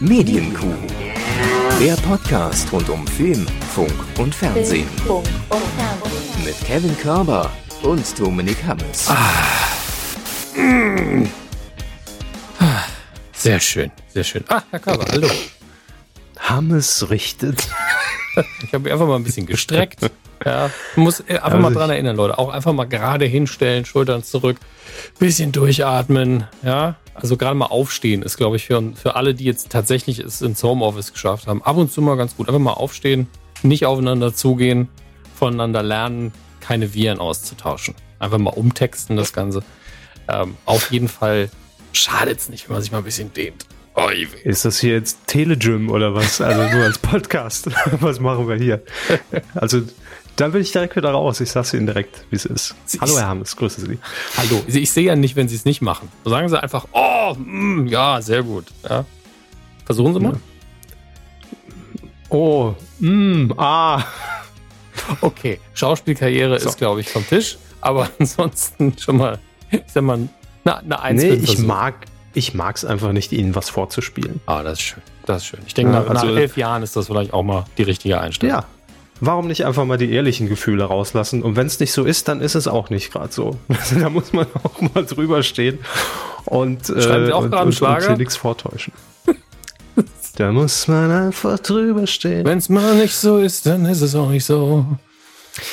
Medienkuh. Der Podcast rund um Film, Funk und Fernsehen. Mit Kevin Körber und Dominik Hammes. Sehr schön, sehr schön. Ah, Herr Körber, hallo. Hammes richtet. Ich habe mich einfach mal ein bisschen gestreckt. Ja, muss einfach mal dran erinnern, Leute. Auch einfach mal gerade hinstellen, Schultern zurück, bisschen durchatmen. Ja, also gerade mal aufstehen ist, glaube ich, für, für alle, die jetzt tatsächlich es ins Homeoffice geschafft haben, ab und zu mal ganz gut. Einfach mal aufstehen, nicht aufeinander zugehen, voneinander lernen, keine Viren auszutauschen. Einfach mal umtexten das Ganze. Ähm, auf jeden Fall schadet es nicht, wenn man sich mal ein bisschen dehnt. Ist das hier jetzt Telegym oder was? Also nur als Podcast. was machen wir hier? Also dann bin ich direkt wieder raus. Ich sag's Ihnen direkt, wie es ist. Sie Hallo, Herr Hammes, grüße Sie. Hallo. Ich sehe ja nicht, wenn Sie es nicht machen. Sagen Sie einfach, oh, mm, ja, sehr gut. Ja. Versuchen Sie mal. Ja. Oh, mm, ah. Okay, Schauspielkarriere so. ist, glaube ich, vom Tisch. Aber ansonsten schon mal, ich sag mal, eine, eine Eins. Nee, ich mag, ich mag's einfach nicht, Ihnen was vorzuspielen. Ah, das ist schön. Das ist schön. Ich denke, ja, nach, also, nach elf Jahren ist das vielleicht auch mal die richtige Einstellung. Ja, Warum nicht einfach mal die ehrlichen Gefühle rauslassen? Und wenn es nicht so ist, dann ist es auch nicht gerade so. da muss man auch mal drüber stehen und, äh, auch und, und, und hier nichts vortäuschen. da muss man einfach drüber stehen. Wenn es mal nicht so ist, dann ist es auch nicht so.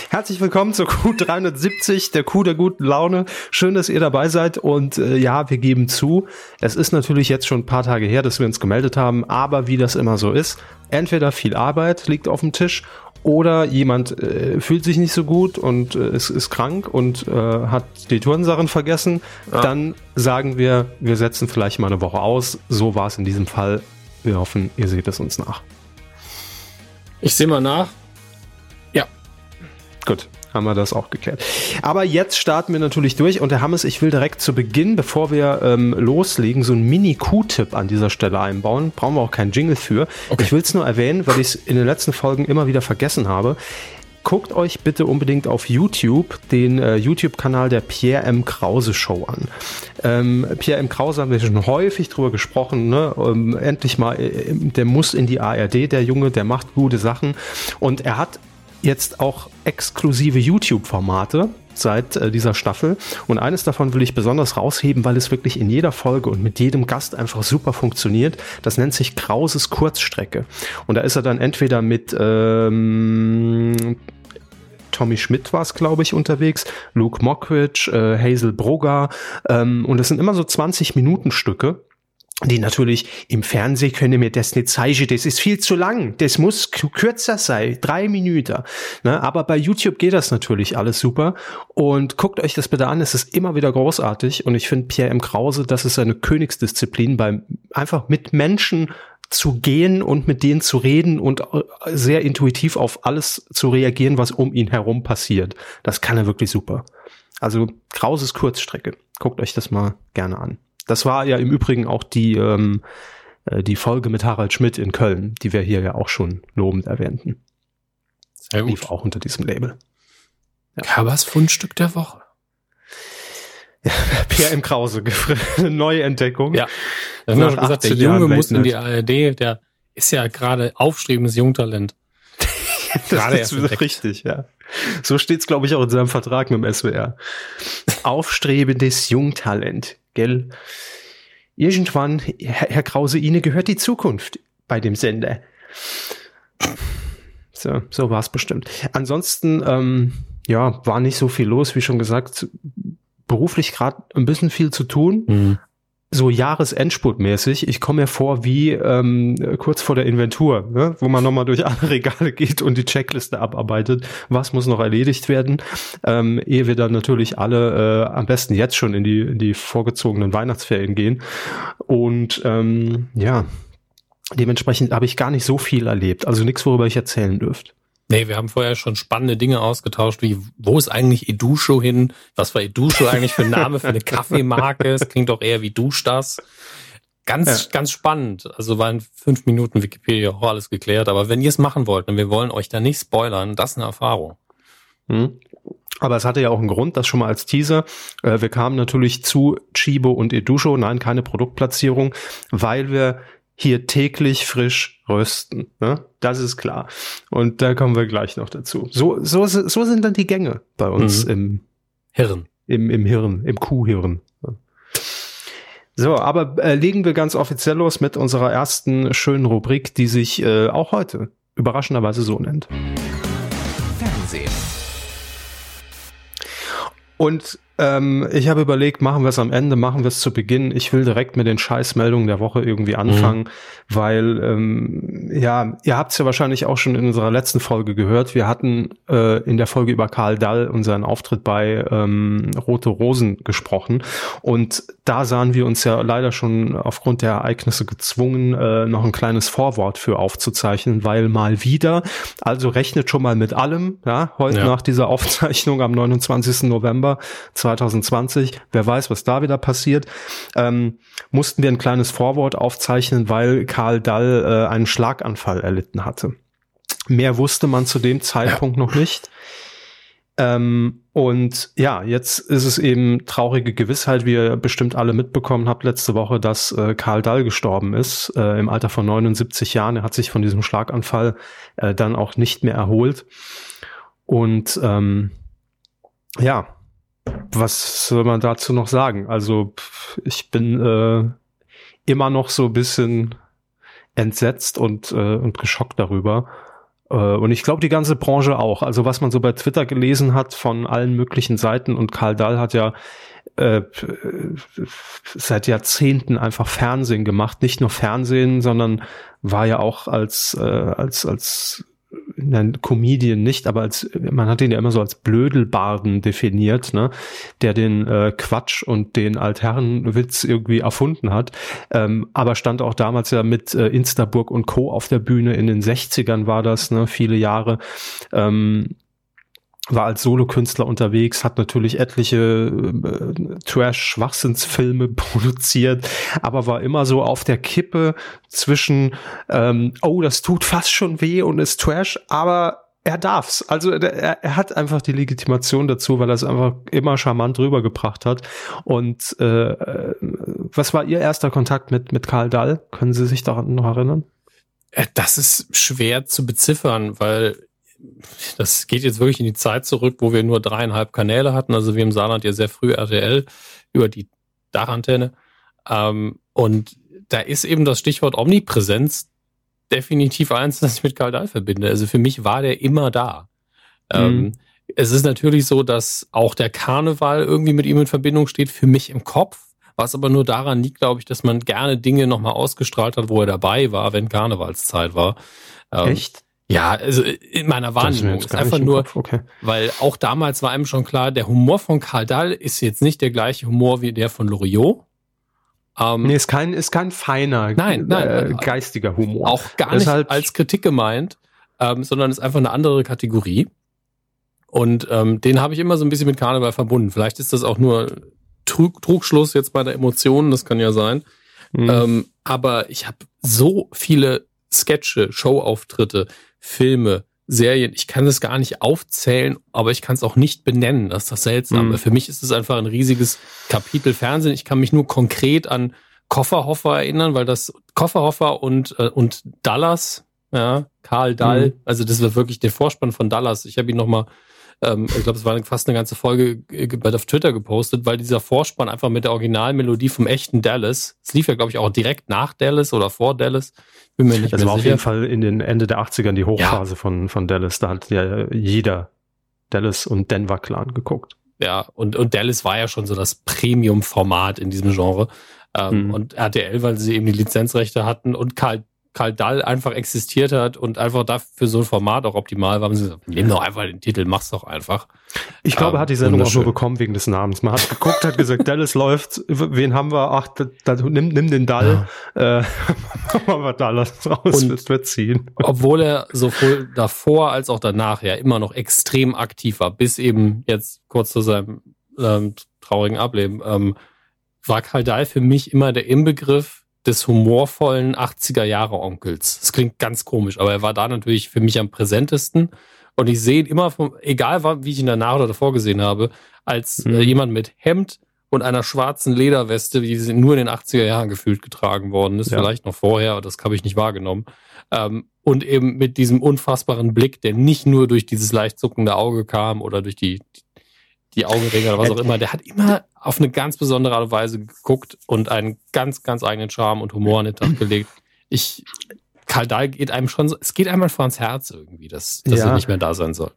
Herzlich willkommen zur Q370, der Q der guten Laune. Schön, dass ihr dabei seid. Und äh, ja, wir geben zu, es ist natürlich jetzt schon ein paar Tage her, dass wir uns gemeldet haben, aber wie das immer so ist, entweder viel Arbeit liegt auf dem Tisch oder jemand äh, fühlt sich nicht so gut und äh, ist, ist krank und äh, hat die Turnsachen vergessen, ja. dann sagen wir, wir setzen vielleicht mal eine Woche aus. So war es in diesem Fall. Wir hoffen, ihr seht es uns nach. Ich sehe mal nach. Gut haben wir das auch geklärt. Aber jetzt starten wir natürlich durch und Herr Hammes, ich will direkt zu Beginn, bevor wir ähm, loslegen, so einen Mini-Q-Tipp an dieser Stelle einbauen. Brauchen wir auch keinen Jingle für. Okay. Ich will es nur erwähnen, weil ich es in den letzten Folgen immer wieder vergessen habe guckt euch bitte unbedingt auf YouTube den äh, YouTube-Kanal der Pierre M. Krause Show an. Ähm, Pierre M. Krause haben wir schon häufig drüber gesprochen. Ne? Ähm, endlich mal, äh, der muss in die ARD, der Junge, der macht gute Sachen. Und er hat jetzt auch exklusive YouTube-Formate seit äh, dieser Staffel. Und eines davon will ich besonders rausheben, weil es wirklich in jeder Folge und mit jedem Gast einfach super funktioniert. Das nennt sich Krauses Kurzstrecke. Und da ist er dann entweder mit ähm, Tommy Schmidt war es, glaube ich, unterwegs, Luke Mockridge, äh, Hazel Brugger. Ähm, und das sind immer so 20 Minuten Stücke die natürlich im Fernsehen können mir das nicht zeigen, das ist viel zu lang, das muss kürzer sein, drei Minuten. Ne? Aber bei YouTube geht das natürlich alles super und guckt euch das bitte an, es ist immer wieder großartig und ich finde Pierre M. Krause, das ist eine Königsdisziplin, beim einfach mit Menschen zu gehen und mit denen zu reden und äh, sehr intuitiv auf alles zu reagieren, was um ihn herum passiert. Das kann er wirklich super. Also Krauses Kurzstrecke. Guckt euch das mal gerne an. Das war ja im Übrigen auch die, ähm, äh, die Folge mit Harald Schmidt in Köln, die wir hier ja auch schon lobend erwähnten. Sehr gut. Lief auch unter diesem Label. Ja. Kabers Fundstück der Woche. Ja, Pierre M. Krause, eine neue Entdeckung. Ja. Wir haben ja schon gesagt, der Junge muss in die ARD, der ist ja gerade aufstrebendes Jungtalent. das ist richtig, ja. So steht's, glaube ich, auch in seinem Vertrag mit dem SWR. Aufstrebendes Jungtalent gell? Irgendwann, Herr, Herr Krause, Ihnen gehört die Zukunft bei dem Sender. So, so war es bestimmt. Ansonsten, ähm, ja, war nicht so viel los, wie schon gesagt. Beruflich gerade ein bisschen viel zu tun. Mhm so Jahresendspurtmäßig. Ich komme mir vor wie ähm, kurz vor der Inventur, ne? wo man nochmal durch alle Regale geht und die Checkliste abarbeitet. Was muss noch erledigt werden? Ähm, ehe wir dann natürlich alle äh, am besten jetzt schon in die, in die vorgezogenen Weihnachtsferien gehen. Und ähm, ja, dementsprechend habe ich gar nicht so viel erlebt. Also nichts, worüber ich erzählen dürfte. Nee, wir haben vorher schon spannende Dinge ausgetauscht, wie wo ist eigentlich Edusho hin? Was war Edusho eigentlich für ein Name für eine Kaffeemarke? Es klingt doch eher wie Dusch das. Ganz, ja. ganz spannend. Also war in fünf Minuten Wikipedia auch alles geklärt. Aber wenn ihr es machen wollt und wir wollen euch da nicht spoilern, das ist eine Erfahrung. Hm. Aber es hatte ja auch einen Grund, das schon mal als Teaser. Äh, wir kamen natürlich zu Chibo und Edusho. Nein, keine Produktplatzierung, weil wir hier täglich frisch rösten. Ne? Das ist klar. Und da kommen wir gleich noch dazu. So, so, so sind dann die Gänge bei uns mhm. im Hirn. Im, im Hirn, im Kuhhirn. So, aber äh, legen wir ganz offiziell los mit unserer ersten schönen Rubrik, die sich äh, auch heute überraschenderweise so nennt. Fernsehen. Und ähm, ich habe überlegt, machen wir es am Ende, machen wir es zu Beginn. Ich will direkt mit den Scheißmeldungen der Woche irgendwie anfangen, mhm. weil ähm, ja, ihr habt es ja wahrscheinlich auch schon in unserer letzten Folge gehört. Wir hatten äh, in der Folge über Karl Dall und seinen Auftritt bei ähm, Rote Rosen gesprochen und da sahen wir uns ja leider schon aufgrund der Ereignisse gezwungen, äh, noch ein kleines Vorwort für aufzuzeichnen, weil mal wieder, also rechnet schon mal mit allem, ja, heute ja. nach dieser Aufzeichnung am 29. November 2020, wer weiß, was da wieder passiert, ähm, mussten wir ein kleines Vorwort aufzeichnen, weil Karl Dall äh, einen Schlaganfall erlitten hatte. Mehr wusste man zu dem Zeitpunkt ja. noch nicht. Ähm, und ja, jetzt ist es eben traurige Gewissheit, wie ihr bestimmt alle mitbekommen habt letzte Woche, dass äh, Karl Dall gestorben ist äh, im Alter von 79 Jahren. Er hat sich von diesem Schlaganfall äh, dann auch nicht mehr erholt. Und ähm, ja, was soll man dazu noch sagen? Also ich bin äh, immer noch so ein bisschen entsetzt und, äh, und geschockt darüber. Äh, und ich glaube, die ganze Branche auch. Also was man so bei Twitter gelesen hat von allen möglichen Seiten und Karl Dahl hat ja äh, seit Jahrzehnten einfach Fernsehen gemacht. Nicht nur Fernsehen, sondern war ja auch als, äh, als, als nein, Comedian nicht, aber als man hat ihn ja immer so als Blödelbarden definiert, ne, der den äh, Quatsch und den Altherrenwitz irgendwie erfunden hat. Ähm, aber stand auch damals ja mit äh, Instaburg und Co. auf der Bühne in den 60ern war das, ne, viele Jahre. Ähm, war als Solokünstler unterwegs, hat natürlich etliche äh, Trash-Schwachsinnsfilme produziert, aber war immer so auf der Kippe zwischen, ähm, oh, das tut fast schon weh und ist Trash, aber er darf's. Also er, er hat einfach die Legitimation dazu, weil er es einfach immer charmant rübergebracht hat. Und äh, äh was war Ihr erster Kontakt mit, mit Karl Dall? Können Sie sich daran noch erinnern? Äh, das ist schwer zu beziffern, weil das geht jetzt wirklich in die Zeit zurück, wo wir nur dreieinhalb Kanäle hatten. Also wir im Saarland ja sehr früh RTL über die Dachantenne. Ähm, und da ist eben das Stichwort Omnipräsenz definitiv eins, das ich mit Karl Dahl verbinde. Also für mich war der immer da. Ähm, mhm. Ähm, es ist natürlich so, dass auch der Karneval irgendwie mit ihm in Verbindung steht, für mich im Kopf. Was aber nur daran liegt, glaube ich, dass man gerne Dinge nochmal ausgestrahlt hat, wo er dabei war, wenn Karnevalszeit war. Ähm, Echt? Ja, also in meiner Wahrnehmung ist einfach nur, okay. weil auch damals war einem schon klar, der Humor von Karl Dahl ist jetzt nicht der gleiche Humor wie der von Loriot. Ähm, nee, ist kein, ist kein feiner, nein, nein, äh, geistiger Humor. Auch gar nicht halt als Kritik gemeint, ähm, sondern ist einfach eine andere Kategorie. Und ähm, den habe ich immer so ein bisschen mit Karneval verbunden. Vielleicht ist das auch nur Trug, Trugschluss jetzt bei der Emotionen, das kann ja sein. Mhm. Ähm, aber ich habe so viele Sketche, Showauftritte, Filme, Serien, ich kann das gar nicht aufzählen, aber ich kann es auch nicht benennen. Das ist das Seltsame. Mhm. Für mich ist es einfach ein riesiges Kapitel Fernsehen. Ich kann mich nur konkret an Kofferhoffer erinnern, weil das Kofferhoffer und, äh, und Dallas, ja, Karl Dall, mhm. also das war wirklich der Vorspann von Dallas. Ich habe ihn nochmal ähm, ich glaube, es war fast eine ganze Folge auf Twitter gepostet, weil dieser Vorspann einfach mit der Originalmelodie vom echten Dallas, es lief ja, glaube ich, auch direkt nach Dallas oder vor Dallas, bin mir nicht das mehr war sicher. auf jeden Fall in den Ende der 80ern die Hochphase ja. von, von Dallas, da hat ja jeder Dallas und Denver Clan geguckt. Ja, und, und Dallas war ja schon so das Premium-Format in diesem Genre. Ähm, mhm. Und RTL, weil sie eben die Lizenzrechte hatten und Karl Karl Dall einfach existiert hat und einfach dafür so ein Format auch optimal war. Sie gesagt, nimm doch einfach den Titel, mach's doch einfach. Ich glaube, er hat die Sendung auch nur bekommen wegen des Namens. Man hat geguckt, hat gesagt, Dallas läuft, wen haben wir? Ach, da, da, nimm, nimm den Dall. Ja. Äh, machen wir Dallas raus, und wird ziehen. Obwohl er sowohl davor als auch danach ja immer noch extrem aktiv war, bis eben jetzt kurz zu seinem ähm, traurigen Ableben, ähm, war Karl Dall für mich immer der Inbegriff des humorvollen 80er Jahre Onkels. Das klingt ganz komisch, aber er war da natürlich für mich am präsentesten. Und ich sehe ihn immer, vom, egal wie ich ihn danach oder davor gesehen habe, als äh, mhm. jemand mit Hemd und einer schwarzen Lederweste, wie sie nur in den 80er Jahren gefühlt getragen worden ist, ja. vielleicht noch vorher, das habe ich nicht wahrgenommen. Ähm, und eben mit diesem unfassbaren Blick, der nicht nur durch dieses leicht zuckende Auge kam oder durch die, die Augenringe oder was auch immer, der hat immer auf eine ganz besondere Art und Weise geguckt und einen ganz, ganz eigenen Charme und Humor an den Tag gelegt. Ich, Karl Dahl geht einem schon so, es geht einem einfach ans Herz irgendwie, dass, dass ja. er nicht mehr da sein soll.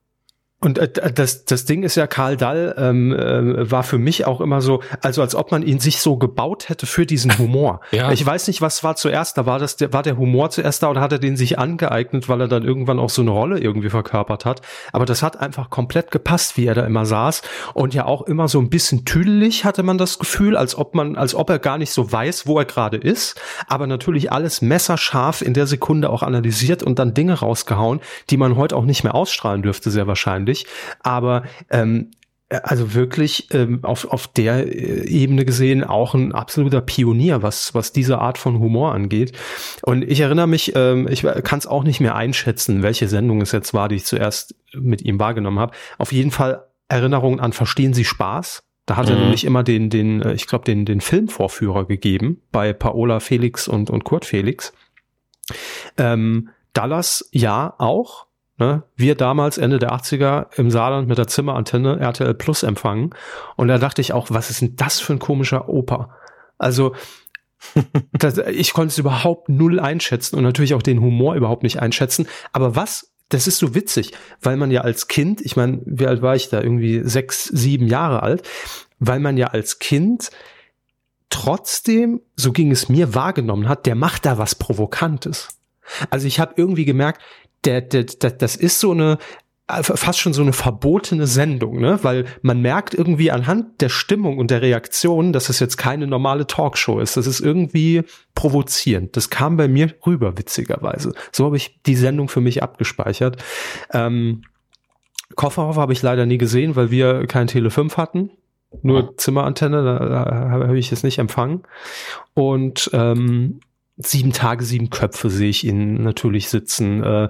Und äh, das, das Ding ist ja, Karl Dall ähm, äh, war für mich auch immer so, also als ob man ihn sich so gebaut hätte für diesen Humor. ja. Ich weiß nicht, was war zuerst da. War das der, war der Humor zuerst da oder hat er den sich angeeignet, weil er dann irgendwann auch so eine Rolle irgendwie verkörpert hat? Aber das hat einfach komplett gepasst, wie er da immer saß. Und ja auch immer so ein bisschen tüdelig hatte man das Gefühl, als ob man, als ob er gar nicht so weiß, wo er gerade ist. Aber natürlich alles messerscharf in der Sekunde auch analysiert und dann Dinge rausgehauen, die man heute auch nicht mehr ausstrahlen dürfte, sehr wahrscheinlich wahrscheinlich. Aber ähm, also wirklich ähm, auf, auf der äh, Ebene gesehen auch ein absoluter Pionier, was, was diese Art von Humor angeht. Und ich erinnere mich, ähm, ich kann es auch nicht mehr einschätzen, welche Sendung es jetzt war, die ich zuerst mit ihm wahrgenommen habe. Auf jeden Fall Erinnerungen an Verstehen Sie Spaß? Da hat mhm. er nämlich immer den, den, äh, ich glaube, den, den Filmvorführer gegeben bei Paola Felix und, und Kurt Felix. Ähm, Dallas ja auch. Ne? Wir damals Ende der 80er im Saarland mit der Zimmerantenne RTL Plus empfangen. Und da dachte ich auch, was ist denn das für ein komischer Opa? Also, das, ich konnte es überhaupt null einschätzen und natürlich auch den Humor überhaupt nicht einschätzen. Aber was, das ist so witzig, weil man ja als Kind, ich meine, wie alt war ich da? Irgendwie sechs, sieben Jahre alt, weil man ja als Kind trotzdem, so ging es mir, wahrgenommen hat, der macht da was Provokantes. Also ich habe irgendwie gemerkt, der, der, der, das ist so eine äh, fast schon so eine verbotene Sendung, ne? Weil man merkt irgendwie anhand der Stimmung und der Reaktion, dass es jetzt keine normale Talkshow ist. Das ist irgendwie provozierend. Das kam bei mir rüber, witzigerweise. So habe ich die Sendung für mich abgespeichert. Ähm, Kofferhoff habe ich leider nie gesehen, weil wir kein Tele 5 hatten. Nur Zimmerantenne, da, da habe ich es nicht empfangen. Und ähm, sieben Tage, sieben Köpfe sehe ich ihn natürlich sitzen. Äh,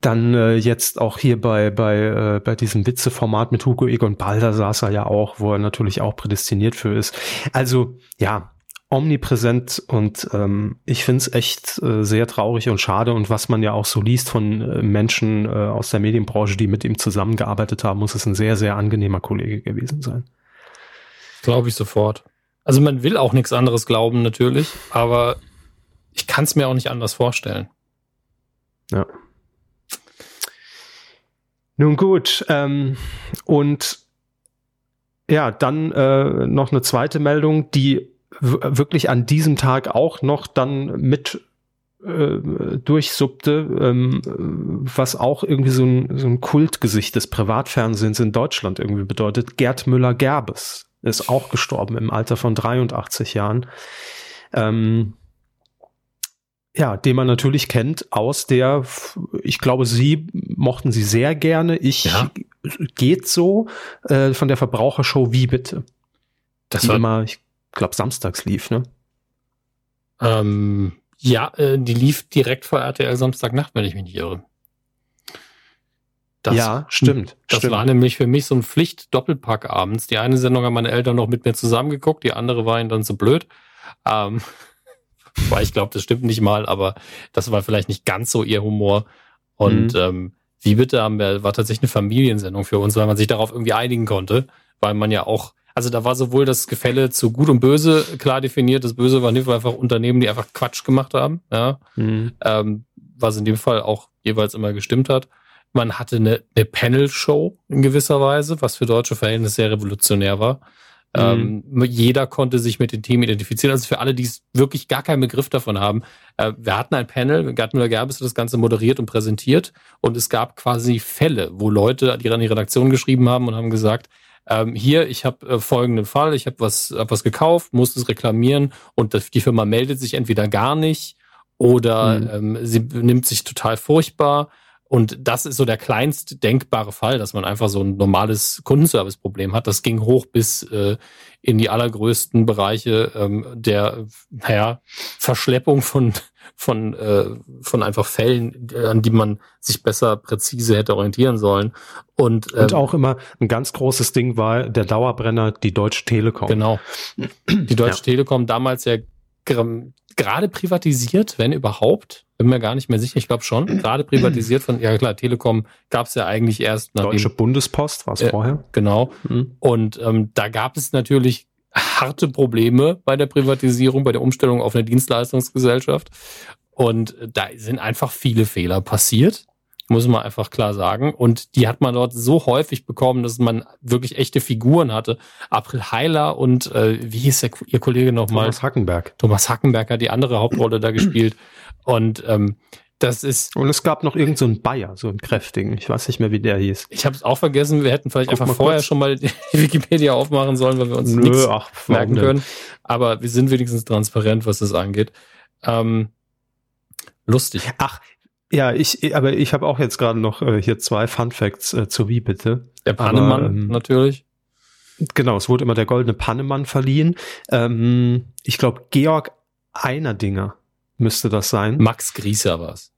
dann äh, jetzt auch hier bei bei äh, bei diesem Witzeformat mit Hugo Egon Balder saß er ja auch, wo er natürlich auch prädestiniert für ist. Also ja, omnipräsent und ähm, ich find's echt äh, sehr traurig und schade und was man ja auch so liest von äh, Menschen äh, aus der Medienbranche, die mit ihm zusammengearbeitet haben, muss es ein sehr sehr angenehmer Kollege gewesen sein. Glaube ich sofort. Also man will auch nichts anderes glauben natürlich, aber ich kann es mir auch nicht anders vorstellen. Ja. Nun gut, ähm, und ja, dann äh, noch eine zweite Meldung, die wirklich an diesem Tag auch noch dann mit äh, durchsuppte, ähm, was auch irgendwie so ein, so ein Kultgesicht des Privatfernsehens in Deutschland irgendwie bedeutet. Gerd Müller-Gerbes ist auch gestorben im Alter von 83 Jahren. Ähm, ja, den man natürlich kennt aus der, ich glaube, Sie mochten sie sehr gerne. Ich ja. geht so äh, von der Verbrauchershow Wie bitte? Das die war immer, ich glaube, samstags lief, ne? Ähm, ja, äh, die lief direkt vor RTL Samstagnacht, wenn ich mich nicht irre. Das, ja, stimmt. Das stimmt. war nämlich für mich so ein Pflicht-Doppelpack abends. Die eine Sendung haben meine Eltern noch mit mir zusammengeguckt, die andere war ihnen dann so blöd. Ähm, weil ich glaube, das stimmt nicht mal, aber das war vielleicht nicht ganz so ihr Humor. Und mhm. ähm, wie bitte haben wir, war tatsächlich eine Familiensendung für uns, weil man sich darauf irgendwie einigen konnte, weil man ja auch, also da war sowohl das Gefälle zu Gut und Böse klar definiert. Das Böse waren einfach Unternehmen, die einfach Quatsch gemacht haben, ja, mhm. ähm, was in dem Fall auch jeweils immer gestimmt hat. Man hatte eine, eine Panel-Show in gewisser Weise, was für deutsche Verhältnisse sehr revolutionär war. Mhm. Ähm, jeder konnte sich mit dem Team identifizieren. Also für alle, die es wirklich gar keinen Begriff davon haben. Äh, wir hatten ein Panel, Gerd Müller-Gerbes hat das Ganze moderiert und präsentiert und es gab quasi Fälle, wo Leute die an die Redaktion geschrieben haben und haben gesagt, ähm, hier, ich habe äh, folgenden Fall, ich habe was, hab was gekauft, muss es reklamieren und das, die Firma meldet sich entweder gar nicht oder mhm. ähm, sie nimmt sich total furchtbar und das ist so der kleinst denkbare Fall, dass man einfach so ein normales Kundenservice-Problem hat. Das ging hoch bis äh, in die allergrößten Bereiche ähm, der, naja, Verschleppung von von äh, von einfach Fällen, an die man sich besser präzise hätte orientieren sollen. Und, ähm, und auch immer ein ganz großes Ding war der Dauerbrenner die Deutsche Telekom. Genau. Die Deutsche ja. Telekom damals ja gerade privatisiert, wenn überhaupt. Bin mir gar nicht mehr sicher, ich glaube schon. Gerade privatisiert von, ja klar, Telekom gab es ja eigentlich erst nach Deutsche Bundespost war es äh, vorher. Genau. Mhm. Und ähm, da gab es natürlich harte Probleme bei der Privatisierung, bei der Umstellung auf eine Dienstleistungsgesellschaft. Und da sind einfach viele Fehler passiert muss man einfach klar sagen. Und die hat man dort so häufig bekommen, dass man wirklich echte Figuren hatte. April Heiler und äh, wie hieß der, ihr Kollege nochmal? Thomas Hackenberg. Thomas Hackenberg hat die andere Hauptrolle da gespielt. Und ähm, das ist. Und es gab noch irgendeinen so Bayer, so einen kräftigen. Ich weiß nicht mehr, wie der hieß. Ich habe es auch vergessen. Wir hätten vielleicht Guck einfach vorher kurz. schon mal die Wikipedia aufmachen sollen, weil wir uns nichts merken können. Aber wir sind wenigstens transparent, was das angeht. Ähm, lustig. Ach, ja, ich, aber ich habe auch jetzt gerade noch äh, hier zwei Fun Facts äh, zu Wie bitte. Der Pannemann ähm, natürlich. Genau, es wurde immer der goldene Pannemann verliehen. Ähm, ich glaube, Georg Einerdinger müsste das sein. Max Grieser war es.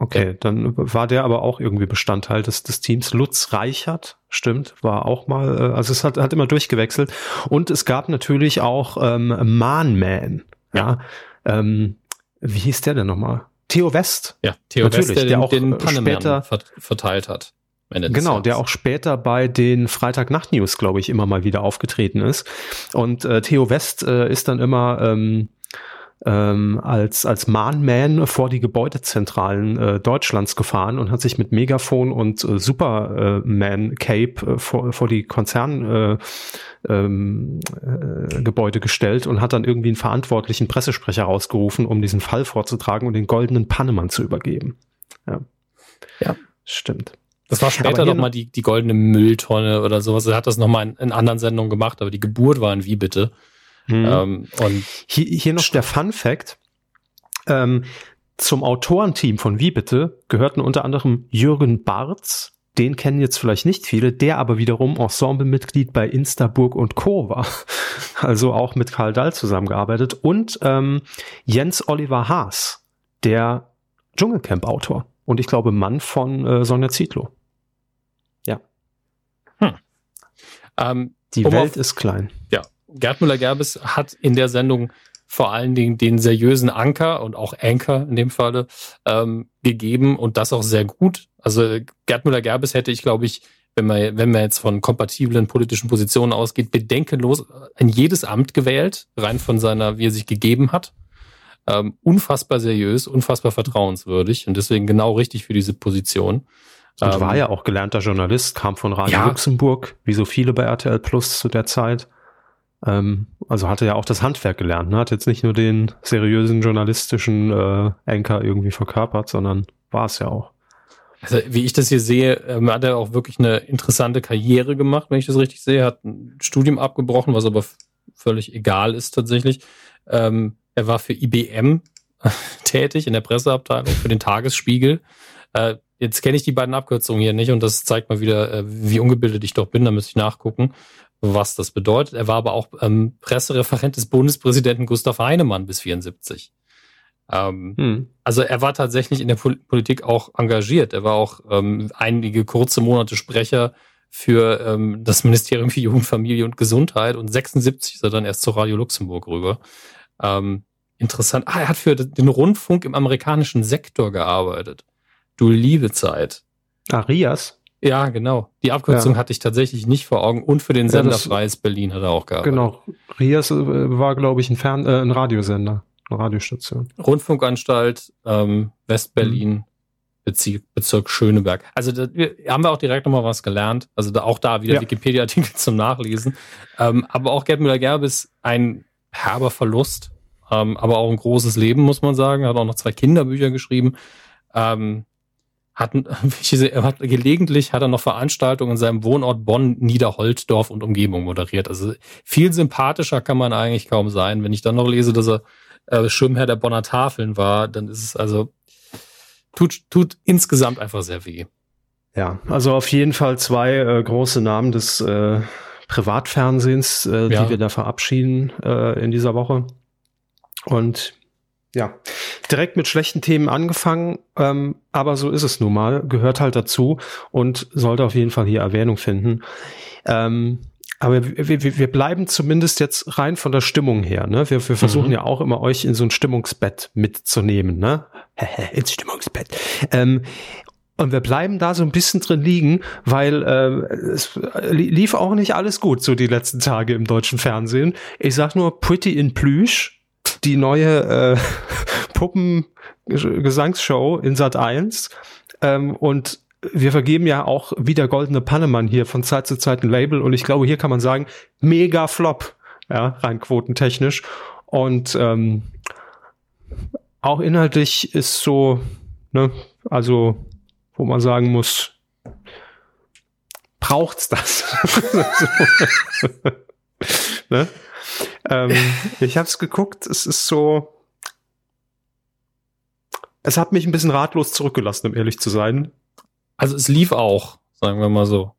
Okay, dann war der aber auch irgendwie Bestandteil des, des Teams. Lutz Reichert, stimmt, war auch mal, äh, also es hat, hat immer durchgewechselt. Und es gab natürlich auch ähm, Mahnman. Ja. Ähm, wie hieß der denn nochmal? Theo West. Ja, Theo Natürlich, West, der, der auch den später verteilt hat. Genau, der auch später bei den Freitag-Nacht-News, glaube ich, immer mal wieder aufgetreten ist. Und äh, Theo West äh, ist dann immer ähm, ähm, als, als Mahnman vor die Gebäudezentralen äh, Deutschlands gefahren und hat sich mit Megafon und äh, Superman Cape äh, vor, vor die Konzerngebäude äh, ähm, äh, Gebäude gestellt und hat dann irgendwie einen verantwortlichen Pressesprecher rausgerufen, um diesen Fall vorzutragen und den goldenen Pannemann zu übergeben. Ja. Ja. Stimmt. Das war später noch mal die, die goldene Mülltonne oder sowas. Er hat das noch mal in, in anderen Sendungen gemacht, aber die Geburt war in Wie bitte. Mhm. Ähm, und hier, hier noch der Fun Fact. Ähm, zum Autorenteam von Wie bitte gehörten unter anderem Jürgen Barz, den kennen jetzt vielleicht nicht viele, der aber wiederum Ensemblemitglied bei Instaburg und Co. war. Also auch mit Karl Dahl zusammengearbeitet. Und ähm, Jens Oliver Haas, der Dschungelcamp-Autor. Und ich glaube, Mann von äh, Sonja Zietlow. Ja. Hm. Ähm, Die um Welt auf, ist klein. Ja, Gerd Müller-Gerbes hat in der Sendung vor allen Dingen den seriösen Anker und auch Anker in dem Falle ähm, gegeben und das auch sehr gut. Also Gerd Müller-Gerbes hätte ich, glaube ich, wenn man, wenn man jetzt von kompatiblen politischen Positionen ausgeht, bedenkenlos in jedes Amt gewählt, rein von seiner, wie er sich gegeben hat. Ähm, unfassbar seriös, unfassbar vertrauenswürdig und deswegen genau richtig für diese Position. Und ähm, war ja auch gelernter Journalist, kam von Radio ja, Luxemburg, wie so viele bei RTL Plus zu der Zeit. Ähm, also hatte ja auch das Handwerk gelernt, ne? hat jetzt nicht nur den seriösen journalistischen äh, Anker irgendwie verkörpert, sondern war es ja auch. Also wie ich das hier sehe, ähm, hat er auch wirklich eine interessante Karriere gemacht, wenn ich das richtig sehe. Hat ein Studium abgebrochen, was aber völlig egal ist tatsächlich. Ähm, er war für IBM tätig in der Presseabteilung, für den Tagesspiegel. Äh, jetzt kenne ich die beiden Abkürzungen hier nicht und das zeigt mal wieder, äh, wie ungebildet ich doch bin, da müsste ich nachgucken was das bedeutet. Er war aber auch ähm, Pressereferent des Bundespräsidenten Gustav Heinemann bis 74. Ähm, hm. Also er war tatsächlich in der Pol Politik auch engagiert. Er war auch ähm, einige kurze Monate Sprecher für ähm, das Ministerium für Jugend, Familie und Gesundheit und 76 ist er dann erst zu Radio Luxemburg rüber. Ähm, interessant. Ah, er hat für den Rundfunk im amerikanischen Sektor gearbeitet. Du liebe Zeit. Arias? Ja, genau. Die Abkürzung ja. hatte ich tatsächlich nicht vor Augen. Und für den Sender ja, Freies Berlin hat er auch gearbeitet. Genau. Rias äh, war, glaube ich, ein, Fern äh, ein Radiosender, eine Radiostation. Rundfunkanstalt, ähm, Westberlin, mhm. Bezirk, Bezirk Schöneberg. Also da haben wir auch direkt nochmal was gelernt. Also da, auch da wieder ja. Wikipedia-Artikel zum Nachlesen. Ähm, aber auch Gerd Müller-Gerb ist ein herber Verlust, ähm, aber auch ein großes Leben, muss man sagen. Er hat auch noch zwei Kinderbücher geschrieben. Ähm, hat, hat gelegentlich hat er noch Veranstaltungen in seinem Wohnort Bonn, Niederholtdorf und Umgebung moderiert. Also viel sympathischer kann man eigentlich kaum sein. Wenn ich dann noch lese, dass er äh, Schirmherr der Bonner Tafeln war, dann ist es also tut, tut insgesamt einfach sehr weh. Ja, also auf jeden Fall zwei äh, große Namen des äh, Privatfernsehens, äh, ja. die wir da verabschieden äh, in dieser Woche. Und ja, direkt mit schlechten Themen angefangen, ähm, aber so ist es nun mal, gehört halt dazu und sollte auf jeden Fall hier Erwähnung finden. Ähm, aber wir, wir, wir bleiben zumindest jetzt rein von der Stimmung her. Ne? Wir, wir versuchen mhm. ja auch immer euch in so ein Stimmungsbett mitzunehmen. Ne? Ins Stimmungsbett. Ähm, und wir bleiben da so ein bisschen drin liegen, weil äh, es lief auch nicht alles gut so die letzten Tage im deutschen Fernsehen. Ich sag nur Pretty in Plüsch, die neue äh, Puppen-Gesangsshow in Sat 1. Ähm, und wir vergeben ja auch wieder goldene Pannemann hier von Zeit zu Zeit ein Label und ich glaube, hier kann man sagen, mega Flop, ja, rein quotentechnisch. Und ähm, auch inhaltlich ist so, ne, also wo man sagen muss, braucht's das? ne? Ähm, ich habe es geguckt, es ist so, es hat mich ein bisschen ratlos zurückgelassen, um ehrlich zu sein. Also es lief auch, sagen wir mal so.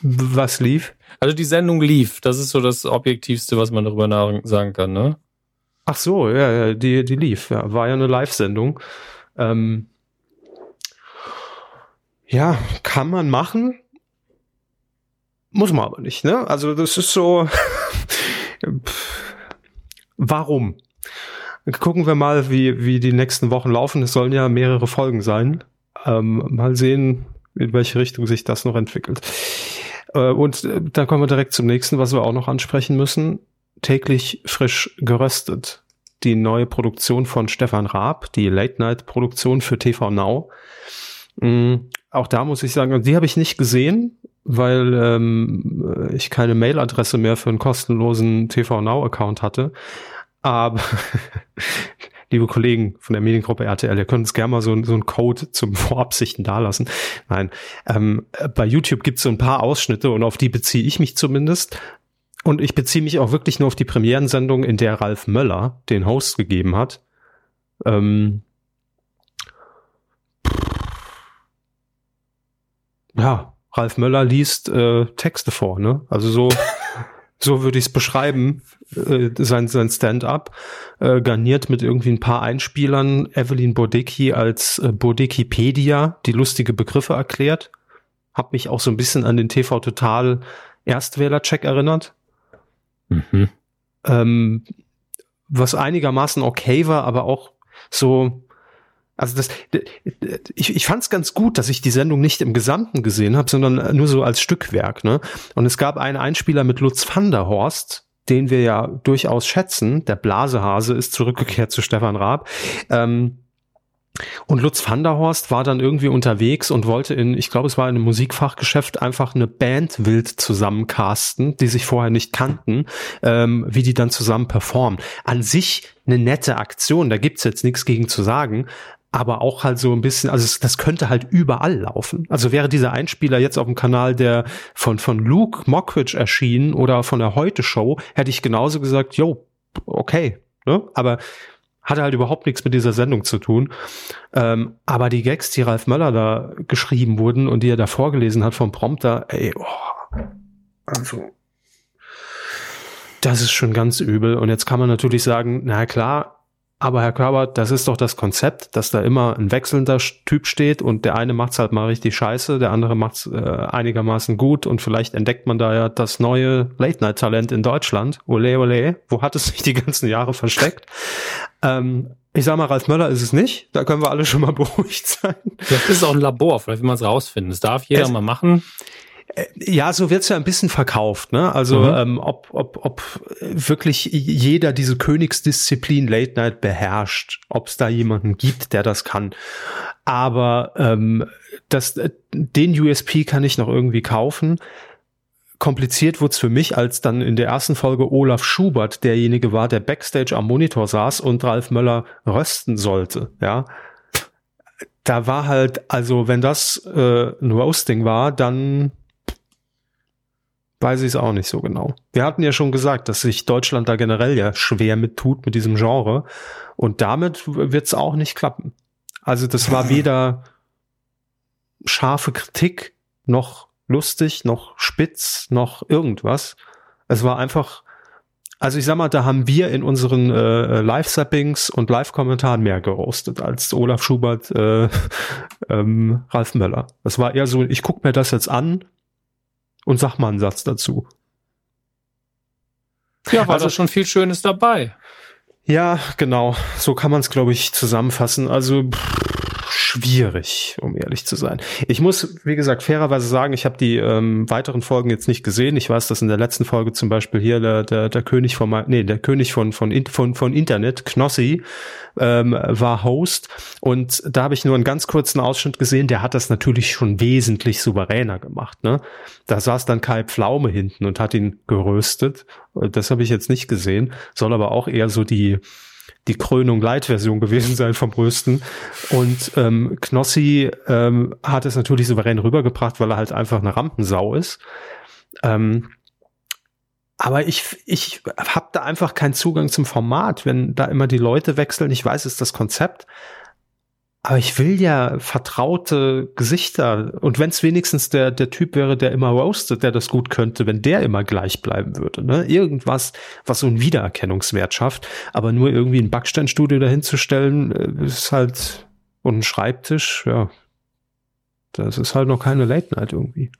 Was lief? Also die Sendung lief. Das ist so das Objektivste, was man darüber sagen kann, ne? Ach so, ja, ja die, die lief. Ja, war ja eine Live-Sendung. Ähm, ja, kann man machen. Muss man aber nicht, ne? Also das ist so. Warum? Gucken wir mal, wie, wie die nächsten Wochen laufen. Es sollen ja mehrere Folgen sein. Ähm, mal sehen, in welche Richtung sich das noch entwickelt. Äh, und äh, da kommen wir direkt zum nächsten, was wir auch noch ansprechen müssen. Täglich frisch geröstet. Die neue Produktion von Stefan Raab, die Late-Night-Produktion für TV Now. Mhm auch da muss ich sagen, die habe ich nicht gesehen, weil ähm, ich keine Mailadresse mehr für einen kostenlosen TV Now Account hatte. Aber liebe Kollegen von der Mediengruppe RTL, ihr könnt uns gerne mal so, so einen Code zum Vorabsichten dalassen. Nein, ähm, bei YouTube gibt es so ein paar Ausschnitte und auf die beziehe ich mich zumindest. Und ich beziehe mich auch wirklich nur auf die Premierensendung, in der Ralf Möller den Host gegeben hat. Ähm, ja, Ralf Möller liest äh, Texte vor, ne? Also so, so würde ich es beschreiben, äh, sein, sein Stand-up, äh, garniert mit irgendwie ein paar Einspielern, Evelyn Bodecki als äh, Bodekipedia, die lustige Begriffe erklärt. Hab mich auch so ein bisschen an den TV Total Erstwähler-Check erinnert. Mhm. Ähm, was einigermaßen okay war, aber auch so, also das, ich, ich fand es ganz gut, dass ich die Sendung nicht im Gesamten gesehen habe, sondern nur so als Stückwerk. Ne? Und es gab einen Einspieler mit Lutz van der Horst, den wir ja durchaus schätzen. Der Blasehase ist zurückgekehrt zu Stefan Raab. Ähm, und Lutz van der Horst war dann irgendwie unterwegs und wollte in, ich glaube, es war in einem Musikfachgeschäft, einfach eine Band wild zusammencasten, die sich vorher nicht kannten, ähm, wie die dann zusammen performen. An sich eine nette Aktion, da gibt's jetzt nichts gegen zu sagen, aber auch halt so ein bisschen, also das könnte halt überall laufen. Also wäre dieser Einspieler jetzt auf dem Kanal der von, von Luke Mockridge erschienen oder von der Heute Show, hätte ich genauso gesagt, jo, okay. Ne? Aber hatte halt überhaupt nichts mit dieser Sendung zu tun. Ähm, aber die Gags, die Ralf Möller da geschrieben wurden und die er da vorgelesen hat vom Prompter, ey, oh, also das ist schon ganz übel. Und jetzt kann man natürlich sagen, na klar, aber Herr Körber, das ist doch das Konzept, dass da immer ein wechselnder Typ steht und der eine macht's halt mal richtig scheiße, der andere macht's äh, einigermaßen gut und vielleicht entdeckt man da ja das neue Late-Night-Talent in Deutschland. Ole, ole, wo hat es sich die ganzen Jahre versteckt? Ähm, ich sag mal, Ralf Möller ist es nicht. Da können wir alle schon mal beruhigt sein. Das ist auch ein Labor, vielleicht will man es rausfinden. Das darf jeder es, mal machen. Äh, ja, so wird's ja ein bisschen verkauft, ne? Also mhm. ähm, ob, ob, ob wirklich jeder diese Königsdisziplin Late Night beherrscht, ob es da jemanden gibt, der das kann. Aber ähm, das, äh, den USP kann ich noch irgendwie kaufen. Kompliziert wurde es für mich, als dann in der ersten Folge Olaf Schubert derjenige war, der backstage am Monitor saß und Ralf Möller rösten sollte. Ja, da war halt, also wenn das äh, ein Roasting war, dann weiß ich es auch nicht so genau. Wir hatten ja schon gesagt, dass sich Deutschland da generell ja schwer mit tut mit diesem Genre und damit wird es auch nicht klappen. Also das war weder scharfe Kritik, noch lustig, noch spitz, noch irgendwas. Es war einfach, also ich sag mal, da haben wir in unseren äh, Live-Sappings und Live-Kommentaren mehr gerostet als Olaf Schubert, äh, ähm, Ralf Möller. Es war eher so, ich guck mir das jetzt an und sag mal einen Satz dazu. Ja, war also, da schon viel Schönes dabei. Ja, genau. So kann man es, glaube ich, zusammenfassen. Also pff, schwierig, um ehrlich zu sein. Ich muss, wie gesagt, fairerweise sagen, ich habe die ähm, weiteren Folgen jetzt nicht gesehen. Ich weiß, dass in der letzten Folge zum Beispiel hier der, der, der König von, nee, der König von, von, von, von Internet, Knossi, ähm, war Host. Und da habe ich nur einen ganz kurzen Ausschnitt gesehen. Der hat das natürlich schon wesentlich souveräner gemacht. Ne? Da saß dann Kai Pflaume hinten und hat ihn geröstet. Das habe ich jetzt nicht gesehen. Soll aber auch eher so die die Krönung Light-Version gewesen sein vom Rösten. Und ähm, Knossi ähm, hat es natürlich souverän rübergebracht, weil er halt einfach eine Rampensau ist. Ähm, aber ich, ich habe da einfach keinen Zugang zum Format, wenn da immer die Leute wechseln. Ich weiß, es ist das Konzept, aber ich will ja vertraute Gesichter. Und wenn es wenigstens der, der Typ wäre, der immer roastet, der das gut könnte, wenn der immer gleich bleiben würde. Ne? Irgendwas, was so einen Wiedererkennungswert schafft. Aber nur irgendwie ein Backsteinstudio dahinzustellen, äh, ist halt, und ein Schreibtisch, ja. Das ist halt noch keine Late Night irgendwie.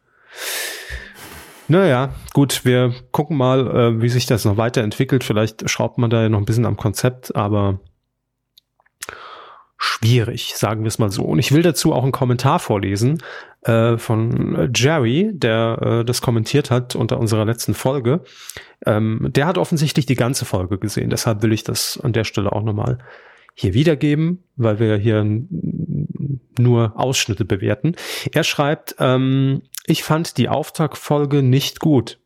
Naja, gut, wir gucken mal, äh, wie sich das noch weiterentwickelt. Vielleicht schraubt man da ja noch ein bisschen am Konzept, aber schwierig, sagen wir es mal so. Und ich will dazu auch einen Kommentar vorlesen äh, von Jerry, der äh, das kommentiert hat unter unserer letzten Folge. Ähm, der hat offensichtlich die ganze Folge gesehen, deshalb will ich das an der Stelle auch nochmal hier wiedergeben, weil wir hier nur Ausschnitte bewerten. Er schreibt, ähm, ich fand die Auftaktfolge nicht gut.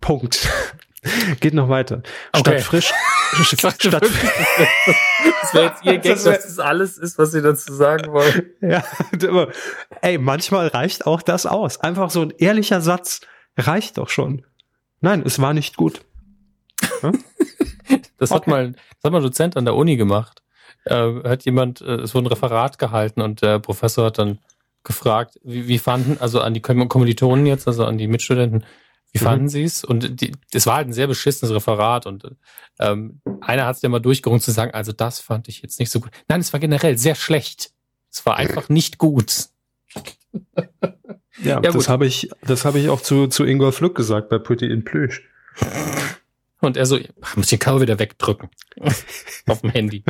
Punkt. Geht noch weiter. Statt okay. frisch. statt, statt das wäre jetzt ihr Gag, das dass das alles ist, was sie dazu sagen wollen. Ja, aber, ey, manchmal reicht auch das aus. Einfach so ein ehrlicher Satz reicht doch schon. Nein, es war nicht gut. Hm? das okay. hat mal, das hat mal ein Dozent an der Uni gemacht. Äh, hat jemand, äh, es wurde ein Referat gehalten und der Professor hat dann gefragt, wie, wie fanden, also an die Kommilitonen jetzt, also an die Mitstudenten, wie mhm. fanden Sie es? Und die, das war halt ein sehr beschissenes Referat und ähm, einer hat es ja mal durchgerungen zu sagen, also das fand ich jetzt nicht so gut. Nein, es war generell sehr schlecht. Es war einfach nicht gut. ja, ja, das habe ich, das habe ich auch zu, zu Ingolf Lück gesagt bei Pretty in Plüsch. Und er so, muss den Cover wieder wegdrücken. Auf dem Handy.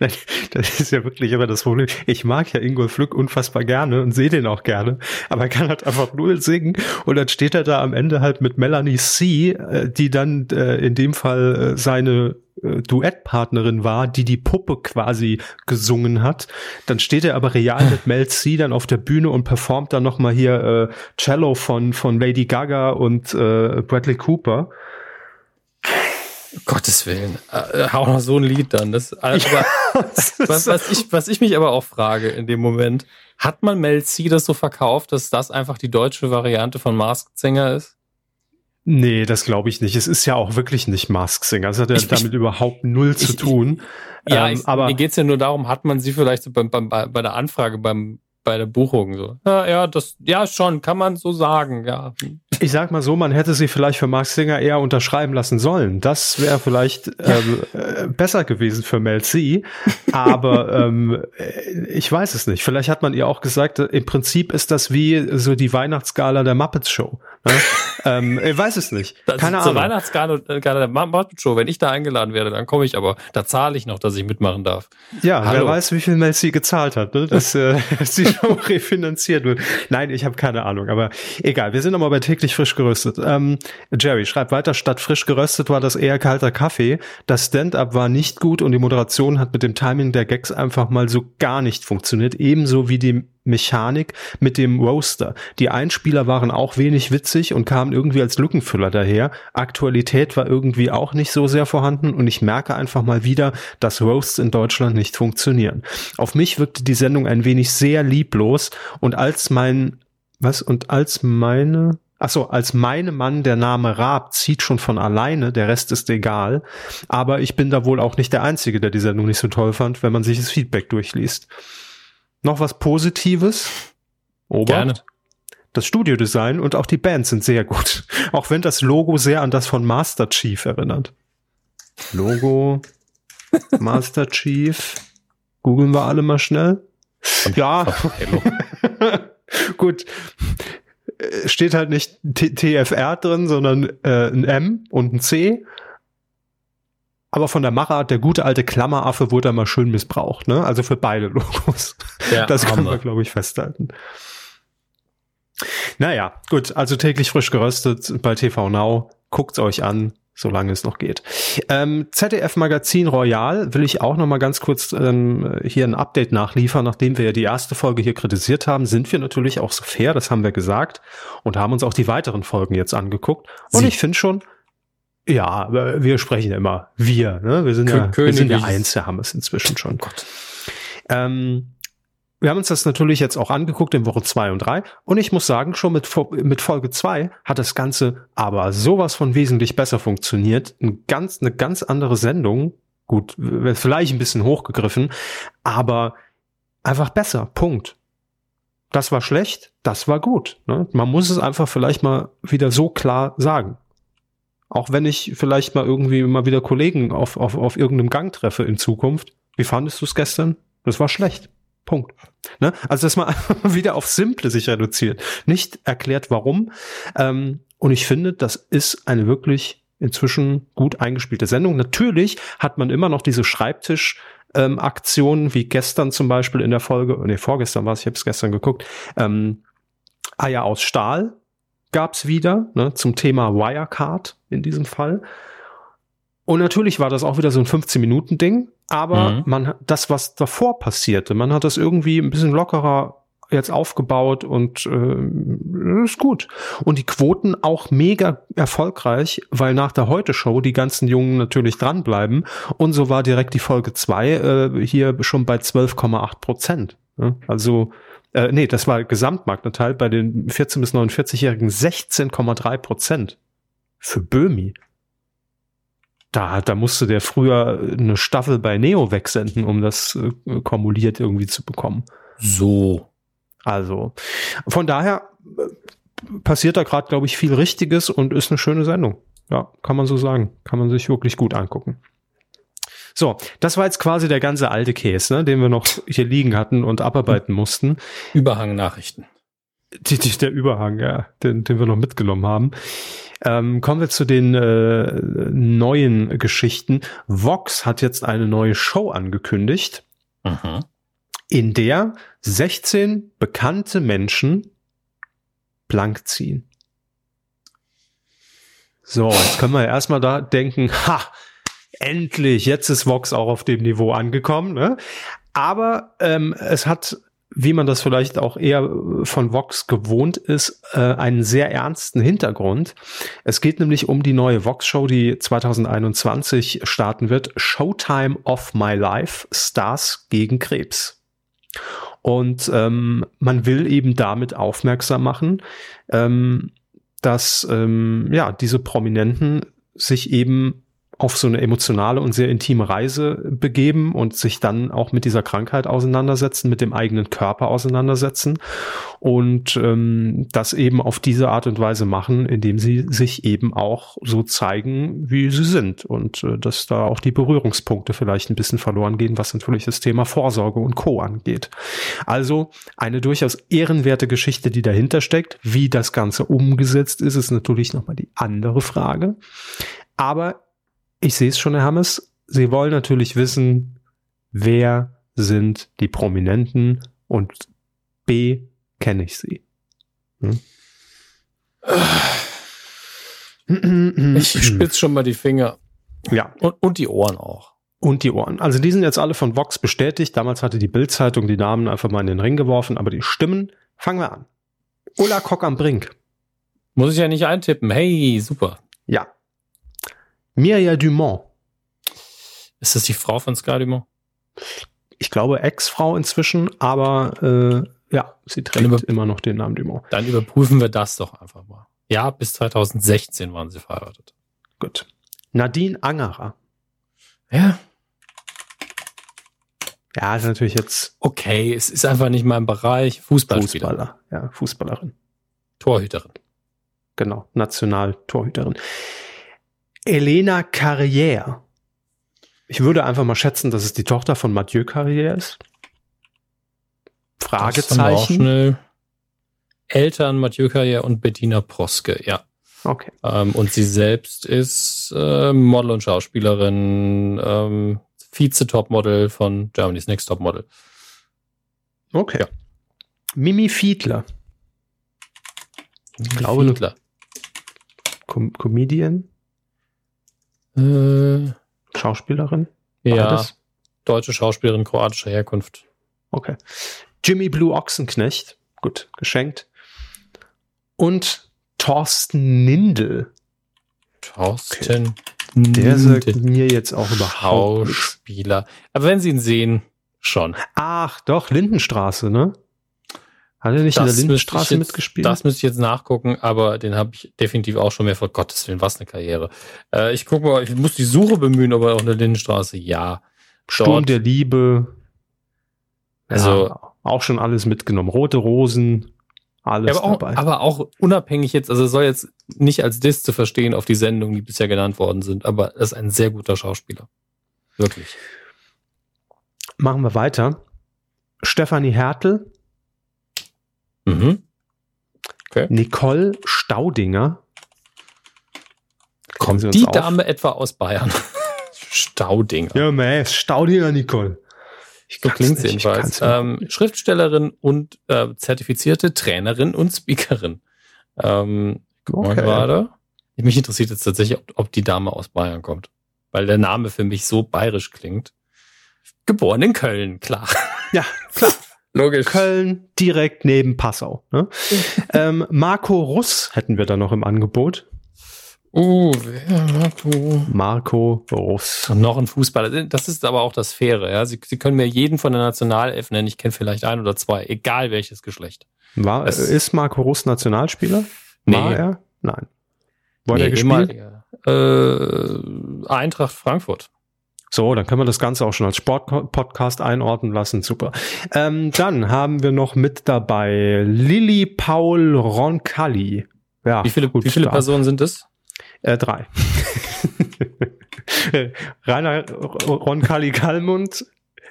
Nein, das ist ja wirklich immer das Problem. Ich mag ja Ingolf Lück unfassbar gerne und sehe den auch gerne, aber er kann halt einfach null singen und dann steht er da am Ende halt mit Melanie C., äh, die dann äh, in dem Fall äh, seine Duettpartnerin war, die die Puppe quasi gesungen hat. Dann steht er aber real mit Mel C dann auf der Bühne und performt dann nochmal hier äh, Cello von, von Lady Gaga und äh, Bradley Cooper. Gottes Willen. Äh, auch noch so ein Lied dann. Das, aber, ja, was, was, ich, was ich mich aber auch frage in dem Moment, hat man Mel C das so verkauft, dass das einfach die deutsche Variante von Masked Singer ist? Nee, das glaube ich nicht. Es ist ja auch wirklich nicht Mask Singer. Das hat ja ich, damit ich, überhaupt null zu tun. ja, ähm, aber mir geht's ja nur darum, hat man sie vielleicht so beim, beim, bei der Anfrage beim bei der Buchung so. Ja, ja, das, ja, schon, kann man so sagen, ja. Ich sag mal so, man hätte sie vielleicht für Mark Singer eher unterschreiben lassen sollen. Das wäre vielleicht ähm, äh, besser gewesen für Mel C. Aber ähm, äh, ich weiß es nicht. Vielleicht hat man ihr auch gesagt, äh, im Prinzip ist das wie so die Weihnachtsgala der Muppets Show. Ne? ähm, ich weiß es nicht. Keine das Ahnung. Zur Weihnachtsgala der Show, wenn ich da eingeladen werde, dann komme ich aber. Da zahle ich noch, dass ich mitmachen darf. Ja, Hallo. wer weiß, wie viel C gezahlt hat, ne? dass, äh, dass die Show refinanziert wird. Nein, ich habe keine Ahnung. Aber egal, wir sind nochmal bei täglich frisch geröstet. Ähm, Jerry schreibt weiter, statt frisch geröstet war das eher kalter Kaffee. Das Stand-up war nicht gut und die Moderation hat mit dem Timing der Gags einfach mal so gar nicht funktioniert. Ebenso wie die Mechanik mit dem Roaster. Die Einspieler waren auch wenig witzig und kamen irgendwie als Lückenfüller daher. Aktualität war irgendwie auch nicht so sehr vorhanden und ich merke einfach mal wieder, dass Roasts in Deutschland nicht funktionieren. Auf mich wirkte die Sendung ein wenig sehr lieblos und als mein, was, und als meine Achso, als meine Mann der Name Raab zieht schon von alleine, der Rest ist egal. Aber ich bin da wohl auch nicht der Einzige, der die Sendung nicht so toll fand, wenn man sich das Feedback durchliest. Noch was Positives? Obacht. Gerne. Das Studiodesign und auch die Band sind sehr gut. Auch wenn das Logo sehr an das von Master Chief erinnert. Logo, Master Chief. Googeln wir alle mal schnell. Ja. Gut. Steht halt nicht T TFR drin, sondern äh, ein M und ein C. Aber von der Machart, der gute alte Klammeraffe wurde da mal schön missbraucht, ne? Also für beide Logos. Ja, das können wir, glaube ich, festhalten. Naja, gut, also täglich frisch geröstet bei TV Now. Guckt's euch an solange es noch geht. Ähm, ZDF Magazin Royal will ich auch noch mal ganz kurz ähm, hier ein Update nachliefern. Nachdem wir ja die erste Folge hier kritisiert haben, sind wir natürlich auch so fair, das haben wir gesagt, und haben uns auch die weiteren Folgen jetzt angeguckt. Und Sie. ich finde schon, ja, wir sprechen immer wir, ne? Wir sind K ja, wir sind ja eins, wir haben es inzwischen schon. Oh ähm, wir haben uns das natürlich jetzt auch angeguckt in Woche zwei und drei und ich muss sagen, schon mit, mit Folge zwei hat das Ganze aber sowas von wesentlich besser funktioniert. Ein ganz, eine ganz andere Sendung. Gut, vielleicht ein bisschen hochgegriffen, aber einfach besser. Punkt. Das war schlecht, das war gut. Ne? Man muss es einfach vielleicht mal wieder so klar sagen. Auch wenn ich vielleicht mal irgendwie mal wieder Kollegen auf, auf, auf irgendeinem Gang treffe in Zukunft. Wie fandest du es gestern? Das war schlecht. Punkt. Ne? Also, dass man wieder auf Simple sich reduziert. Nicht erklärt, warum. Ähm, und ich finde, das ist eine wirklich inzwischen gut eingespielte Sendung. Natürlich hat man immer noch diese Schreibtisch- ähm, Aktionen, wie gestern zum Beispiel in der Folge, nee, vorgestern war es, ich habe es gestern geguckt, ähm, Eier aus Stahl gab's wieder, ne, zum Thema Wirecard in diesem Fall. Und natürlich war das auch wieder so ein 15-Minuten-Ding, aber mhm. man das, was davor passierte, man hat das irgendwie ein bisschen lockerer jetzt aufgebaut und äh, ist gut. Und die Quoten auch mega erfolgreich, weil nach der Heute-Show die ganzen Jungen natürlich dranbleiben. Und so war direkt die Folge zwei äh, hier schon bei 12,8 Prozent. Also, äh, nee, das war Gesamtmarktanteil bei den 14- bis 49-Jährigen 16,3 Prozent. Für Böhmi da, da musste der früher eine Staffel bei Neo wegsenden, um das äh, kumuliert irgendwie zu bekommen. So. Also, von daher äh, passiert da gerade, glaube ich, viel Richtiges und ist eine schöne Sendung. Ja, kann man so sagen. Kann man sich wirklich gut angucken. So, das war jetzt quasi der ganze alte Case, ne, den wir noch hier liegen hatten und abarbeiten mussten. Überhang-Nachrichten. Der Überhang, ja, den, den wir noch mitgenommen haben. Ähm, kommen wir zu den äh, neuen Geschichten. Vox hat jetzt eine neue Show angekündigt, mhm. in der 16 bekannte Menschen blank ziehen. So, jetzt können wir erstmal da denken, ha, endlich, jetzt ist Vox auch auf dem Niveau angekommen. Ne? Aber ähm, es hat wie man das vielleicht auch eher von Vox gewohnt ist, äh, einen sehr ernsten Hintergrund. Es geht nämlich um die neue Vox-Show, die 2021 starten wird. Showtime of My Life, Stars gegen Krebs. Und ähm, man will eben damit aufmerksam machen, ähm, dass ähm, ja diese Prominenten sich eben auf so eine emotionale und sehr intime Reise begeben und sich dann auch mit dieser Krankheit auseinandersetzen, mit dem eigenen Körper auseinandersetzen und ähm, das eben auf diese Art und Weise machen, indem sie sich eben auch so zeigen, wie sie sind und äh, dass da auch die Berührungspunkte vielleicht ein bisschen verloren gehen, was natürlich das Thema Vorsorge und Co angeht. Also eine durchaus ehrenwerte Geschichte, die dahinter steckt. Wie das Ganze umgesetzt ist, ist natürlich nochmal die andere Frage. Aber ich sehe es schon, Herr Hammes. Sie wollen natürlich wissen, wer sind die Prominenten und B, kenne ich sie. Hm? Ich spitze schon mal die Finger. Ja. Und, und die Ohren auch. Und die Ohren. Also die sind jetzt alle von Vox bestätigt. Damals hatte die Bildzeitung die Namen einfach mal in den Ring geworfen, aber die Stimmen, fangen wir an. Ulla Kock am Brink. Muss ich ja nicht eintippen. Hey, super. Ja, Mirja Dumont. Ist das die Frau von Sky Dumont? Ich glaube Ex-Frau inzwischen, aber äh, ja, sie trägt immer noch den Namen Dumont. Dann überprüfen wir das doch einfach mal. Ja, bis 2016 waren sie verheiratet. Gut. Nadine Angerer. Ja. Ja, ist natürlich jetzt. Okay, es ist einfach nicht mein Bereich. Fußballspieler. Fußballer. Ja, Fußballerin. Torhüterin. Genau, Nationaltorhüterin. Elena Carrière. Ich würde einfach mal schätzen, dass es die Tochter von Mathieu Carrière ist. Fragezeichen. Eltern Mathieu Carrière und Bettina Proske, ja. Okay. Ähm, und sie selbst ist äh, Model und Schauspielerin, ähm, Vize-Topmodel von Germany's Next Topmodel. Okay. Ja. Mimi Fiedler. Ich glaube, Fiedler. Com Comedian? Äh, Schauspielerin? Ja. Deutsche Schauspielerin kroatischer Herkunft. Okay. Jimmy Blue Ochsenknecht. Gut, geschenkt. Und Thorsten Nindel. Thorsten okay. Der sagt mir jetzt auch überhaupt Schauspieler. Aber wenn Sie ihn sehen, schon. Ach, doch, Lindenstraße, ne? Hat er nicht das in der Lindenstraße jetzt, mitgespielt? Das müsste ich jetzt nachgucken, aber den habe ich definitiv auch schon mehr vor Gottes Willen, was eine Karriere. Äh, ich gucke mal, ich muss die Suche bemühen, aber auch in der Lindenstraße, ja. Sturm Dort, der Liebe. Also ja, auch schon alles mitgenommen. Rote Rosen, alles aber auch, dabei. Aber auch unabhängig jetzt, also soll jetzt nicht als Diss zu verstehen auf die Sendungen, die bisher genannt worden sind, aber das ist ein sehr guter Schauspieler. Wirklich. Machen wir weiter. Stefanie Hertel. Mhm. Okay. Nicole Staudinger. Kommt die Dame etwa aus Bayern? Staudinger. Ja, man, Staudinger Nicole. Ich so klingt sie jedenfalls. Ähm, Schriftstellerin und äh, zertifizierte Trainerin und Speakerin. Ähm, okay. gerade. Mich interessiert jetzt tatsächlich, ob, ob die Dame aus Bayern kommt. Weil der Name für mich so bayerisch klingt. Geboren in Köln, klar. Ja, klar. Logisch. Köln, direkt neben Passau. Ne? ähm, Marco Russ hätten wir da noch im Angebot. Oh, wer Marco? Marco Russ. Und noch ein Fußballer. Das ist aber auch das Faire. Ja? Sie, Sie können mir jeden von der Nationalelf nennen. Ich kenne vielleicht ein oder zwei, egal welches Geschlecht. War, das ist Marco Russ Nationalspieler? Nee. War er? Nein. Wo nee, er gespielt? Äh, Eintracht Frankfurt. So, dann können wir das Ganze auch schon als Sportpodcast einordnen lassen. Super. Ähm, dann haben wir noch mit dabei Lilly Paul Roncalli. Ja, wie viele, gut, wie viele Personen sind es? Äh, drei. Rainer Roncalli Kalmund,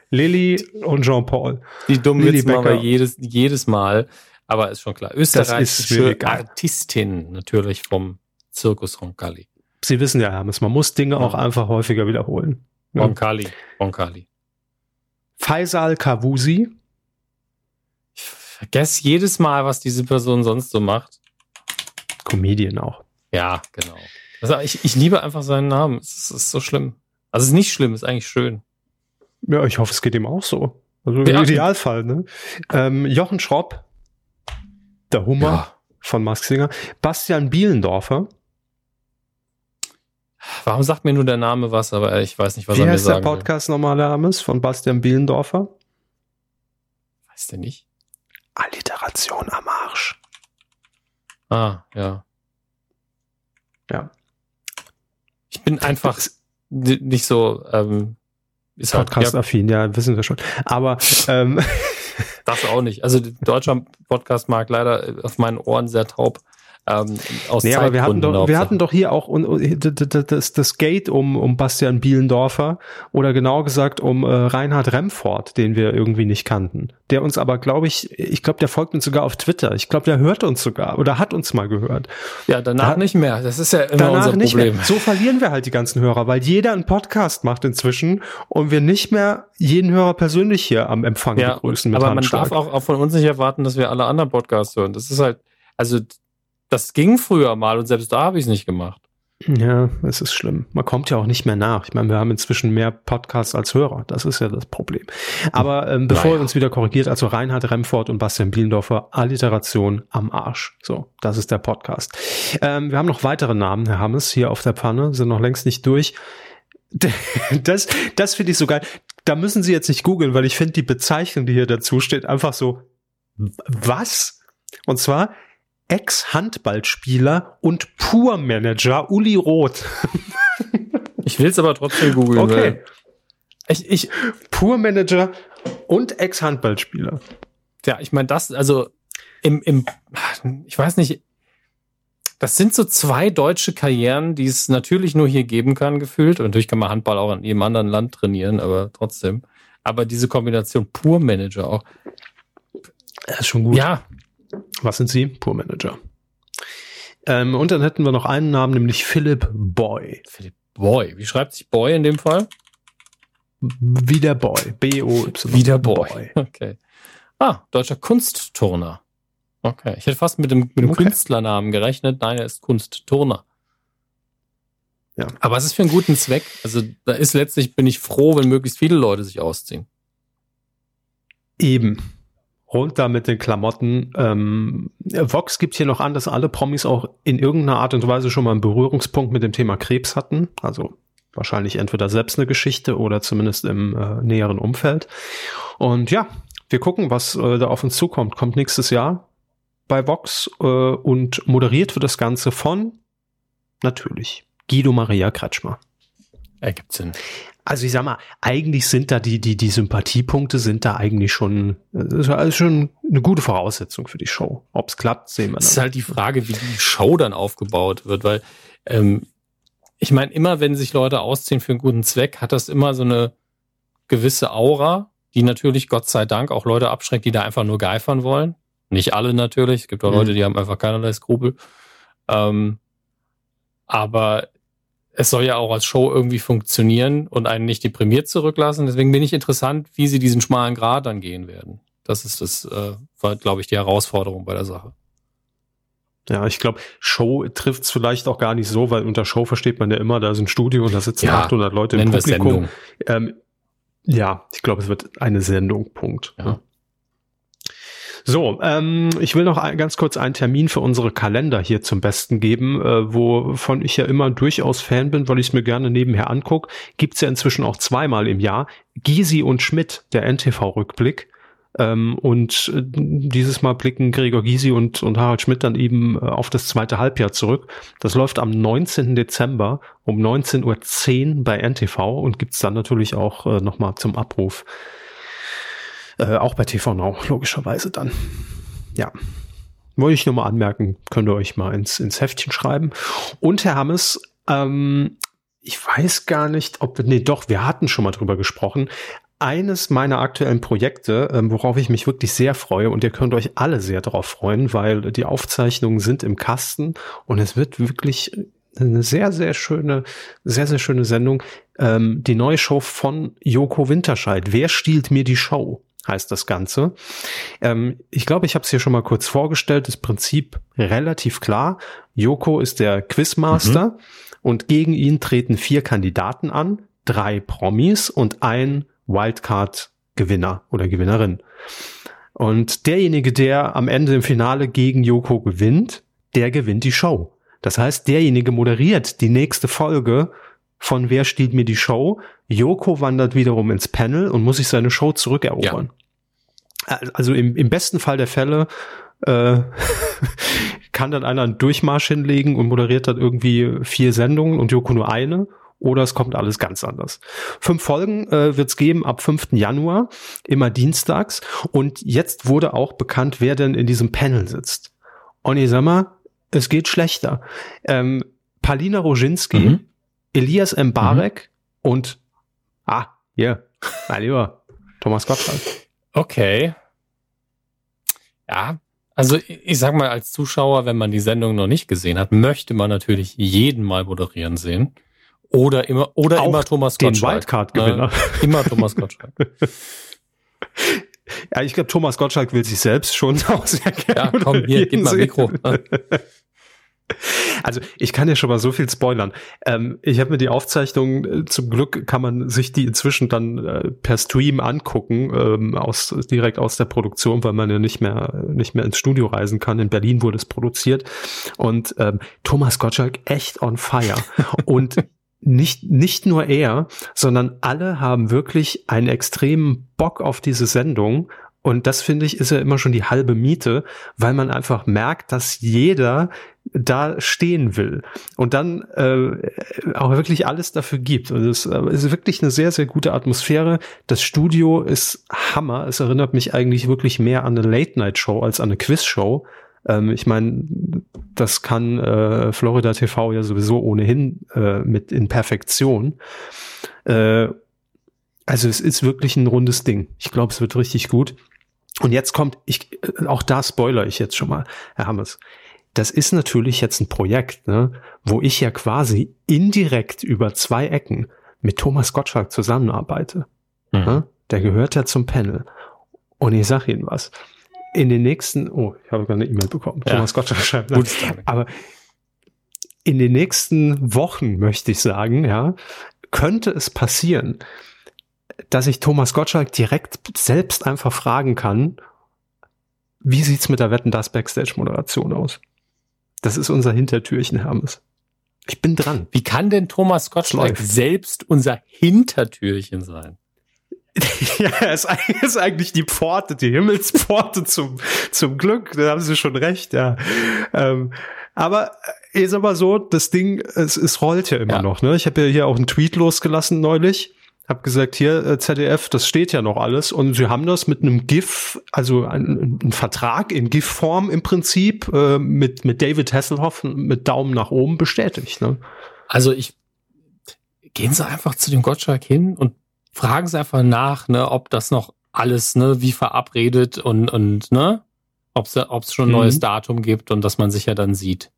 Lilly und Jean-Paul. Die dummen Lilly Witze machen wir jedes, jedes Mal. Aber ist schon klar. Österreichische Artistin natürlich vom Zirkus Roncalli. Sie wissen ja, Hermes, man muss Dinge ja. auch einfach häufiger wiederholen. Roncalli, Roncalli. Faisal Kavusi. Ich vergesse jedes Mal, was diese Person sonst so macht. Comedian auch. Ja, genau. Also ich, ich liebe einfach seinen Namen. Es ist, es ist so schlimm. Also es ist nicht schlimm, es ist eigentlich schön. Ja, ich hoffe, es geht ihm auch so. Also im Idealfall, ne? Ähm, Jochen Schropp, der Hummer ja. von Mask Singer. Bastian Bielendorfer. Warum sagt mir nur der Name was, aber ich weiß nicht, was Wie er mir heißt der Podcast nochmal Name von Bastian Bielendorfer? Weiß der nicht? Alliteration am Arsch. Ah, ja. Ja. Ich bin einfach nicht so ähm, ist halt, Podcast-affin, ja. ja, wissen wir schon. Aber ähm, das auch nicht. Also deutscher Podcast-Markt leider auf meinen Ohren sehr taub. Ähm, aus nee, aber wir hatten, doch, wir hatten doch hier auch das, das Gate um, um Bastian Bielendorfer oder genauer gesagt um äh, Reinhard Remford, den wir irgendwie nicht kannten. Der uns aber, glaube ich, ich glaube, der folgt uns sogar auf Twitter. Ich glaube, der hört uns sogar oder hat uns mal gehört. Ja, danach da, nicht mehr. Das ist ja immer danach unser nicht Problem. Mehr. So verlieren wir halt die ganzen Hörer, weil jeder einen Podcast macht inzwischen und wir nicht mehr jeden Hörer persönlich hier am Empfang ja, begrüßen mit Aber man darf auch, auch von uns nicht erwarten, dass wir alle anderen Podcasts hören. Das ist halt, also das ging früher mal und selbst da habe ich es nicht gemacht. Ja, es ist schlimm. Man kommt ja auch nicht mehr nach. Ich meine, wir haben inzwischen mehr Podcasts als Hörer. Das ist ja das Problem. Aber ähm, bevor naja. ihr uns wieder korrigiert, also Reinhard Remford und Bastian Bielendorfer, Alliteration am Arsch. So, das ist der Podcast. Ähm, wir haben noch weitere Namen, Herr Hammes, hier auf der Pfanne, sind noch längst nicht durch. Das, das finde ich so geil. Da müssen Sie jetzt nicht googeln, weil ich finde die Bezeichnung, die hier dazu steht, einfach so, was? Und zwar Ex-Handballspieler und Pur-Manager Uli Roth. ich will es aber trotzdem googeln. Okay. Ich, ich, Pur-Manager und Ex-Handballspieler. Ja, ich meine, das, also im, im, ich weiß nicht, das sind so zwei deutsche Karrieren, die es natürlich nur hier geben kann, gefühlt. Und natürlich kann man Handball auch in jedem anderen Land trainieren, aber trotzdem. Aber diese Kombination Pur-Manager auch. Das ist schon gut. Ja. Was sind Sie? Pur-Manager. Ähm, und dann hätten wir noch einen Namen, nämlich Philip Boy. Philip Boy. Wie schreibt sich Boy in dem Fall? Wie der Boy. B-O-Y. Wie der Boy. Boy. Okay. Ah, deutscher Kunstturner. Okay. Ich hätte fast mit dem, mit dem okay. Künstlernamen gerechnet. Nein, er ist Kunstturner. Ja. Aber es ist für einen guten Zweck. Also da ist letztlich, bin ich froh, wenn möglichst viele Leute sich ausziehen. Eben. Runter mit den Klamotten. Ähm, Vox gibt hier noch an, dass alle Promis auch in irgendeiner Art und Weise schon mal einen Berührungspunkt mit dem Thema Krebs hatten. Also wahrscheinlich entweder selbst eine Geschichte oder zumindest im äh, näheren Umfeld. Und ja, wir gucken, was äh, da auf uns zukommt. Kommt nächstes Jahr bei Vox äh, und moderiert wird das Ganze von natürlich Guido Maria Kretschmer. Ergibt Sinn. Also ich sag mal, eigentlich sind da die, die, die Sympathiepunkte sind da eigentlich schon, also schon eine gute Voraussetzung für die Show. Ob es klappt, sehen wir dann. Es ist halt die Frage, wie die Show dann aufgebaut wird, weil ähm, ich meine, immer wenn sich Leute ausziehen für einen guten Zweck, hat das immer so eine gewisse Aura, die natürlich Gott sei Dank auch Leute abschreckt, die da einfach nur geifern wollen. Nicht alle natürlich. Es gibt auch mhm. Leute, die haben einfach keinerlei Skrupel. Ähm, aber es soll ja auch als Show irgendwie funktionieren und einen nicht deprimiert zurücklassen. Deswegen bin ich interessant, wie sie diesen schmalen Grad dann gehen werden. Das ist das, äh, war, glaube ich, die Herausforderung bei der Sache. Ja, ich glaube, Show trifft es vielleicht auch gar nicht so, weil unter Show versteht man ja immer, da ist ein Studio und da sitzen ja, 800 Leute im Publikum. Ähm, ja, ich glaube, es wird eine Sendung, Punkt. Ja. So, ähm, ich will noch ein, ganz kurz einen Termin für unsere Kalender hier zum Besten geben, äh, wovon ich ja immer durchaus Fan bin, weil ich es mir gerne nebenher angucke. Gibt's ja inzwischen auch zweimal im Jahr. Gysi und Schmidt, der NTV-Rückblick. Ähm, und äh, dieses Mal blicken Gregor Gysi und, und Harald Schmidt dann eben äh, auf das zweite Halbjahr zurück. Das läuft am 19. Dezember um 19.10 Uhr bei NTV und gibt's dann natürlich auch äh, nochmal zum Abruf. Äh, auch bei TV Now, logischerweise dann. Ja. Wollte ich nur mal anmerken, könnt ihr euch mal ins, ins Heftchen schreiben. Und Herr Hammes, ähm, ich weiß gar nicht, ob, nee, doch, wir hatten schon mal drüber gesprochen eines meiner aktuellen Projekte, ähm, worauf ich mich wirklich sehr freue und ihr könnt euch alle sehr darauf freuen, weil die Aufzeichnungen sind im Kasten und es wird wirklich eine sehr, sehr schöne, sehr, sehr schöne Sendung. Ähm, die neue Show von Joko Winterscheid. Wer stiehlt mir die Show? Heißt das Ganze. Ähm, ich glaube, ich habe es hier schon mal kurz vorgestellt. Das Prinzip relativ klar. Joko ist der Quizmaster mhm. und gegen ihn treten vier Kandidaten an, drei Promis und ein Wildcard-Gewinner oder Gewinnerin. Und derjenige, der am Ende im Finale gegen Joko gewinnt, der gewinnt die Show. Das heißt, derjenige moderiert die nächste Folge von Wer stiehlt mir die Show? Joko wandert wiederum ins Panel und muss sich seine Show zurückerobern. Ja. Also im, im besten Fall der Fälle äh, kann dann einer einen Durchmarsch hinlegen und moderiert dann irgendwie vier Sendungen und Joko nur eine oder es kommt alles ganz anders. Fünf Folgen äh, wird es geben ab 5. Januar, immer dienstags. Und jetzt wurde auch bekannt, wer denn in diesem Panel sitzt. Und ich sag mal, es geht schlechter. Ähm, Palina Roginski, mhm. Elias Mbarek mhm. und, ah, hier, mein Lieber, Thomas Gottschalk. Okay. Ja, also ich sag mal, als Zuschauer, wenn man die Sendung noch nicht gesehen hat, möchte man natürlich jeden mal moderieren sehen. Oder immer, oder immer Thomas Gottschalk. Wildcard-Gewinner. Äh, immer Thomas Gottschalk. ja, ich glaube, Thomas Gottschalk will sich selbst schon auch sehr gerne. Ja, komm, hier, gib mal Mikro. Also ich kann ja schon mal so viel spoilern. Ähm, ich habe mir die Aufzeichnung, äh, zum Glück kann man sich die inzwischen dann äh, per Stream angucken, ähm, aus, direkt aus der Produktion, weil man ja nicht mehr, nicht mehr ins Studio reisen kann. In Berlin wurde es produziert. Und ähm, Thomas Gottschalk echt on fire. Und nicht, nicht nur er, sondern alle haben wirklich einen extremen Bock auf diese Sendung. Und das finde ich ist ja immer schon die halbe Miete, weil man einfach merkt, dass jeder da stehen will und dann äh, auch wirklich alles dafür gibt. Und es äh, ist wirklich eine sehr, sehr gute Atmosphäre. Das Studio ist Hammer. Es erinnert mich eigentlich wirklich mehr an eine Late-Night-Show als an eine Quiz-Show. Ähm, ich meine, das kann äh, Florida TV ja sowieso ohnehin äh, mit in Perfektion. Äh, also es ist wirklich ein rundes Ding. Ich glaube, es wird richtig gut. Und jetzt kommt, ich, äh, auch da spoiler ich jetzt schon mal, Herr Hammers. Das ist natürlich jetzt ein Projekt, ne, wo ich ja quasi indirekt über zwei Ecken mit Thomas Gottschalk zusammenarbeite. Mhm. Ne? Der gehört ja zum Panel. Und ich sag Ihnen was. In den nächsten, oh, ich habe gerade eine E-Mail bekommen. Ja. Thomas Gottschalk schreibt. Gut, aber in den nächsten Wochen möchte ich sagen, ja, könnte es passieren, dass ich Thomas Gottschalk direkt selbst einfach fragen kann, wie sieht's mit der Wetten das Backstage-Moderation aus? Das ist unser Hintertürchen, Hermes. Ich bin dran. Wie kann denn Thomas Gottschalk selbst unser Hintertürchen sein? ja, es ist eigentlich die Pforte, die Himmelspforte zum, zum Glück. Da haben Sie schon recht, ja. Ähm, aber ist aber so, das Ding, es, es rollt ja immer ja. noch. Ne? Ich habe ja hier auch einen Tweet losgelassen neulich habe gesagt, hier äh, ZDF, das steht ja noch alles und sie haben das mit einem GIF, also ein, ein Vertrag in GIF-Form im Prinzip äh, mit mit David Hasselhoff mit Daumen nach oben bestätigt. Ne? Also ich gehen Sie einfach zu dem Gottschalk hin und fragen Sie einfach nach, ne, ob das noch alles ne wie verabredet und und ne, ob es ob es schon ein mhm. neues Datum gibt und dass man sich ja dann sieht.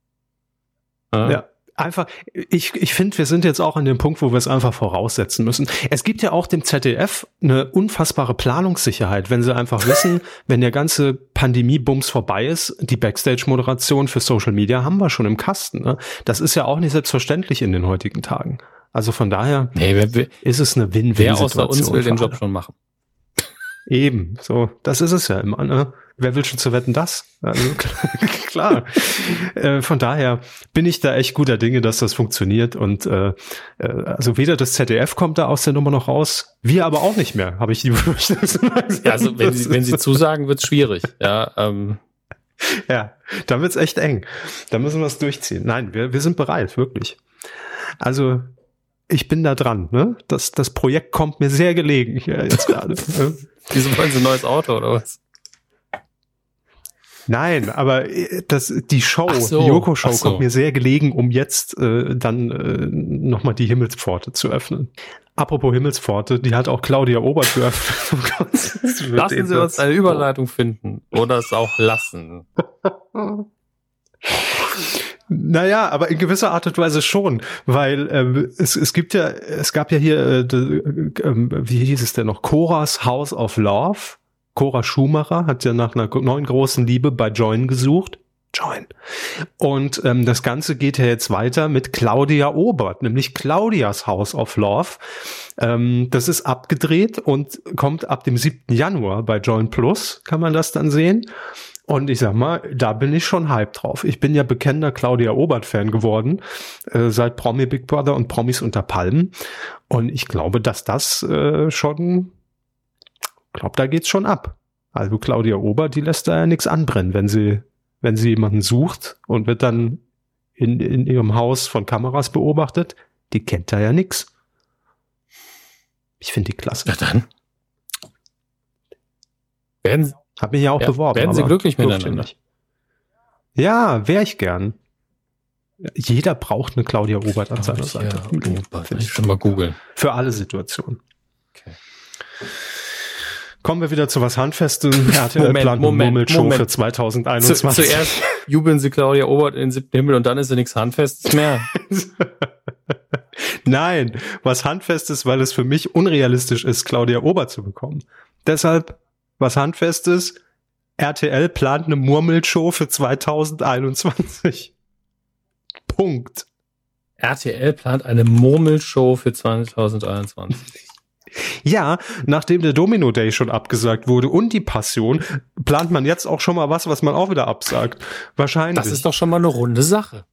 Ja. ja einfach, ich, ich finde, wir sind jetzt auch an dem Punkt, wo wir es einfach voraussetzen müssen. Es gibt ja auch dem ZDF eine unfassbare Planungssicherheit, wenn sie einfach wissen, wenn der ganze Pandemie-Bums vorbei ist, die Backstage-Moderation für Social Media haben wir schon im Kasten. Ne? Das ist ja auch nicht selbstverständlich in den heutigen Tagen. Also von daher nee, wer, wer, ist es eine Win-Win-Situation. Wer außer uns will den Job schon machen. Eben, so, das ist es ja immer, ne? Wer will schon zu wetten das? Also, klar. äh, von daher bin ich da echt guter Dinge, dass das funktioniert. Und äh, äh also weder das ZDF kommt da aus der Nummer noch raus, wir aber auch nicht mehr, habe ich die Befürchtung. ja, also wenn Sie, wenn Sie zusagen, wird's schwierig. Ja, ähm. ja, da wird's echt eng. Da müssen wir es durchziehen. Nein, wir, wir sind bereit, wirklich. Also ich bin da dran. Ne? Das, das Projekt kommt mir sehr gelegen hier jetzt gerade. Ne? Wieso wollen Sie ein neues Auto oder was? Nein, aber äh, das, die Show, so, die Joko-Show so. kommt mir sehr gelegen, um jetzt äh, dann äh, nochmal die Himmelspforte zu öffnen. Apropos Himmelspforte, die hat auch Claudia Obert geöffnet. lassen Sie uns eine Überleitung finden oder es auch lassen. Naja, aber in gewisser Art und Weise schon, weil ähm, es, es gibt ja, es gab ja hier, äh, de, äh, wie hieß es denn noch, Coras House of Love. Cora Schumacher hat ja nach einer neuen großen Liebe bei Join gesucht. Join. Und ähm, das Ganze geht ja jetzt weiter mit Claudia Obert, nämlich Claudias House of Love. Ähm, das ist abgedreht und kommt ab dem 7. Januar bei Join Plus, kann man das dann sehen. Und ich sag mal, da bin ich schon hype drauf. Ich bin ja bekennender Claudia Obert-Fan geworden, äh, seit Promi Big Brother und Promis unter Palmen. Und ich glaube, dass das äh, schon, glaube, da geht's schon ab. Also Claudia Obert, die lässt da ja nichts anbrennen, wenn sie, wenn sie jemanden sucht und wird dann in, in ihrem Haus von Kameras beobachtet. Die kennt da ja nix. Ich finde die klasse. Ja, dann. Werden, hab mich ja auch ja, beworben. Werden Sie glücklich miteinander? Ja, wäre ich gern. Jeder braucht eine Claudia Obert an seiner Seite. Ja, Obert. Ich schon mal googeln. Für alle Situationen. Okay. Kommen wir wieder zu was Handfestem. RTL Moment, plant Moment, Murmelshow Moment. für 2021. Zu, zuerst jubeln sie Claudia Obert in den siebten Himmel und dann ist sie nichts Handfestes mehr. Nein, was Handfestes, weil es für mich unrealistisch ist, Claudia Obert zu bekommen. Deshalb was handfestes. RTL plant eine Murmelshow für 2021. Punkt. RTL plant eine Murmelshow für 2021. Ja, nachdem der Domino Day schon abgesagt wurde und die Passion, plant man jetzt auch schon mal was, was man auch wieder absagt. Wahrscheinlich. Das ist doch schon mal eine runde Sache.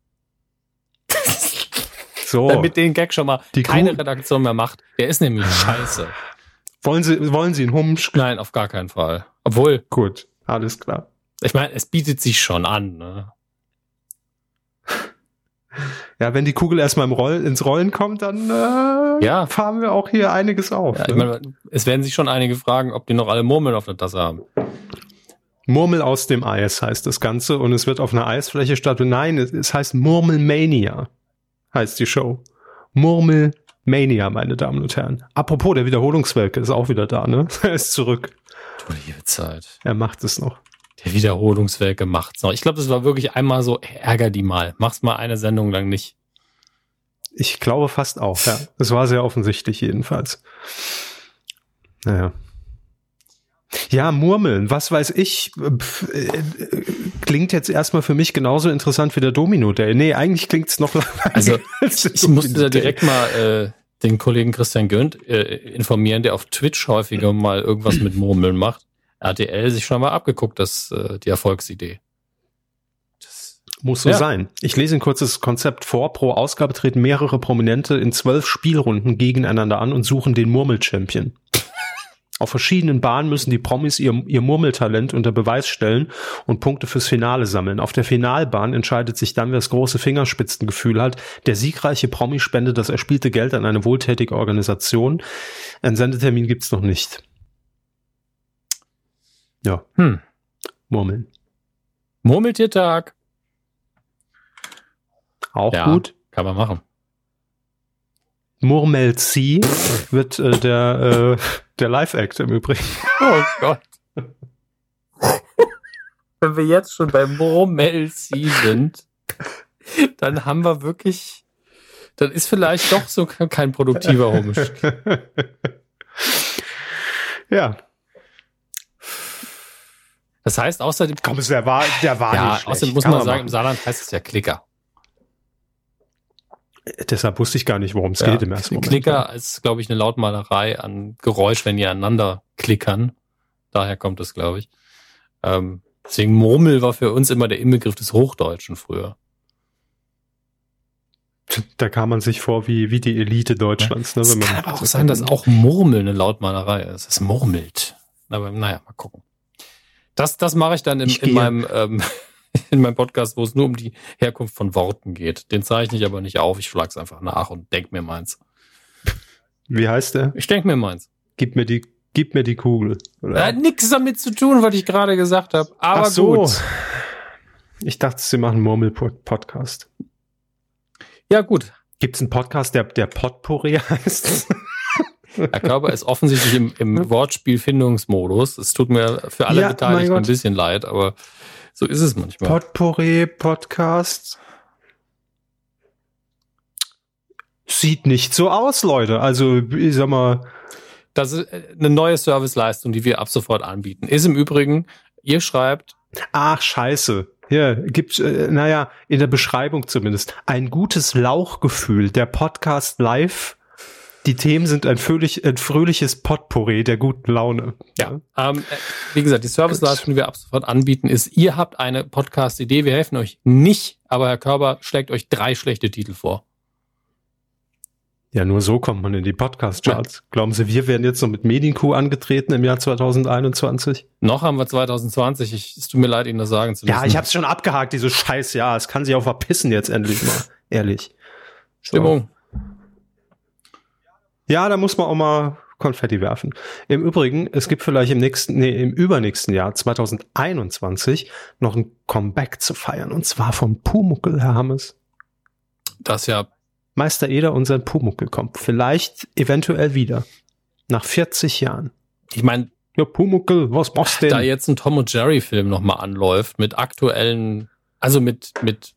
so. Damit den Gag schon mal die keine Redaktion mehr macht. Der ist nämlich scheiße. Wollen Sie, wollen Sie einen Humsch? Nein, auf gar keinen Fall. Obwohl. Gut, alles klar. Ich meine, es bietet sich schon an. Ne? Ja, wenn die Kugel erstmal im Roll, ins Rollen kommt, dann äh, ja. fahren wir auch hier einiges auf. Ja, ne? ich meine, es werden sich schon einige fragen, ob die noch alle Murmeln auf der Tasse haben. Murmel aus dem Eis heißt das Ganze und es wird auf einer Eisfläche statt. Nein, es heißt Murmelmania heißt die Show. Murmelmania, meine Damen und Herren. Apropos, der Wiederholungswelke ist auch wieder da, ne? er ist zurück. Du liebe Zeit. Er macht es noch. Der Wiederholungswelke macht's noch. Ich glaube, das war wirklich einmal so, ärger die mal. Mach's mal eine Sendung lang nicht. Ich glaube fast auch, ja. Es war sehr offensichtlich jedenfalls. Naja. Ja, Murmeln, was weiß ich, äh, klingt jetzt erstmal für mich genauso interessant wie der Domino Day. Nee, eigentlich klingt's noch Also, ich musste da direkt mal äh, den Kollegen Christian Gönt äh, informieren, der auf Twitch häufiger mal irgendwas mit Murmeln macht. RTL sich schon mal abgeguckt, das äh, die Erfolgsidee. Muss so ja. sein. Ich lese ein kurzes Konzept vor. Pro Ausgabe treten mehrere Prominente in zwölf Spielrunden gegeneinander an und suchen den Murmel-Champion. Auf verschiedenen Bahnen müssen die Promis ihr, ihr Murmeltalent unter Beweis stellen und Punkte fürs Finale sammeln. Auf der Finalbahn entscheidet sich dann, wer das große Fingerspitzengefühl hat. Der siegreiche Promi spendet das erspielte Geld an eine wohltätige Organisation. Ein Sendetermin gibt's noch nicht. Ja. Hm. Murmeln. Murmeltiertag. Auch ja, gut. Kann man machen. Murmelzi wird äh, der, äh, der Live-Act im Übrigen. Oh Gott. Wenn wir jetzt schon bei Murmelzi sind, dann haben wir wirklich, dann ist vielleicht doch so kein produktiver Humsch. ja. Das heißt, außerdem. Komm, der war, der war ja, nicht schlecht. Außerdem muss man, man sagen, im Saarland heißt es ja Klicker. Deshalb wusste ich gar nicht, worum es ja, geht im ersten Moment. Klicker ist, glaube ich, eine Lautmalerei an Geräusch, wenn die aneinander klickern. Daher kommt es, glaube ich. Ähm, deswegen Murmel war für uns immer der Inbegriff des Hochdeutschen früher. Da kam man sich vor wie, wie die Elite Deutschlands. Ja, ne, es kann aber auch sein, dass auch Murmel eine Lautmalerei ist. Es murmelt. Aber naja, mal gucken. Das, das mache ich dann in, ich in meinem ähm, in meinem Podcast, wo es nur um die Herkunft von Worten geht. Den zeichne ich aber nicht auf. Ich schlage es einfach nach und denk mir meins. Wie heißt der? Ich denk mir meins. Gib mir die, gib mir die Kugel. Oder? Hat nichts damit zu tun, was ich gerade gesagt habe. Aber Ach so. gut. Ich dachte, sie machen Murmel-Podcast. Ja, gut. Gibt es einen Podcast, der, der Potpourri heißt? Herr Körper ist offensichtlich im, im Wortspielfindungsmodus. Es tut mir für alle ja, Beteiligten ein bisschen leid, aber so ist es manchmal. Potpourri Podcast. Sieht nicht so aus, Leute. Also, ich sag mal. Das ist eine neue Serviceleistung, die wir ab sofort anbieten. Ist im Übrigen, ihr schreibt. Ach, scheiße. Ja, gibt, äh, naja, in der Beschreibung zumindest. Ein gutes Lauchgefühl. Der Podcast live die Themen sind ein, fröhlich, ein fröhliches Potpourri der guten Laune. Ja, ähm, äh, wie gesagt, die Serviceleistung, die wir ab sofort anbieten, ist, ihr habt eine Podcast-Idee, wir helfen euch nicht, aber Herr Körber schlägt euch drei schlechte Titel vor. Ja, nur so kommt man in die Podcast-Charts. Ja. Glauben Sie, wir werden jetzt noch mit Medienkuh angetreten im Jahr 2021? Noch haben wir 2020. Ich, es tut mir leid, Ihnen das sagen zu müssen. Ja, ich habe es schon abgehakt, diese Scheiß. Ja, es kann sich auch verpissen jetzt endlich mal. Ehrlich. Stimmung. Ja, da muss man auch mal Konfetti werfen. Im Übrigen, es gibt vielleicht im nächsten, nee, im übernächsten Jahr 2021 noch ein Comeback zu feiern und zwar von Pumuckel, Herr Hammes. Das ja. Meister Eder und sein Pumuckel kommt. Vielleicht eventuell wieder. Nach 40 Jahren. Ich meine, ja, Pumuckel, was machst du denn? Da jetzt ein Tom und Jerry Film nochmal anläuft mit aktuellen, also mit, mit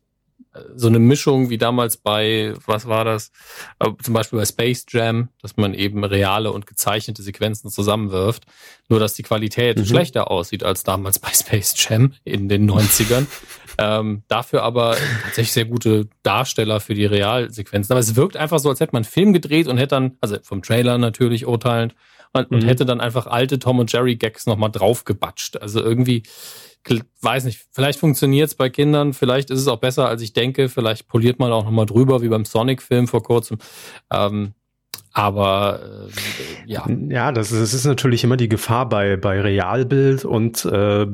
so eine Mischung wie damals bei, was war das? Äh, zum Beispiel bei Space Jam, dass man eben reale und gezeichnete Sequenzen zusammenwirft. Nur, dass die Qualität mhm. schlechter aussieht als damals bei Space Jam in den 90ern. ähm, dafür aber tatsächlich sehr gute Darsteller für die Realsequenzen. Aber es wirkt einfach so, als hätte man einen Film gedreht und hätte dann, also vom Trailer natürlich urteilend, und, mhm. und hätte dann einfach alte Tom und Jerry Gags nochmal draufgebatscht. Also irgendwie, weiß nicht, vielleicht funktioniert es bei Kindern, vielleicht ist es auch besser, als ich denke, vielleicht poliert man auch nochmal drüber, wie beim Sonic-Film vor kurzem. Ähm, Aber äh, ja. Ja, das, das ist natürlich immer die Gefahr bei, bei Realbild und äh,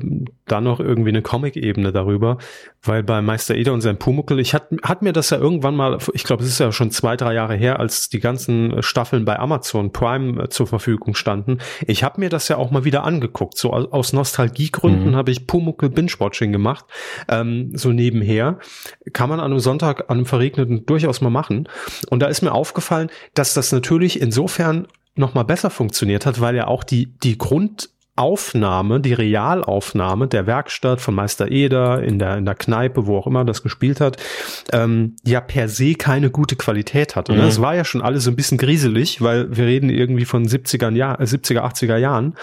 dann noch irgendwie eine Comic-Ebene darüber, weil bei Meister Eder und sein Pumuckel, ich hat, hat mir das ja irgendwann mal, ich glaube, es ist ja schon zwei, drei Jahre her, als die ganzen Staffeln bei Amazon Prime äh, zur Verfügung standen. Ich habe mir das ja auch mal wieder angeguckt. So aus, aus Nostalgiegründen mhm. habe ich Pumuckel Binge-Watching gemacht, ähm, so nebenher. Kann man an einem Sonntag, an einem verregneten durchaus mal machen. Und da ist mir aufgefallen, dass das natürlich insofern noch mal besser funktioniert hat, weil ja auch die, die Grund Aufnahme, die Realaufnahme der Werkstatt von Meister Eder in der, in der Kneipe, wo auch immer das gespielt hat, ähm, ja per se keine gute Qualität hatte. Ne? Mhm. Es war ja schon alles so ein bisschen grieselig, weil wir reden irgendwie von 70er, Jahr, 70er 80er Jahren.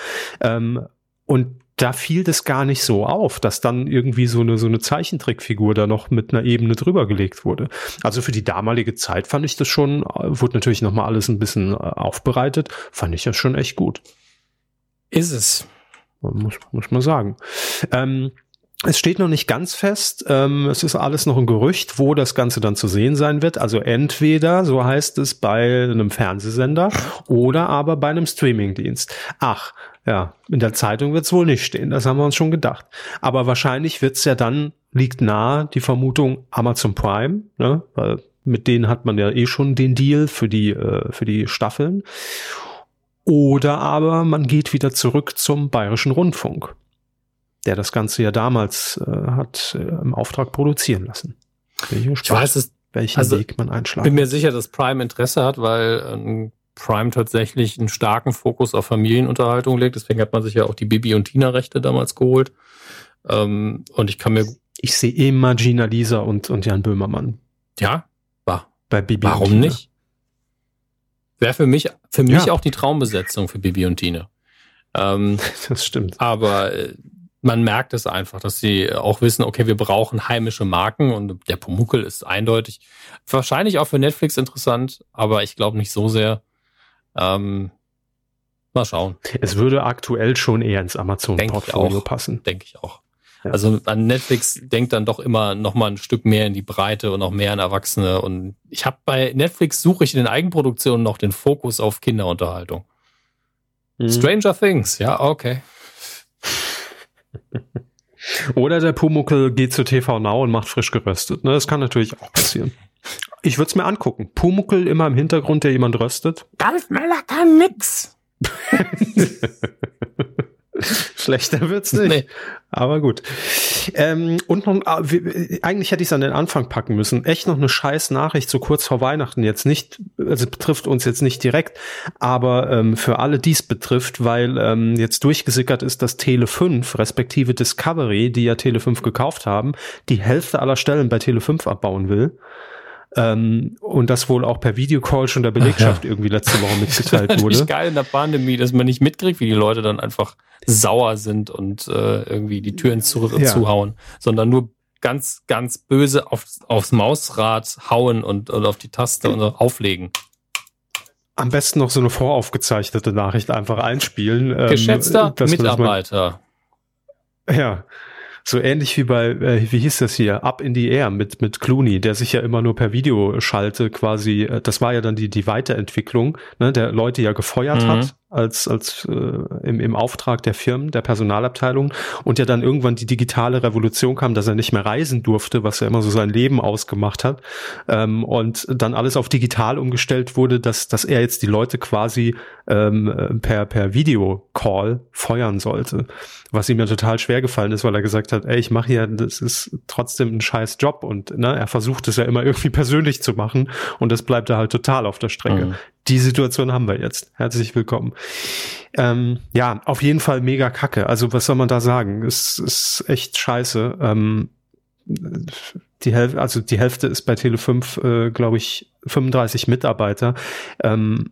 Ähm, und da fiel das gar nicht so auf, dass dann irgendwie so eine, so eine Zeichentrickfigur da noch mit einer Ebene drüber gelegt wurde. Also für die damalige Zeit fand ich das schon, äh, wurde natürlich nochmal alles ein bisschen äh, aufbereitet, fand ich das schon echt gut. Ist es. Muss, muss man sagen. Ähm, es steht noch nicht ganz fest. Ähm, es ist alles noch ein Gerücht, wo das Ganze dann zu sehen sein wird. Also entweder, so heißt es, bei einem Fernsehsender oder aber bei einem Streamingdienst. Ach, ja, in der Zeitung wird es wohl nicht stehen. Das haben wir uns schon gedacht. Aber wahrscheinlich wird es ja dann, liegt nahe die Vermutung Amazon Prime, ne? weil mit denen hat man ja eh schon den Deal für die, äh, für die Staffeln. Oder aber man geht wieder zurück zum Bayerischen Rundfunk, der das Ganze ja damals äh, hat äh, im Auftrag produzieren lassen. Ich, ich weiß es, welchen also, Weg man einschlagen. Bin mir sicher, dass Prime Interesse hat, weil ähm, Prime tatsächlich einen starken Fokus auf Familienunterhaltung legt. Deswegen hat man sich ja auch die Bibi und Tina Rechte damals geholt. Ähm, und ich kann mir ich sehe immer Gina Lisa und und Jan Böhmermann. Ja, war bei Bibi. Warum nicht? Wäre für mich, für mich ja. auch die Traumbesetzung für Bibi und Tine. Ähm, das stimmt. Aber äh, man merkt es einfach, dass sie auch wissen, okay, wir brauchen heimische Marken und der Pumuckel ist eindeutig wahrscheinlich auch für Netflix interessant, aber ich glaube nicht so sehr. Ähm, mal schauen. Es würde aktuell schon eher ins Amazon-Portfolio passen. Denke ich auch. Also an Netflix denkt dann doch immer noch mal ein Stück mehr in die Breite und auch mehr an Erwachsene. Und ich habe bei Netflix suche ich in den Eigenproduktionen noch den Fokus auf Kinderunterhaltung. Mhm. Stranger Things, ja, okay. Oder der Pumuckel geht zu TV Now und macht frisch geröstet. Ne, das kann natürlich auch passieren. Ich würde es mir angucken. Pumuckel immer im Hintergrund, der jemand röstet. Ralf Möller kann nix. Schlechter wird's nicht. Nee. Aber gut. Ähm, und noch, ah, eigentlich hätte ich es an den Anfang packen müssen. Echt noch eine scheiß Nachricht so kurz vor Weihnachten jetzt nicht, also betrifft uns jetzt nicht direkt, aber ähm, für alle dies betrifft, weil ähm, jetzt durchgesickert ist, dass Tele 5 respektive Discovery, die ja Tele 5 gekauft haben, die Hälfte aller Stellen bei Tele 5 abbauen will. Ähm, und das wohl auch per Videocall schon der Belegschaft ja. irgendwie letzte Woche mitgeteilt das wurde. geil in der Pandemie, dass man nicht mitkriegt, wie die Leute dann einfach sauer sind und äh, irgendwie die Türen zu, ja. zuhauen, sondern nur ganz, ganz böse auf, aufs Mausrad hauen und, und auf die Taste und auflegen. Am besten noch so eine voraufgezeichnete Nachricht einfach einspielen. Ähm, Geschätzter Mitarbeiter. Man, ja, so ähnlich wie bei, äh, wie hieß das hier, Up in the Air mit, mit Clooney, der sich ja immer nur per Videoschalte quasi, äh, das war ja dann die, die Weiterentwicklung, ne, der Leute ja gefeuert mhm. hat als, als äh, im, im Auftrag der Firmen, der Personalabteilung und ja dann irgendwann die digitale Revolution kam, dass er nicht mehr reisen durfte, was ja immer so sein Leben ausgemacht hat ähm, und dann alles auf digital umgestellt wurde, dass, dass er jetzt die Leute quasi ähm, per, per Videocall feuern sollte, was ihm ja total schwer gefallen ist, weil er gesagt hat, ey, ich mache hier, das ist trotzdem ein scheiß Job und ne, er versucht es ja immer irgendwie persönlich zu machen und das bleibt er halt total auf der Strecke. Mhm die Situation haben wir jetzt. Herzlich willkommen. Ähm, ja, auf jeden Fall mega kacke. Also was soll man da sagen? Es ist echt scheiße. Ähm, die Hälfte, also die Hälfte ist bei Tele5, äh, glaube ich, 35 Mitarbeiter. Ähm,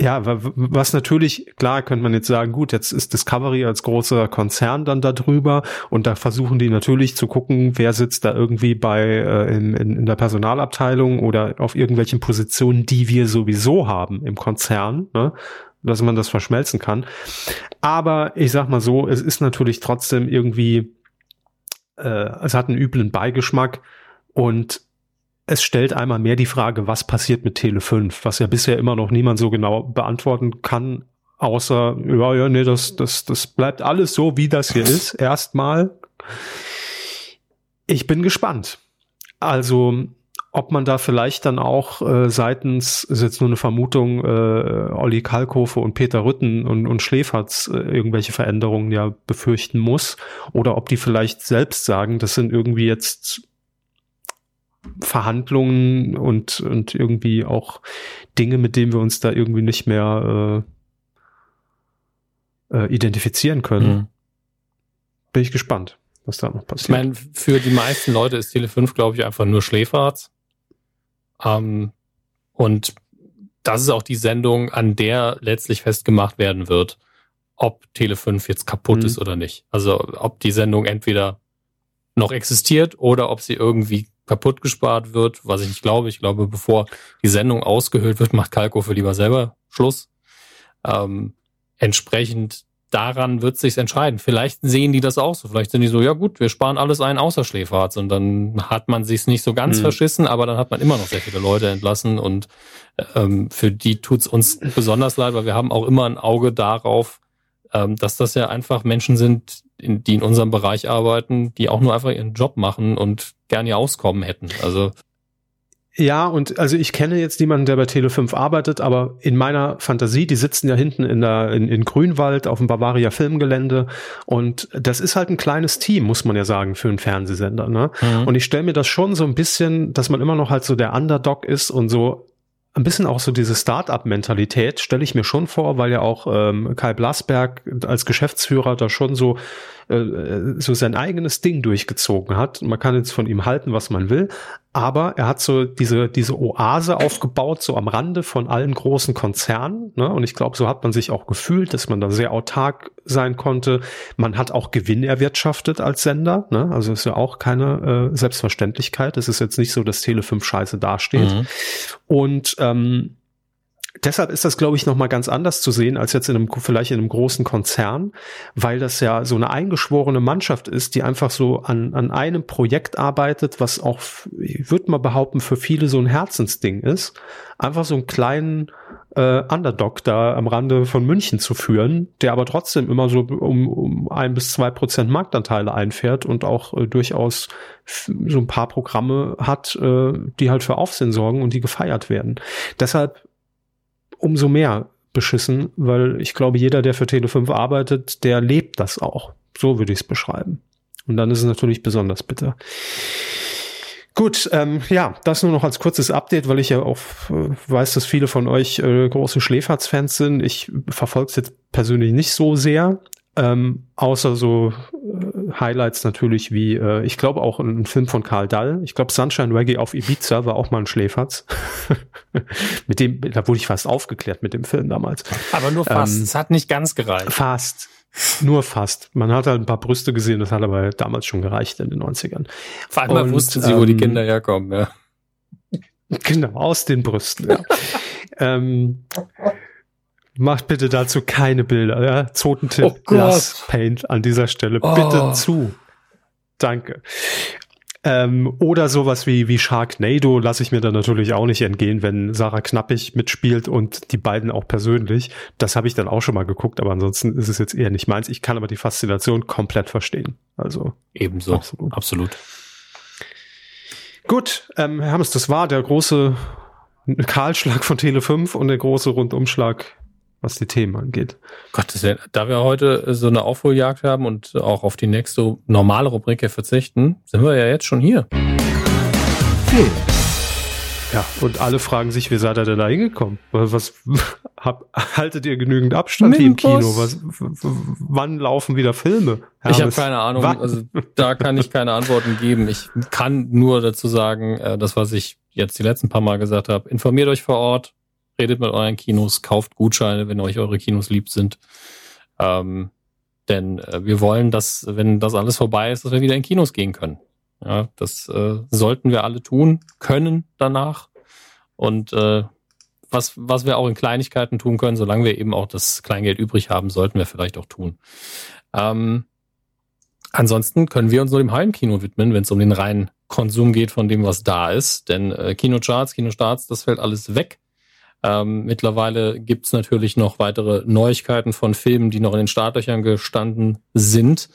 ja, was natürlich, klar könnte man jetzt sagen, gut, jetzt ist Discovery als großer Konzern dann da drüber und da versuchen die natürlich zu gucken, wer sitzt da irgendwie bei äh, in, in, der Personalabteilung oder auf irgendwelchen Positionen, die wir sowieso haben im Konzern, ne? dass man das verschmelzen kann. Aber ich sag mal so, es ist natürlich trotzdem irgendwie, äh, es hat einen üblen Beigeschmack und es stellt einmal mehr die Frage, was passiert mit Tele 5, was ja bisher immer noch niemand so genau beantworten kann, außer, ja, ja, nee, das, das, das bleibt alles so, wie das hier ist, erstmal. Ich bin gespannt. Also, ob man da vielleicht dann auch äh, seitens, ist jetzt nur eine Vermutung, äh, Olli Kalkofe und Peter Rütten und, und Schläferz äh, irgendwelche Veränderungen ja befürchten muss, oder ob die vielleicht selbst sagen, das sind irgendwie jetzt Verhandlungen und, und irgendwie auch Dinge, mit denen wir uns da irgendwie nicht mehr äh, äh, identifizieren können. Mhm. Bin ich gespannt, was da noch passiert. Ich meine, für die meisten Leute ist Tele 5, glaube ich, einfach nur Schläferz. Ähm, und das ist auch die Sendung, an der letztlich festgemacht werden wird, ob Tele 5 jetzt kaputt mhm. ist oder nicht. Also ob die Sendung entweder noch existiert oder ob sie irgendwie kaputt gespart wird, was ich nicht glaube. Ich glaube, bevor die Sendung ausgehöhlt wird, macht Kalko für lieber selber Schluss. Ähm, entsprechend daran wird sich's entscheiden. Vielleicht sehen die das auch so. Vielleicht sind die so, ja gut, wir sparen alles ein außer Schläferarzt und dann hat man sich's nicht so ganz mhm. verschissen, aber dann hat man immer noch sehr viele Leute entlassen und ähm, für die tut's uns besonders leid, weil wir haben auch immer ein Auge darauf, ähm, dass das ja einfach Menschen sind, in, die in unserem Bereich arbeiten, die auch nur einfach ihren Job machen und gerne ihr Auskommen hätten. Also ja, und also ich kenne jetzt niemanden, der bei Tele5 arbeitet, aber in meiner Fantasie, die sitzen ja hinten in der in, in Grünwald auf dem Bavaria Filmgelände und das ist halt ein kleines Team, muss man ja sagen, für einen Fernsehsender. Ne? Mhm. Und ich stelle mir das schon so ein bisschen, dass man immer noch halt so der Underdog ist und so ein bisschen auch so diese Start-up-Mentalität stelle ich mir schon vor, weil ja auch ähm, Kai Blasberg als Geschäftsführer da schon so äh, so sein eigenes Ding durchgezogen hat. Man kann jetzt von ihm halten, was man will, aber er hat so diese, diese Oase aufgebaut, so am Rande von allen großen Konzernen. Ne? Und ich glaube, so hat man sich auch gefühlt, dass man da sehr autark sein konnte. Man hat auch Gewinn erwirtschaftet als Sender. Ne? Also ist ja auch keine äh, Selbstverständlichkeit. Es ist jetzt nicht so, dass Tele5 scheiße dasteht. Mhm. Und ähm, deshalb ist das, glaube ich, noch mal ganz anders zu sehen als jetzt in einem vielleicht in einem großen Konzern, weil das ja so eine eingeschworene Mannschaft ist, die einfach so an, an einem Projekt arbeitet, was auch, ich würde mal behaupten, für viele so ein Herzensding ist, einfach so einen kleinen äh, Underdog da am Rande von München zu führen, der aber trotzdem immer so um, um ein bis zwei Prozent Marktanteile einfährt und auch äh, durchaus so ein paar Programme hat, äh, die halt für Aufsehen sorgen und die gefeiert werden. Deshalb umso mehr beschissen, weil ich glaube, jeder, der für Tele5 arbeitet, der lebt das auch. So würde ich es beschreiben. Und dann ist es natürlich besonders bitter. Gut, ähm, ja, das nur noch als kurzes Update, weil ich ja auch äh, weiß, dass viele von euch äh, große Schläferz-Fans sind. Ich verfolge es jetzt persönlich nicht so sehr, ähm, außer so Highlights natürlich wie, äh, ich glaube auch ein Film von Karl Dall. Ich glaube Sunshine Reggae auf Ibiza war auch mal ein Schläferz. mit dem, da wurde ich fast aufgeklärt mit dem Film damals. Aber nur fast. Ähm, es hat nicht ganz gereicht. Fast. Nur fast. Man hat halt ein paar Brüste gesehen, das hat aber damals schon gereicht in den 90ern. Vor allem Und, wussten sie, ähm, wo die ähm, Kinder herkommen, ja. Genau, aus den Brüsten, ja. ähm, Macht bitte dazu keine Bilder. Ja? Zotentipp, oh lass Paint an dieser Stelle oh. bitte zu. Danke. Ähm, oder sowas wie, wie Sharknado lasse ich mir dann natürlich auch nicht entgehen, wenn Sarah Knappig mitspielt und die beiden auch persönlich. Das habe ich dann auch schon mal geguckt, aber ansonsten ist es jetzt eher nicht meins. Ich kann aber die Faszination komplett verstehen. Also ebenso. Absolut. absolut. Gut, ähm, Herr Hammes, das war der große Kahlschlag von Tele 5 und der große Rundumschlag was die Themen angeht. Gott, da wir heute so eine Aufholjagd haben und auch auf die nächste normale Rubrik verzichten, sind wir ja jetzt schon hier. Film. Ja, und alle fragen sich, wie seid ihr denn da hingekommen? Was hab, haltet ihr genügend Abstand hier im Kino? Was, wann laufen wieder Filme? Hermes? Ich habe keine Ahnung. Wann? Also da kann ich keine Antworten geben. Ich kann nur dazu sagen, äh, das, was ich jetzt die letzten paar Mal gesagt habe. Informiert euch vor Ort, redet mit euren Kinos, kauft Gutscheine, wenn euch eure Kinos lieb sind. Ähm, denn äh, wir wollen, dass, wenn das alles vorbei ist, dass wir wieder in Kinos gehen können. Ja, das äh, sollten wir alle tun, können danach. Und äh, was, was wir auch in Kleinigkeiten tun können, solange wir eben auch das Kleingeld übrig haben, sollten wir vielleicht auch tun. Ähm, ansonsten können wir uns nur dem Heimkino widmen, wenn es um den reinen Konsum geht von dem, was da ist. Denn äh, Kinocharts, Kinostarts, das fällt alles weg. Ähm, mittlerweile gibt's natürlich noch weitere Neuigkeiten von Filmen, die noch in den Startlöchern gestanden sind.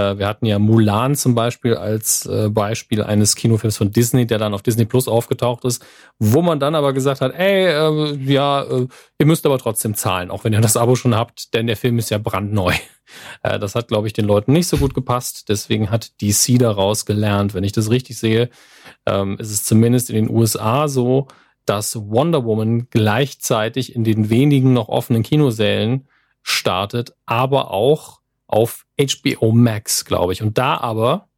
Äh, wir hatten ja Mulan zum Beispiel als äh, Beispiel eines Kinofilms von Disney, der dann auf Disney Plus aufgetaucht ist, wo man dann aber gesagt hat, ey, äh, ja, äh, ihr müsst aber trotzdem zahlen, auch wenn ihr das Abo schon habt, denn der Film ist ja brandneu. Äh, das hat, glaube ich, den Leuten nicht so gut gepasst. Deswegen hat DC daraus gelernt. Wenn ich das richtig sehe, ähm, ist es zumindest in den USA so, dass Wonder Woman gleichzeitig in den wenigen noch offenen Kinosälen startet, aber auch auf HBO Max, glaube ich. Und da aber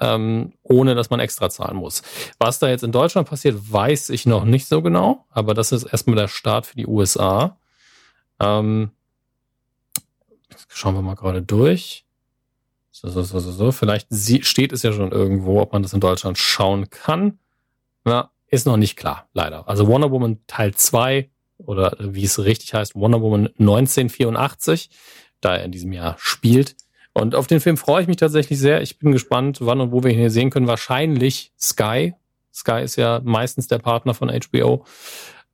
ähm, ohne dass man extra zahlen muss. Was da jetzt in Deutschland passiert, weiß ich noch nicht so genau, aber das ist erstmal der Start für die USA. Ähm, schauen wir mal gerade durch. So, so, so, so, so. Vielleicht steht es ja schon irgendwo, ob man das in Deutschland schauen kann. Ja, ist noch nicht klar, leider. Also Wonder Woman Teil 2 oder wie es richtig heißt, Wonder Woman 1984, da er in diesem Jahr spielt. Und auf den Film freue ich mich tatsächlich sehr. Ich bin gespannt, wann und wo wir ihn hier sehen können. Wahrscheinlich Sky. Sky ist ja meistens der Partner von HBO.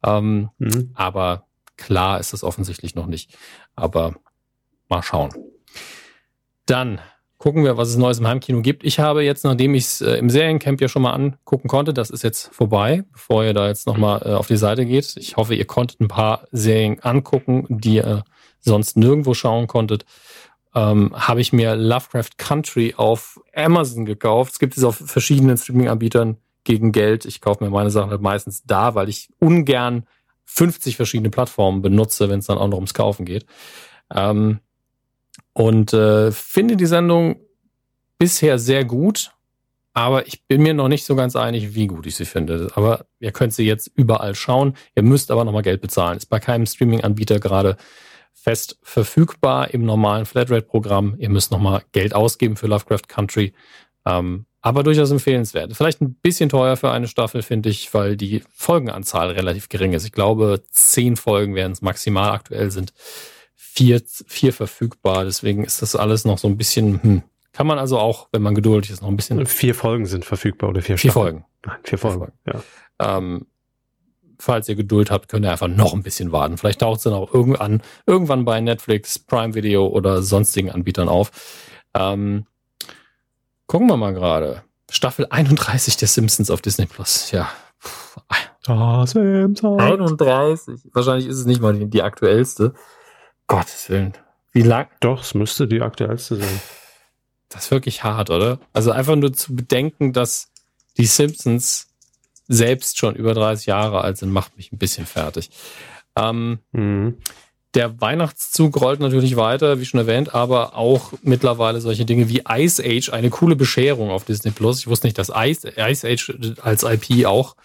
Ähm, mhm. Aber klar ist es offensichtlich noch nicht. Aber mal schauen. Dann gucken wir, was es Neues im Heimkino gibt. Ich habe jetzt, nachdem ich es äh, im Seriencamp ja schon mal angucken konnte, das ist jetzt vorbei, bevor ihr da jetzt nochmal äh, auf die Seite geht. Ich hoffe, ihr konntet ein paar Serien angucken, die ihr sonst nirgendwo schauen konntet. Ähm, habe ich mir Lovecraft Country auf Amazon gekauft. Es gibt es auf verschiedenen Streaming-Anbietern gegen Geld. Ich kaufe mir meine Sachen halt meistens da, weil ich ungern 50 verschiedene Plattformen benutze, wenn es dann auch noch ums Kaufen geht. Ähm, und äh, finde die Sendung bisher sehr gut, aber ich bin mir noch nicht so ganz einig, wie gut ich sie finde. Aber ihr könnt sie jetzt überall schauen. Ihr müsst aber nochmal Geld bezahlen. Ist bei keinem Streaming-Anbieter gerade fest verfügbar im normalen Flatrate-Programm. Ihr müsst nochmal Geld ausgeben für Lovecraft Country. Ähm, aber durchaus empfehlenswert. Vielleicht ein bisschen teuer für eine Staffel, finde ich, weil die Folgenanzahl relativ gering ist. Ich glaube, zehn Folgen werden es maximal aktuell sind vier, vier verfügbar. Deswegen ist das alles noch so ein bisschen, hm. kann man also auch, wenn man geduldig ist, noch ein bisschen. Vier Folgen sind verfügbar oder vier Vier Folgen. Nein, vier Folgen, vier Folgen. ja. Ähm, falls ihr Geduld habt, könnt ihr einfach noch ein bisschen warten. Vielleicht taucht es dann auch irgendwann, irgendwann bei Netflix, Prime Video oder sonstigen Anbietern auf. Ähm, gucken wir mal gerade. Staffel 31 der Simpsons auf Disney Plus. Ja. Ah, Simpsons. 31. Wahrscheinlich ist es nicht mal die, die aktuellste. Gottes Willen. Wie lang? Doch, es müsste die aktuellste sein. Das ist wirklich hart, oder? Also einfach nur zu bedenken, dass die Simpsons selbst schon über 30 Jahre alt sind, macht mich ein bisschen fertig. Ähm, mhm. Der Weihnachtszug rollt natürlich weiter, wie schon erwähnt, aber auch mittlerweile solche Dinge wie Ice Age, eine coole Bescherung auf Disney Plus. Ich wusste nicht, dass Ice, Ice Age als IP auch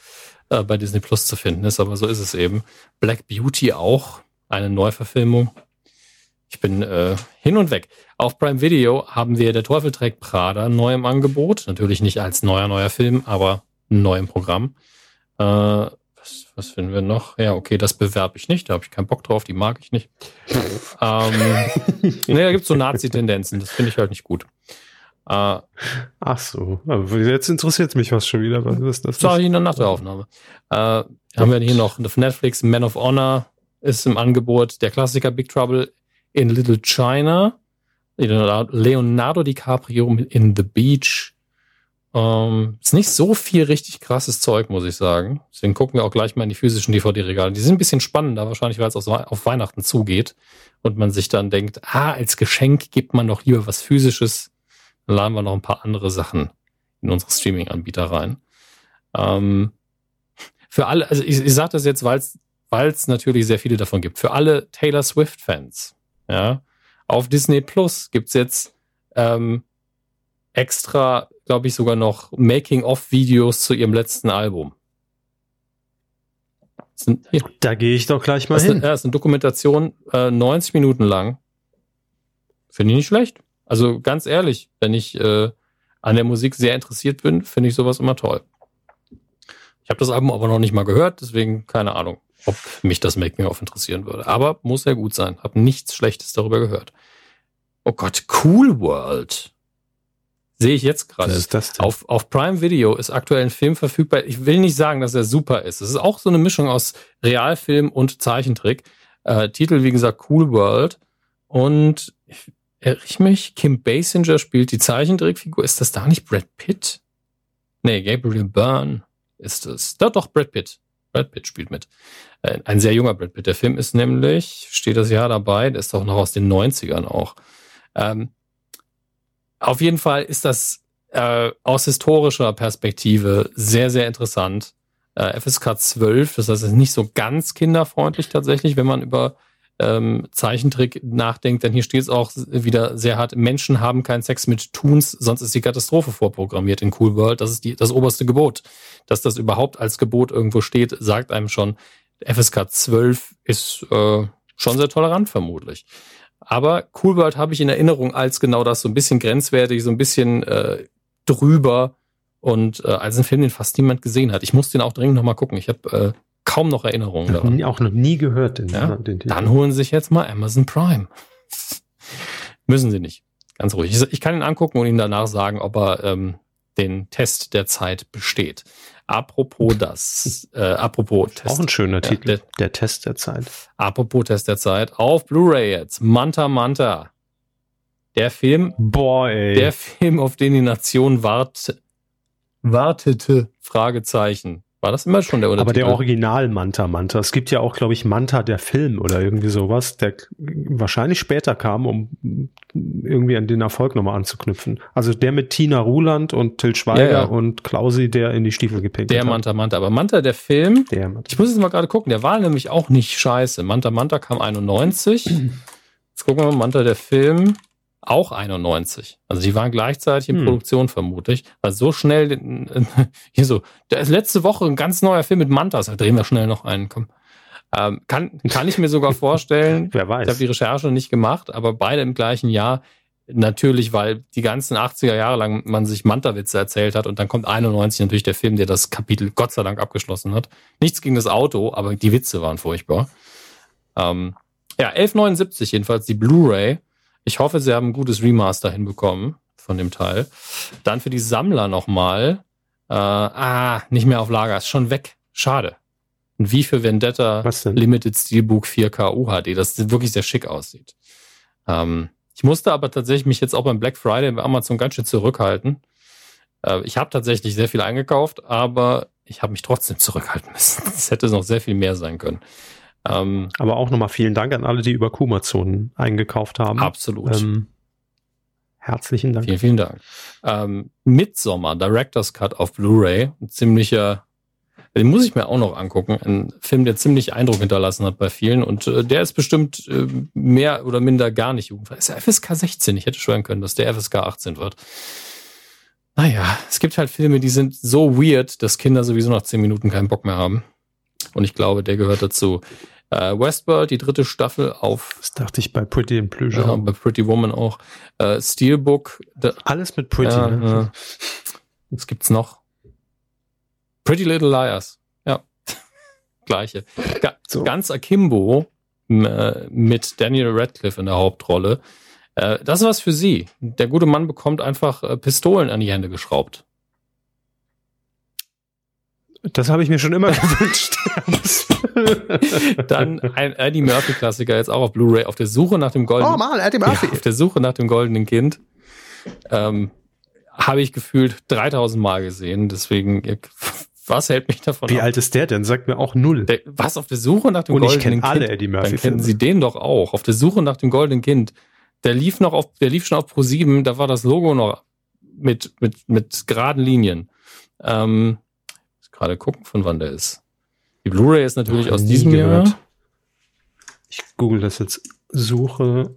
äh, bei Disney Plus zu finden ist, aber so ist es eben. Black Beauty auch, eine Neuverfilmung. Ich bin äh, hin und weg. Auf Prime Video haben wir Der Teufel trägt Prada neu im Angebot. Natürlich nicht als neuer, neuer Film, aber neu im Programm. Äh, was, was finden wir noch? Ja, okay, das bewerbe ich nicht. Da habe ich keinen Bock drauf. Die mag ich nicht. ähm, nee, da gibt's so Nazi-Tendenzen. Das finde ich halt nicht gut. Äh, Ach so, aber jetzt interessiert mich was schon wieder. Was ist das? Sag ich Ihnen nach der Aufnahme. Äh, haben wir hier noch auf Netflix Man of Honor ist im Angebot. Der Klassiker Big Trouble in Little China, Leonardo DiCaprio in The Beach. Ähm, ist nicht so viel richtig krasses Zeug, muss ich sagen. Deswegen gucken wir auch gleich mal in die physischen DVD-Regale. Die sind ein bisschen spannender, wahrscheinlich, weil es auf Weihnachten zugeht und man sich dann denkt, ah, als Geschenk gibt man doch lieber was physisches. Dann laden wir noch ein paar andere Sachen in unsere Streaming-Anbieter rein. Ähm, für alle, also ich, ich sage das jetzt, weil es natürlich sehr viele davon gibt. Für alle Taylor Swift-Fans ja. Auf Disney Plus gibt's jetzt ähm, extra, glaube ich, sogar noch Making-of-Videos zu ihrem letzten Album. Sind, da gehe ich doch gleich mal das hin. Ist, ja, das ist eine Dokumentation, äh, 90 Minuten lang. Finde ich nicht schlecht. Also ganz ehrlich, wenn ich äh, an der Musik sehr interessiert bin, finde ich sowas immer toll. Ich habe das Album aber noch nicht mal gehört, deswegen keine Ahnung ob mich das Making-of interessieren würde. Aber muss ja gut sein. Hab nichts Schlechtes darüber gehört. Oh Gott, Cool World. Sehe ich jetzt gerade. Was ist das denn? Auf, auf Prime Video ist aktuell ein Film verfügbar. Ich will nicht sagen, dass er super ist. Es ist auch so eine Mischung aus Realfilm und Zeichentrick. Äh, Titel, wie gesagt, Cool World. Und ich, erinnere mich, Kim Basinger spielt die Zeichentrickfigur. Ist das da nicht Brad Pitt? Nee, Gabriel Byrne ist es. Da doch, Brad Pitt. Brad Pitt spielt mit. Ein sehr junger Brad Pitt. Der Film ist nämlich, steht das Jahr dabei, der ist doch noch aus den 90ern auch. Ähm, auf jeden Fall ist das äh, aus historischer Perspektive sehr, sehr interessant. Äh, FSK 12, das heißt, es ist nicht so ganz kinderfreundlich tatsächlich, wenn man über ähm, Zeichentrick nachdenkt, denn hier steht es auch wieder sehr hart, Menschen haben keinen Sex mit Toons, sonst ist die Katastrophe vorprogrammiert in Cool World. Das ist die, das oberste Gebot. Dass das überhaupt als Gebot irgendwo steht, sagt einem schon, FSK 12 ist äh, schon sehr tolerant vermutlich. Aber Cool World habe ich in Erinnerung als genau das, so ein bisschen grenzwertig, so ein bisschen äh, drüber und äh, als ein Film, den fast niemand gesehen hat. Ich muss den auch dringend nochmal gucken. Ich habe äh, kaum noch Erinnerungen daran. Auch noch nie gehört. Den, ja? den Dann holen Sie sich jetzt mal Amazon Prime. Müssen Sie nicht. Ganz ruhig. Ich, kann ihn angucken und Ihnen danach sagen, ob er ähm, den Test der Zeit besteht. Apropos das, äh, apropos Test. Auch ein schöner ja, Titel, der, der, Test der Zeit. Apropos Test der Zeit, auf Blu-ray jetzt, Manta Manta. Der Film, Boy. der Film, auf den die Nation wart, wartete, Fragezeichen. War das immer schon der Untertitel? Aber der Original Manta Manta. Es gibt ja auch, glaube ich, Manta der Film oder irgendwie sowas, der wahrscheinlich später kam, um irgendwie an den Erfolg nochmal anzuknüpfen. Also der mit Tina Ruland und Till Schweiger ja, ja. und Klausi, der in die Stiefel gepinkelt Der hat. Manta Manta. Aber Manta der Film, der Manta. ich muss jetzt mal gerade gucken, der war nämlich auch nicht scheiße. Manta Manta kam 91. Jetzt gucken wir mal, Manta der Film auch 91. Also die waren gleichzeitig in hm. Produktion vermutlich. Weil so schnell, hier so, da ist letzte Woche ein ganz neuer Film mit Mantas, da drehen wir schnell noch einen, komm. Ähm, kann, kann ich mir sogar vorstellen. Wer weiß. Ich habe die Recherche nicht gemacht, aber beide im gleichen Jahr. Natürlich, weil die ganzen 80er Jahre lang man sich Manta-Witze erzählt hat und dann kommt 91 natürlich der Film, der das Kapitel Gott sei Dank abgeschlossen hat. Nichts gegen das Auto, aber die Witze waren furchtbar. Ähm, ja, 1179 jedenfalls die Blu-ray ich hoffe, sie haben ein gutes Remaster hinbekommen von dem Teil. Dann für die Sammler nochmal. Äh, ah, nicht mehr auf Lager, ist schon weg. Schade. Und wie für Vendetta Limited Steelbook 4K UHD, das wirklich sehr schick aussieht. Ähm, ich musste aber tatsächlich mich jetzt auch beim Black Friday bei Amazon ganz schön zurückhalten. Äh, ich habe tatsächlich sehr viel eingekauft, aber ich habe mich trotzdem zurückhalten müssen. Es hätte noch sehr viel mehr sein können. Ähm, Aber auch nochmal vielen Dank an alle, die über Kumazon eingekauft haben. Absolut. Ähm, herzlichen Dank. Vielen, vielen Dank. Ähm, Midsommer, Director's Cut auf Blu-ray. Ein ziemlicher, den muss ich mir auch noch angucken. Ein Film, der ziemlich Eindruck hinterlassen hat bei vielen. Und äh, der ist bestimmt äh, mehr oder minder gar nicht jugendfrei. Ist ja FSK 16. Ich hätte schwören können, dass der FSK 18 wird. Naja, es gibt halt Filme, die sind so weird, dass Kinder sowieso nach 10 Minuten keinen Bock mehr haben. Und ich glaube, der gehört dazu. Äh, Westworld, die dritte Staffel auf. Das dachte ich bei Pretty and Pleasure. Ja, bei Pretty Woman auch. Äh, Steelbook. Alles mit Pretty. Ja, ne? Was gibt's noch? Pretty Little Liars. Ja. Gleiche. Ga so. Ganz Akimbo äh, mit Daniel Radcliffe in der Hauptrolle. Äh, das ist was für Sie. Der gute Mann bekommt einfach äh, Pistolen an die Hände geschraubt. Das habe ich mir schon immer gewünscht. Dann ein Eddie Murphy-Klassiker jetzt auch auf Blu-ray auf der Suche nach dem goldenen. Oh mal, Eddie Murphy. Ja, auf der Suche nach dem goldenen Kind. Ähm, habe ich gefühlt 3000 Mal gesehen. Deswegen, was hält mich davon Wie ab? alt ist der denn? Sagt mir auch null. Der, was auf der Suche nach dem Und goldenen ich Kind? alle Eddie Murphy. Dann kennen Sie den doch auch. Auf der Suche nach dem goldenen Kind. Der lief noch auf, der lief schon auf Pro 7. Da war das Logo noch mit mit mit geraden Linien. Ähm, gerade gucken, von wann der ist. Die Blu-ray ist natürlich aus diesem gehört. Jahr. Ich google das jetzt. Suche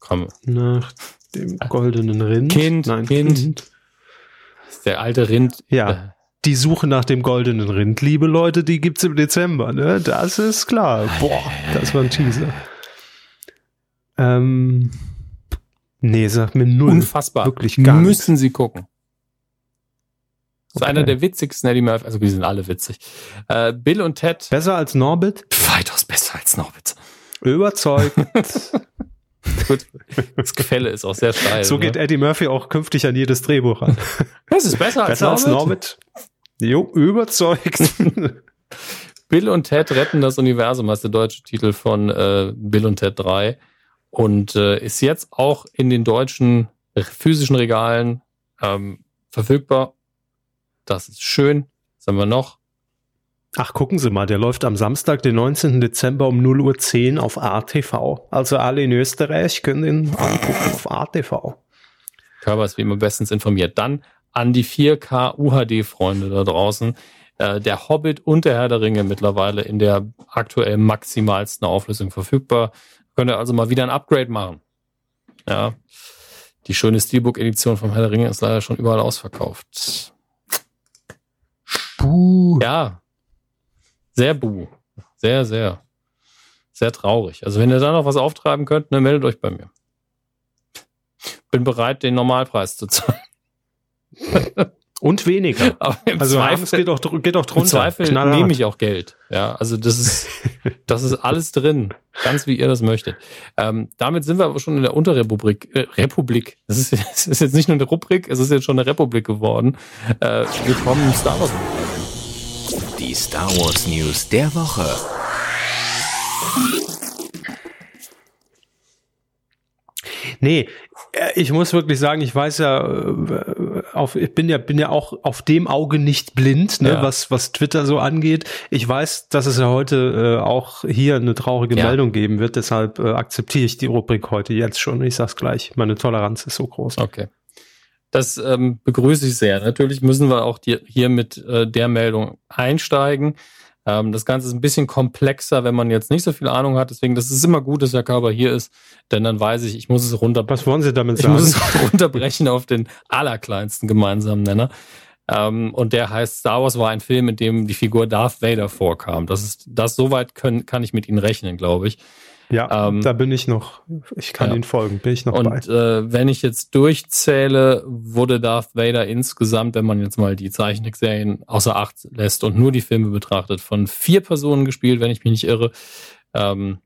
Komm. nach dem goldenen Rind. Kind, Nein, Kind. kind. Der alte Rind. Ja. Äh, die Suche nach dem goldenen Rind, liebe Leute, die gibt's im Dezember, ne? Das ist klar. Boah, das war ein Teaser. Ähm, nee, sag mir null. Unfassbar. Wirklich gar Müssen nichts. Sie gucken. Das ist einer der witzigsten Eddie Murphy, also die sind alle witzig. Äh, Bill und Ted. Besser als Norbit? Weitaus besser als Norbit. Überzeugt. Gut, das Gefälle ist auch sehr steil. So geht ne? Eddie Murphy auch künftig an jedes Drehbuch ran. Das ist besser, besser als Norbit. Als Norbit. Jo, überzeugt. Bill und Ted retten das Universum, heißt der deutsche Titel von äh, Bill und Ted 3. Und äh, ist jetzt auch in den deutschen physischen Regalen ähm, verfügbar. Das ist schön. Was haben wir noch? Ach, gucken Sie mal, der läuft am Samstag, den 19. Dezember um 0.10 Uhr auf ATV. Also alle in Österreich können den angucken auf ATV. Körper ist wie immer bestens informiert. Dann an die 4K UHD-Freunde da draußen. Äh, der Hobbit und der Herr der Ringe mittlerweile in der aktuell maximalsten Auflösung verfügbar. Könnt ihr also mal wieder ein Upgrade machen. Ja. Die schöne Steelbook-Edition vom Herr der Ringe ist leider schon überall ausverkauft. Buh. Ja. Sehr buh. Sehr, sehr. Sehr traurig. Also wenn ihr da noch was auftreiben könnt, ne, meldet euch bei mir. Bin bereit, den Normalpreis zu zahlen. Und weniger. Aber im also Zweifel, geht doch, geht doch drunter. Im Zweifel nehme ich auch Geld. Ja, also das ist, das ist alles drin. Ganz wie ihr das möchtet. Ähm, damit sind wir aber schon in der Unterrepublik. Äh, Republik. Das ist, das ist jetzt nicht nur eine Rubrik, es ist jetzt schon eine Republik geworden. Äh, wir kommen Star Wars. Die Star Wars News der Woche. Nee, äh, ich muss wirklich sagen, ich weiß ja, äh, auf, ich bin ja, bin ja auch auf dem Auge nicht blind, ne, ja. was, was Twitter so angeht. Ich weiß, dass es ja heute äh, auch hier eine traurige ja. Meldung geben wird, deshalb äh, akzeptiere ich die Rubrik heute jetzt schon. Ich sag's gleich, meine Toleranz ist so groß. Okay. Das ähm, begrüße ich sehr. Natürlich müssen wir auch die, hier mit äh, der Meldung einsteigen. Ähm, das Ganze ist ein bisschen komplexer, wenn man jetzt nicht so viel Ahnung hat. Deswegen, das ist immer gut, dass der Körper hier ist, denn dann weiß ich, ich muss es runter. Was wollen Sie damit sagen? Ich muss es runterbrechen auf den allerkleinsten gemeinsamen Nenner. Ähm, und der heißt Star Wars war ein Film, in dem die Figur Darth Vader vorkam. Das ist, das soweit können, kann ich mit Ihnen rechnen, glaube ich. Ja, ähm, da bin ich noch, ich kann ja. Ihnen folgen, bin ich noch und, bei. Und äh, wenn ich jetzt durchzähle, wurde Darth Vader insgesamt, wenn man jetzt mal die Zeichentrickserien außer Acht lässt und nur die Filme betrachtet, von vier Personen gespielt, wenn ich mich nicht irre. Ähm,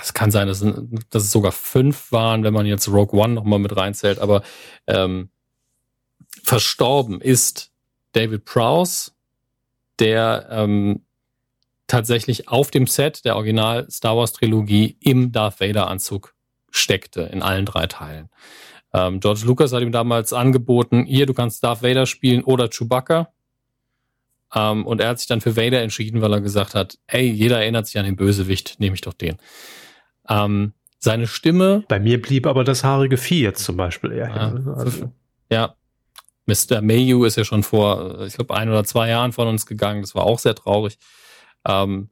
es kann sein, dass, dass es sogar fünf waren, wenn man jetzt Rogue One nochmal mit reinzählt, aber ähm, verstorben ist David Prowse, der ähm, tatsächlich auf dem Set der Original Star Wars Trilogie im Darth Vader Anzug steckte in allen drei Teilen. Ähm, George Lucas hat ihm damals angeboten, hier, du kannst Darth Vader spielen oder Chewbacca. Ähm, und er hat sich dann für Vader entschieden, weil er gesagt hat, ey, jeder erinnert sich an den Bösewicht, nehme ich doch den. Ähm, seine Stimme. Bei mir blieb aber das haarige Vieh jetzt zum Beispiel eher. Ja, also. ja. Mr. Mayu ist ja schon vor, ich glaube, ein oder zwei Jahren von uns gegangen. Das war auch sehr traurig. Ähm,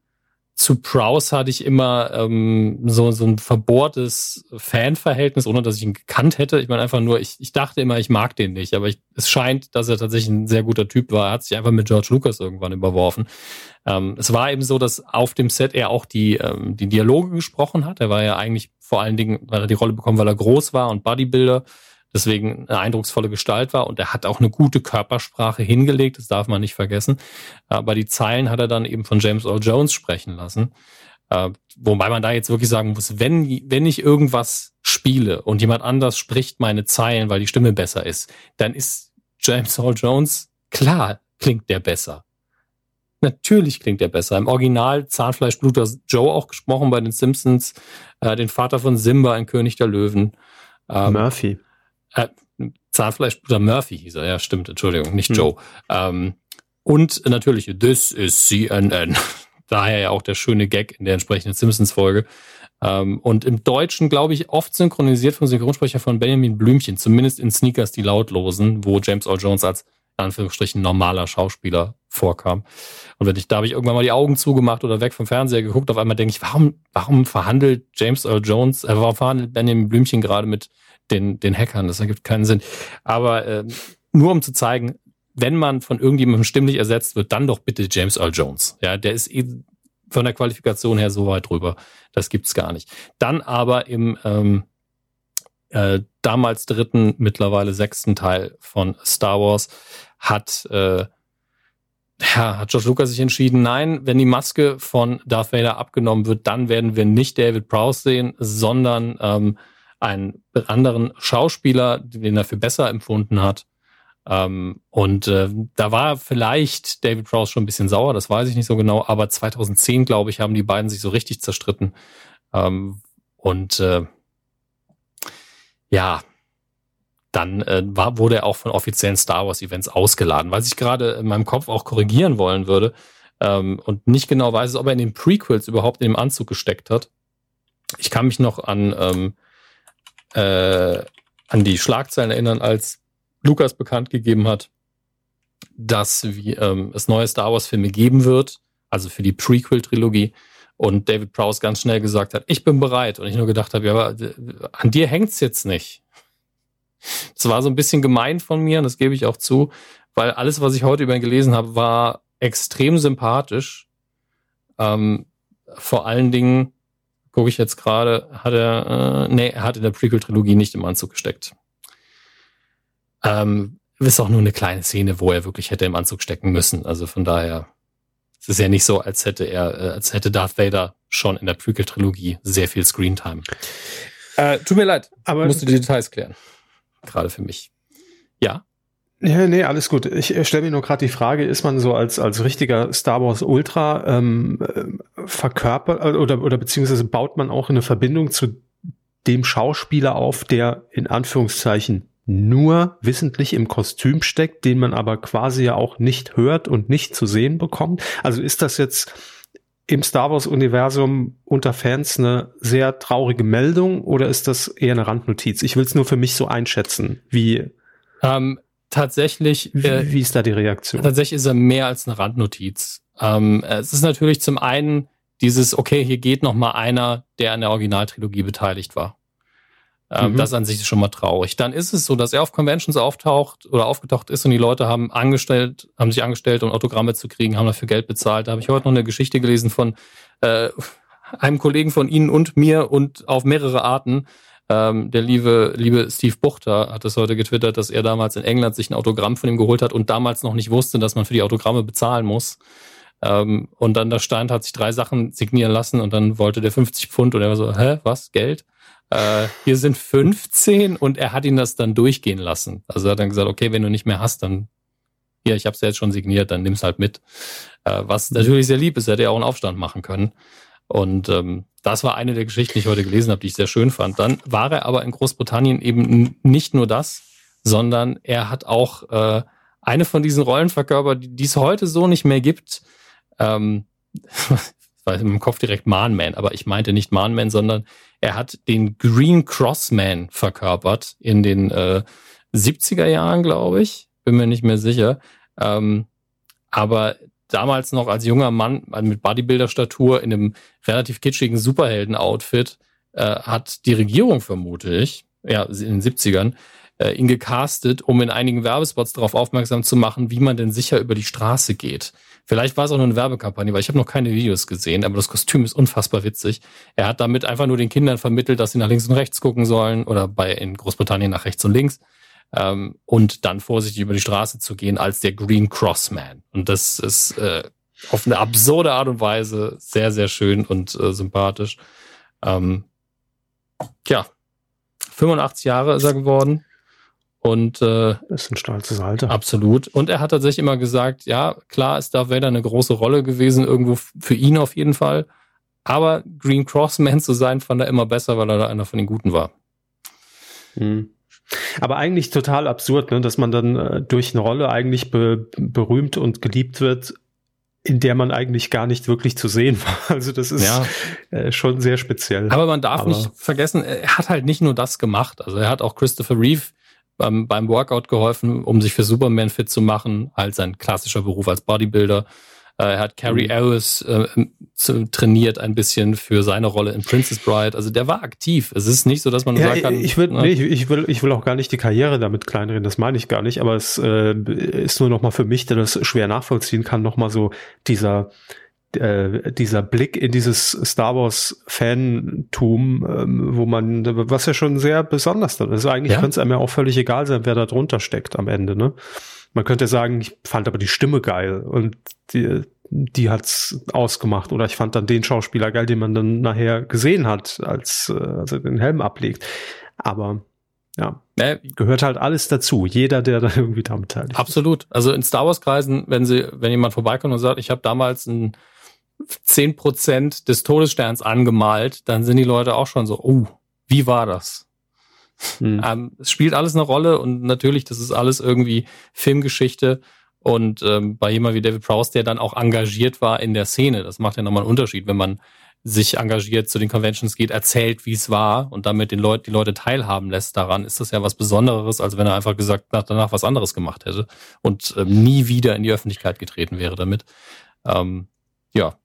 zu Prowse hatte ich immer ähm, so, so ein verbohrtes Fanverhältnis, ohne dass ich ihn gekannt hätte. Ich meine einfach nur, ich, ich dachte immer, ich mag den nicht, aber ich, es scheint, dass er tatsächlich ein sehr guter Typ war. Er hat sich einfach mit George Lucas irgendwann überworfen. Ähm, es war eben so, dass auf dem Set er auch die, ähm, die Dialoge gesprochen hat. Er war ja eigentlich vor allen Dingen, weil er die Rolle bekommen, weil er groß war und Bodybuilder deswegen eine eindrucksvolle Gestalt war und er hat auch eine gute Körpersprache hingelegt, das darf man nicht vergessen. Aber die Zeilen hat er dann eben von James Earl Jones sprechen lassen. Äh, wobei man da jetzt wirklich sagen muss, wenn, wenn ich irgendwas spiele und jemand anders spricht meine Zeilen, weil die Stimme besser ist, dann ist James Earl Jones, klar, klingt der besser. Natürlich klingt der besser. Im Original Zahnfleischbluter Joe auch gesprochen bei den Simpsons, äh, den Vater von Simba, ein König der Löwen. Ähm, Murphy. Äh, Zahnfleischbruder Murphy hieß er, ja, stimmt, Entschuldigung, nicht hm. Joe. Ähm, und natürlich, this is CNN. Daher ja auch der schöne Gag in der entsprechenden Simpsons-Folge. Ähm, und im Deutschen, glaube ich, oft synchronisiert vom Synchronsprecher von Benjamin Blümchen, zumindest in Sneakers die Lautlosen, wo James Earl Jones als in Anführungsstrichen normaler Schauspieler vorkam. Und wenn ich, da habe ich irgendwann mal die Augen zugemacht oder weg vom Fernseher geguckt, auf einmal denke ich, warum, warum verhandelt James Earl Jones, äh, warum verhandelt Benjamin Blümchen gerade mit den, den Hackern. Das ergibt keinen Sinn. Aber äh, nur um zu zeigen, wenn man von irgendjemandem stimmlich ersetzt wird, dann doch bitte James Earl Jones. Ja, der ist eh von der Qualifikation her so weit drüber. Das gibt's gar nicht. Dann aber im ähm, äh, damals dritten, mittlerweile sechsten Teil von Star Wars hat äh, ja, hat George Lucas sich entschieden, nein, wenn die Maske von Darth Vader abgenommen wird, dann werden wir nicht David Prowse sehen, sondern ähm, einen anderen Schauspieler, den er für besser empfunden hat. Ähm, und äh, da war vielleicht David Prowse schon ein bisschen sauer, das weiß ich nicht so genau, aber 2010, glaube ich, haben die beiden sich so richtig zerstritten. Ähm, und äh, ja, dann äh, war, wurde er auch von offiziellen Star Wars Events ausgeladen, was ich gerade in meinem Kopf auch korrigieren wollen würde ähm, und nicht genau weiß, ob er in den Prequels überhaupt in dem Anzug gesteckt hat. Ich kann mich noch an ähm, äh, an die Schlagzeilen erinnern, als Lukas bekannt gegeben hat, dass ähm, es neue Star Wars Filme geben wird, also für die Prequel Trilogie und David Prowse ganz schnell gesagt hat, ich bin bereit und ich nur gedacht habe, ja, aber äh, an dir hängt's jetzt nicht. Das war so ein bisschen gemein von mir und das gebe ich auch zu, weil alles, was ich heute über ihn gelesen habe, war extrem sympathisch. Ähm, vor allen Dingen, gucke ich jetzt gerade, hat er, äh, nee, er hat in der Prequel-Trilogie nicht im Anzug gesteckt. Ähm, ist auch nur eine kleine Szene, wo er wirklich hätte im Anzug stecken müssen. Also von daher, es ist ja nicht so, als hätte er, äh, als hätte Darth Vader schon in der Prequel-Trilogie sehr viel Screentime. Äh, tut mir leid, aber musst du die Details klären gerade für mich. Ja. Ja, nee, alles gut. Ich stelle mir nur gerade die Frage, ist man so als, als richtiger Star Wars Ultra ähm, verkörpert äh, oder, oder beziehungsweise baut man auch eine Verbindung zu dem Schauspieler auf, der in Anführungszeichen nur wissentlich im Kostüm steckt, den man aber quasi ja auch nicht hört und nicht zu sehen bekommt. Also ist das jetzt im Star Wars-Universum unter Fans eine sehr traurige Meldung oder ist das eher eine Randnotiz? Ich will es nur für mich so einschätzen. Wie ähm, tatsächlich äh, wie ist da die Reaktion? Tatsächlich ist er mehr als eine Randnotiz. Ähm, es ist natürlich zum einen dieses, okay, hier geht noch mal einer, der an der Originaltrilogie beteiligt war. Ähm, mhm. Das an sich ist schon mal traurig. Dann ist es so, dass er auf Conventions auftaucht oder aufgetaucht ist und die Leute haben angestellt, haben sich angestellt, um Autogramme zu kriegen, haben dafür Geld bezahlt. Da habe ich heute noch eine Geschichte gelesen von äh, einem Kollegen von Ihnen und mir und auf mehrere Arten. Ähm, der liebe, liebe Steve Buchter hat es heute getwittert, dass er damals in England sich ein Autogramm von ihm geholt hat und damals noch nicht wusste, dass man für die Autogramme bezahlen muss. Ähm, und dann da stand, hat sich drei Sachen signieren lassen und dann wollte der 50 Pfund und er war so, hä, was, Geld? äh, hier sind 15 und er hat ihn das dann durchgehen lassen. Also er hat dann gesagt, okay, wenn du nicht mehr hast, dann hier, ich habe es ja jetzt schon signiert, dann nimm's halt mit. Äh, was natürlich sehr lieb ist, er hätte ja auch einen Aufstand machen können. Und ähm, das war eine der Geschichten, die ich heute gelesen habe, die ich sehr schön fand. Dann war er aber in Großbritannien eben nicht nur das, sondern er hat auch äh, eine von diesen Rollen verkörpert, die es heute so nicht mehr gibt. Ähm, weil im Kopf direkt Manman, aber ich meinte nicht Manman, sondern er hat den Green Crossman verkörpert in den äh, 70er Jahren, glaube ich. Bin mir nicht mehr sicher. Ähm, aber damals noch als junger Mann also mit Bodybuilder-Statur in einem relativ kitschigen Superhelden-Outfit äh, hat die Regierung, vermute ich, ja, in den 70ern, äh, ihn gecastet, um in einigen Werbespots darauf aufmerksam zu machen, wie man denn sicher über die Straße geht. Vielleicht war es auch nur eine Werbekampagne, weil ich habe noch keine Videos gesehen, aber das Kostüm ist unfassbar witzig. Er hat damit einfach nur den Kindern vermittelt, dass sie nach links und rechts gucken sollen oder bei in Großbritannien nach rechts und links ähm, und dann vorsichtig über die Straße zu gehen als der Green Cross Man. Und das ist äh, auf eine absurde Art und Weise sehr, sehr schön und äh, sympathisch. Ähm, ja, 85 Jahre ist er geworden. Und äh, das ist ein stolzes Alter. Absolut. Und er hat tatsächlich immer gesagt, ja, klar ist Darth Vader eine große Rolle gewesen, irgendwo für ihn auf jeden Fall. Aber Green Crossman zu sein, fand er immer besser, weil er da einer von den Guten war. Mhm. Aber eigentlich total absurd, ne, dass man dann äh, durch eine Rolle eigentlich be berühmt und geliebt wird, in der man eigentlich gar nicht wirklich zu sehen war. Also das ist ja. äh, schon sehr speziell. Aber man darf Aber nicht vergessen, er hat halt nicht nur das gemacht. Also er hat auch Christopher Reeve beim, beim Workout geholfen, um sich für Superman fit zu machen, als sein klassischer Beruf als Bodybuilder. Äh, er hat Carrie mhm. Harris äh, trainiert ein bisschen für seine Rolle in Princess Bride. Also der war aktiv. Es ist nicht so, dass man ja, sagen kann. Ich will, ne? nee, ich, ich, will, ich will auch gar nicht die Karriere damit kleinreden. Das meine ich gar nicht. Aber es äh, ist nur noch mal für mich, der das schwer nachvollziehen kann, noch mal so dieser äh, dieser Blick in dieses Star Wars Fantum, ähm, wo man, was ja schon sehr besonders dann ist. Eigentlich ja. könnte es einem ja auch völlig egal sein, wer da drunter steckt am Ende, ne? Man könnte sagen, ich fand aber die Stimme geil und die, die hat's ausgemacht. Oder ich fand dann den Schauspieler geil, den man dann nachher gesehen hat, als, äh, als er den Helm ablegt. Aber ja, äh, gehört halt alles dazu. Jeder, der da irgendwie damit beteiligt Absolut. Also in Star Wars Kreisen, wenn sie, wenn jemand vorbeikommt und sagt, ich habe damals ein zehn Prozent des Todessterns angemalt, dann sind die Leute auch schon so, oh, wie war das? Hm. Ähm, es spielt alles eine Rolle und natürlich, das ist alles irgendwie Filmgeschichte. Und ähm, bei jemand wie David Prowse, der dann auch engagiert war in der Szene, das macht ja nochmal einen Unterschied, wenn man sich engagiert, zu den Conventions geht, erzählt, wie es war und damit den Leut, die Leute teilhaben lässt daran, ist das ja was Besonderes, als wenn er einfach gesagt nach, danach was anderes gemacht hätte und ähm, nie wieder in die Öffentlichkeit getreten wäre damit. Ähm, ja.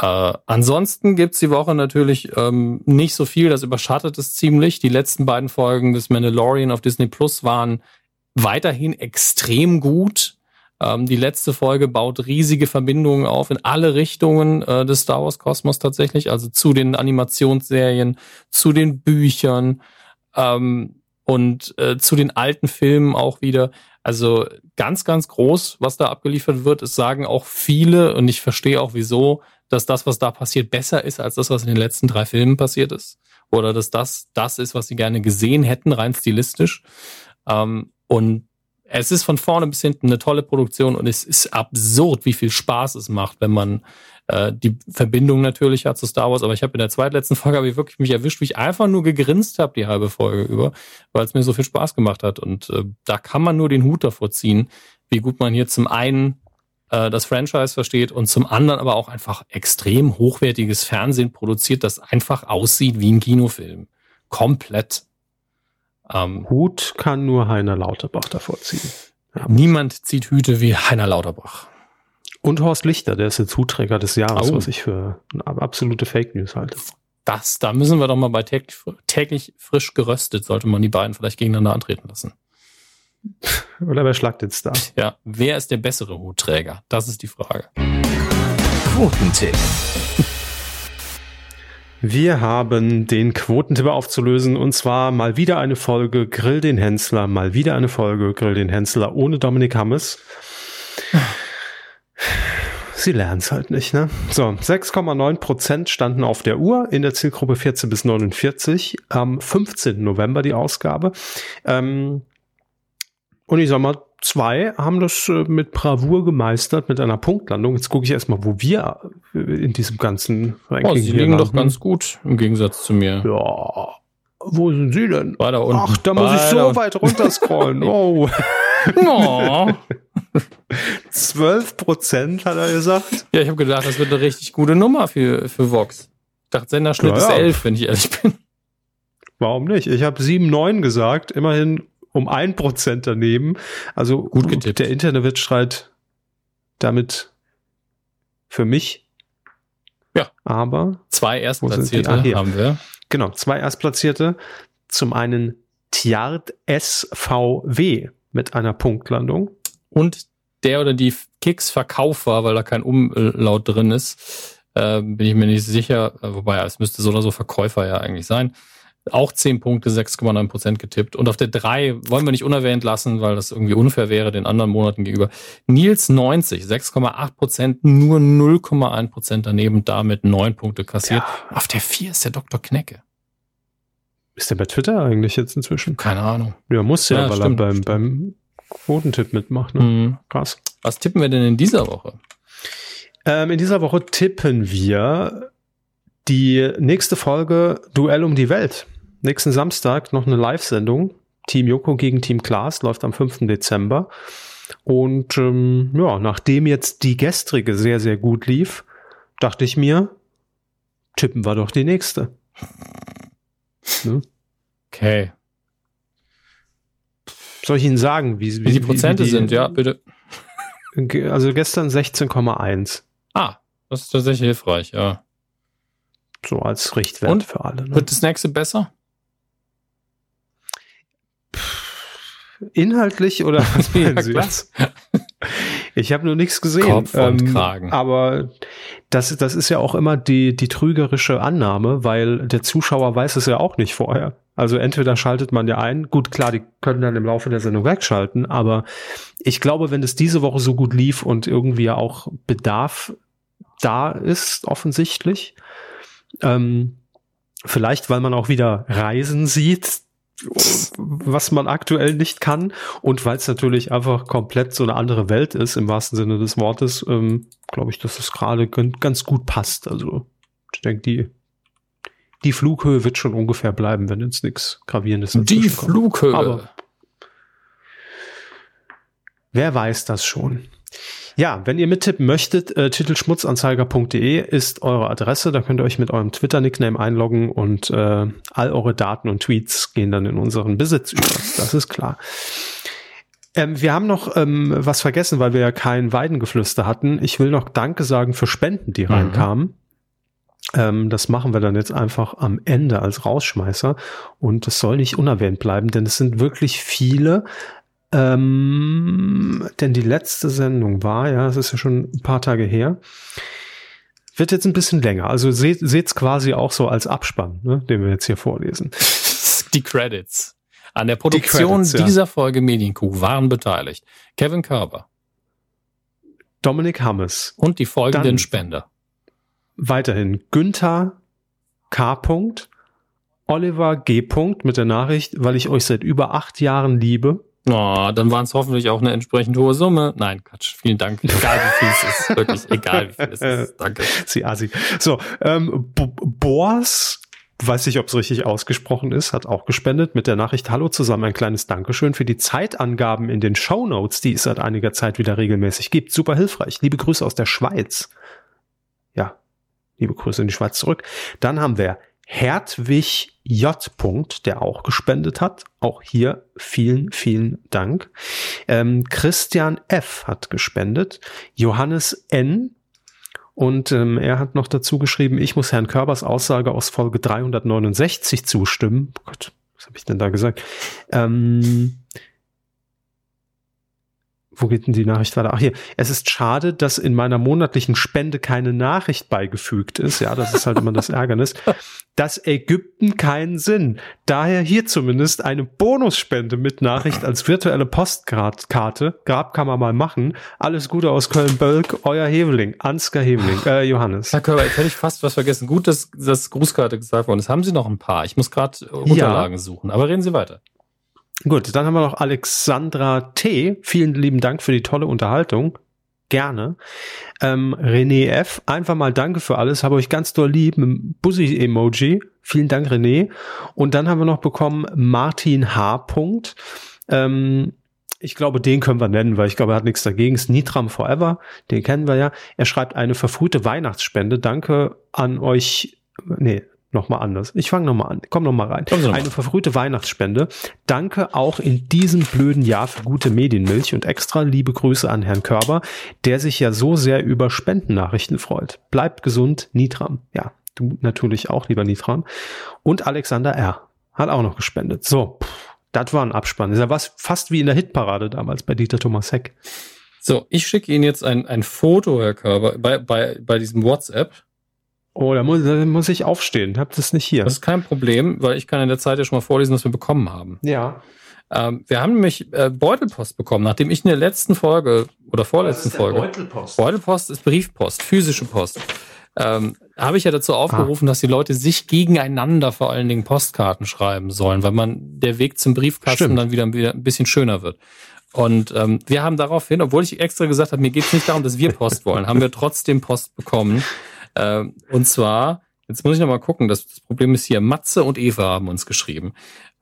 Äh, ansonsten gibt's die Woche natürlich ähm, nicht so viel, das überschattet es ziemlich. Die letzten beiden Folgen des Mandalorian auf Disney Plus waren weiterhin extrem gut. Ähm, die letzte Folge baut riesige Verbindungen auf in alle Richtungen äh, des Star Wars Kosmos tatsächlich, also zu den Animationsserien, zu den Büchern ähm, und äh, zu den alten Filmen auch wieder. Also ganz, ganz groß, was da abgeliefert wird. Es sagen auch viele, und ich verstehe auch wieso, dass das, was da passiert, besser ist als das, was in den letzten drei Filmen passiert ist. Oder dass das das ist, was sie gerne gesehen hätten, rein stilistisch. Ähm, und es ist von vorne bis hinten eine tolle Produktion und es ist absurd, wie viel Spaß es macht, wenn man äh, die Verbindung natürlich hat zu Star Wars. Aber ich habe in der zweitletzten Folge ich wirklich mich erwischt, wie ich einfach nur gegrinst habe die halbe Folge über, weil es mir so viel Spaß gemacht hat. Und äh, da kann man nur den Hut davor ziehen, wie gut man hier zum einen äh, das Franchise versteht und zum anderen aber auch einfach extrem hochwertiges Fernsehen produziert, das einfach aussieht wie ein Kinofilm. Komplett. Ähm, Hut kann nur Heiner Lauterbach davor ziehen. Ja. Niemand zieht Hüte wie Heiner Lauterbach. Und Horst Lichter, der ist der Zuträger des Jahres, oh. was ich für eine absolute Fake News halte. Das, da müssen wir doch mal bei täglich, täglich frisch geröstet, sollte man die beiden vielleicht gegeneinander antreten lassen. Oder wer schlagt jetzt da? Ja, wer ist der bessere Hutträger? Das ist die Frage. Quotentipp. Wir haben den Quotentipp aufzulösen und zwar mal wieder eine Folge Grill den Hensler, mal wieder eine Folge Grill den Hensler ohne Dominik Hammes. Sie lernen es halt nicht, ne? So, 6,9 Prozent standen auf der Uhr in der Zielgruppe 14 bis 49. Am 15. November die Ausgabe. Ähm, und ich sag mal, zwei haben das äh, mit Bravour gemeistert, mit einer Punktlandung. Jetzt gucke ich erstmal, wo wir äh, in diesem ganzen Ranking oh, Sie liegen landen. doch ganz gut im Gegensatz zu mir. Ja. Wo sind Sie denn? Weiter unten. Ach, da muss ich so weit runterscrollen. oh. oh. 12 Prozent, hat er gesagt. Ja, ich habe gedacht, das wird eine richtig gute Nummer für, für Vox. Ich dachte, Senderschnitt ja. ist 11, wenn ich ehrlich bin. Warum nicht? Ich habe 7,9 gesagt. Immerhin um ein Prozent daneben. Also gut getippt. Der interne Wettstreit damit für mich. Ja. Aber zwei Erstplatzierte ah, haben wir. Genau, zwei Erstplatzierte. Zum einen Tiard SVW mit einer Punktlandung. Und der oder die Kicks Verkauf war, weil da kein Umlaut drin ist, äh, bin ich mir nicht sicher. Wobei, es müsste so oder so Verkäufer ja eigentlich sein. Auch 10 Punkte, 6,9 Prozent getippt. Und auf der 3 wollen wir nicht unerwähnt lassen, weil das irgendwie unfair wäre den anderen Monaten gegenüber. Nils 90, 6,8 Prozent, nur 0,1 Prozent daneben, damit 9 Punkte kassiert. Ja. Auf der 4 ist der Dr. Knecke. Ist der bei Twitter eigentlich jetzt inzwischen? Keine Ahnung. Ja, muss ja, ja weil stimmt, er beim, beim Quotentipp mitmacht. Ne? Mhm. Krass. Was tippen wir denn in dieser Woche? Ähm, in dieser Woche tippen wir die nächste Folge Duell um die Welt nächsten Samstag noch eine Live-Sendung. Team Joko gegen Team Klaas läuft am 5. Dezember. Und ähm, ja, nachdem jetzt die gestrige sehr, sehr gut lief, dachte ich mir, tippen wir doch die nächste. Ne? Okay. Soll ich Ihnen sagen, wie, wie, wie die Prozente wie die, sind? Ja, bitte. Also gestern 16,1. Ah, das ist tatsächlich hilfreich, ja. So als Richtwert Und für alle. Ne? Wird das nächste besser? Inhaltlich oder was meinen Sie jetzt? Ich habe nur nichts gesehen. Kopf und ähm, Kragen. Aber das, das ist ja auch immer die, die trügerische Annahme, weil der Zuschauer weiß es ja auch nicht vorher. Also entweder schaltet man ja ein, gut, klar, die können dann im Laufe der Sendung wegschalten, aber ich glaube, wenn es diese Woche so gut lief und irgendwie auch Bedarf da ist, offensichtlich, ähm, vielleicht weil man auch wieder Reisen sieht, was man aktuell nicht kann und weil es natürlich einfach komplett so eine andere Welt ist im wahrsten Sinne des Wortes, ähm, glaube ich, dass es gerade ganz gut passt. Also ich denke, die die Flughöhe wird schon ungefähr bleiben, wenn jetzt nichts gravierendes Die Flughöhe. Aber wer weiß das schon? Ja, wenn ihr mittippen möchtet, äh, titelschmutzanzeiger.de ist eure Adresse. Da könnt ihr euch mit eurem Twitter-Nickname einloggen und äh, all eure Daten und Tweets gehen dann in unseren Besitz über. Das ist klar. Ähm, wir haben noch ähm, was vergessen, weil wir ja kein Weidengeflüster hatten. Ich will noch Danke sagen für Spenden, die mhm. reinkamen. Ähm, das machen wir dann jetzt einfach am Ende als Rausschmeißer. Und es soll nicht unerwähnt bleiben, denn es sind wirklich viele. Ähm, denn die letzte Sendung war, ja, es ist ja schon ein paar Tage her, wird jetzt ein bisschen länger. Also seht es quasi auch so als Abspann, ne, den wir jetzt hier vorlesen. Die Credits. An der Produktion Credits, ja. dieser Folge Medienkuh waren beteiligt Kevin Körber, Dominik Hammes und die folgenden Spender. Weiterhin Günther K. Oliver G. mit der Nachricht, weil ich euch seit über acht Jahren liebe. Oh, dann waren es hoffentlich auch eine entsprechend hohe Summe. Nein, Quatsch. Vielen Dank. Egal wie viel es ist. Wirklich, egal wie viel es ist. Danke. Sie Asi. So, ähm, Boas, weiß nicht, ob es richtig ausgesprochen ist, hat auch gespendet mit der Nachricht Hallo zusammen. Ein kleines Dankeschön für die Zeitangaben in den Show Notes, die es seit einiger Zeit wieder regelmäßig gibt. Super hilfreich. Liebe Grüße aus der Schweiz. Ja, liebe Grüße in die Schweiz zurück. Dann haben wir Hertwig J. der auch gespendet hat. Auch hier vielen, vielen Dank. Ähm, Christian F. hat gespendet. Johannes N. Und ähm, er hat noch dazu geschrieben, ich muss Herrn Körbers Aussage aus Folge 369 zustimmen. Oh Gott, was habe ich denn da gesagt? Ähm, wo geht denn die Nachricht weiter? Ach hier, es ist schade, dass in meiner monatlichen Spende keine Nachricht beigefügt ist. Ja, das ist halt immer das Ärgernis. Das Ägypten keinen Sinn. Daher hier zumindest eine Bonusspende mit Nachricht als virtuelle Postkarte. Grab kann man mal machen. Alles Gute aus Köln-Bölk, euer Heveling, Ansgar Heveling, äh, Johannes. Herr Körber, jetzt hätte ich fast was vergessen. Gut, dass das Grußkarte gesagt worden ist. Haben Sie noch ein paar? Ich muss gerade Unterlagen ja. suchen, aber reden Sie weiter. Gut, dann haben wir noch Alexandra T. Vielen lieben Dank für die tolle Unterhaltung. Gerne. Ähm, René F. Einfach mal danke für alles. Habe euch ganz doll lieb Bussi-Emoji. Vielen Dank, René. Und dann haben wir noch bekommen Martin H. Ähm, ich glaube, den können wir nennen, weil ich glaube, er hat nichts dagegen. Ist Nitram Forever. Den kennen wir ja. Er schreibt eine verfrühte Weihnachtsspende. Danke an euch. Nee, nochmal anders. Ich fange nochmal an. Komm nochmal rein. Noch Eine verfrühte Weihnachtsspende. Danke auch in diesem blöden Jahr für gute Medienmilch und extra liebe Grüße an Herrn Körber, der sich ja so sehr über Spendennachrichten freut. Bleibt gesund, Nitram. Ja, du natürlich auch, lieber Nitram. Und Alexander R. hat auch noch gespendet. So, das war ein Abspann. Das ist ja was fast wie in der Hitparade damals bei Dieter Thomas Heck. So, ich schicke Ihnen jetzt ein, ein Foto, Herr Körber, bei, bei, bei diesem WhatsApp Oh, da muss, da muss ich aufstehen. Hab das nicht hier. Das ist kein Problem, weil ich kann in der Zeit ja schon mal vorlesen, was wir bekommen haben. Ja. Ähm, wir haben nämlich äh, Beutelpost bekommen, nachdem ich in der letzten Folge oder vorletzten Folge. Beutelpost? Beutelpost ist Briefpost, physische Post. Ähm, habe ich ja dazu aufgerufen, ah. dass die Leute sich gegeneinander vor allen Dingen Postkarten schreiben sollen, weil man der Weg zum Briefkasten Stimmt. dann wieder, wieder ein bisschen schöner wird. Und ähm, wir haben daraufhin, obwohl ich extra gesagt habe, mir geht es nicht darum, dass wir Post wollen, haben wir trotzdem Post bekommen. Äh, und zwar, jetzt muss ich nochmal gucken, das, das, Problem ist hier, Matze und Eva haben uns geschrieben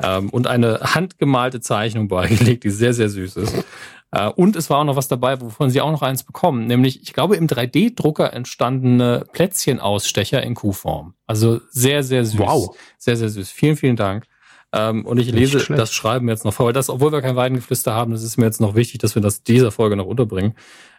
ähm, und eine handgemalte Zeichnung beigelegt, die sehr, sehr süß ist. Äh, und es war auch noch was dabei, wovon sie auch noch eins bekommen, nämlich, ich glaube, im 3D-Drucker entstandene Plätzchenausstecher in Kuhform. Also sehr, sehr süß. Wow. Sehr, sehr süß. Vielen, vielen Dank. Ähm, und ich lese das Schreiben jetzt noch vor, weil das, obwohl wir kein Weidengeflüster haben, das ist mir jetzt noch wichtig, dass wir das dieser Folge noch unterbringen.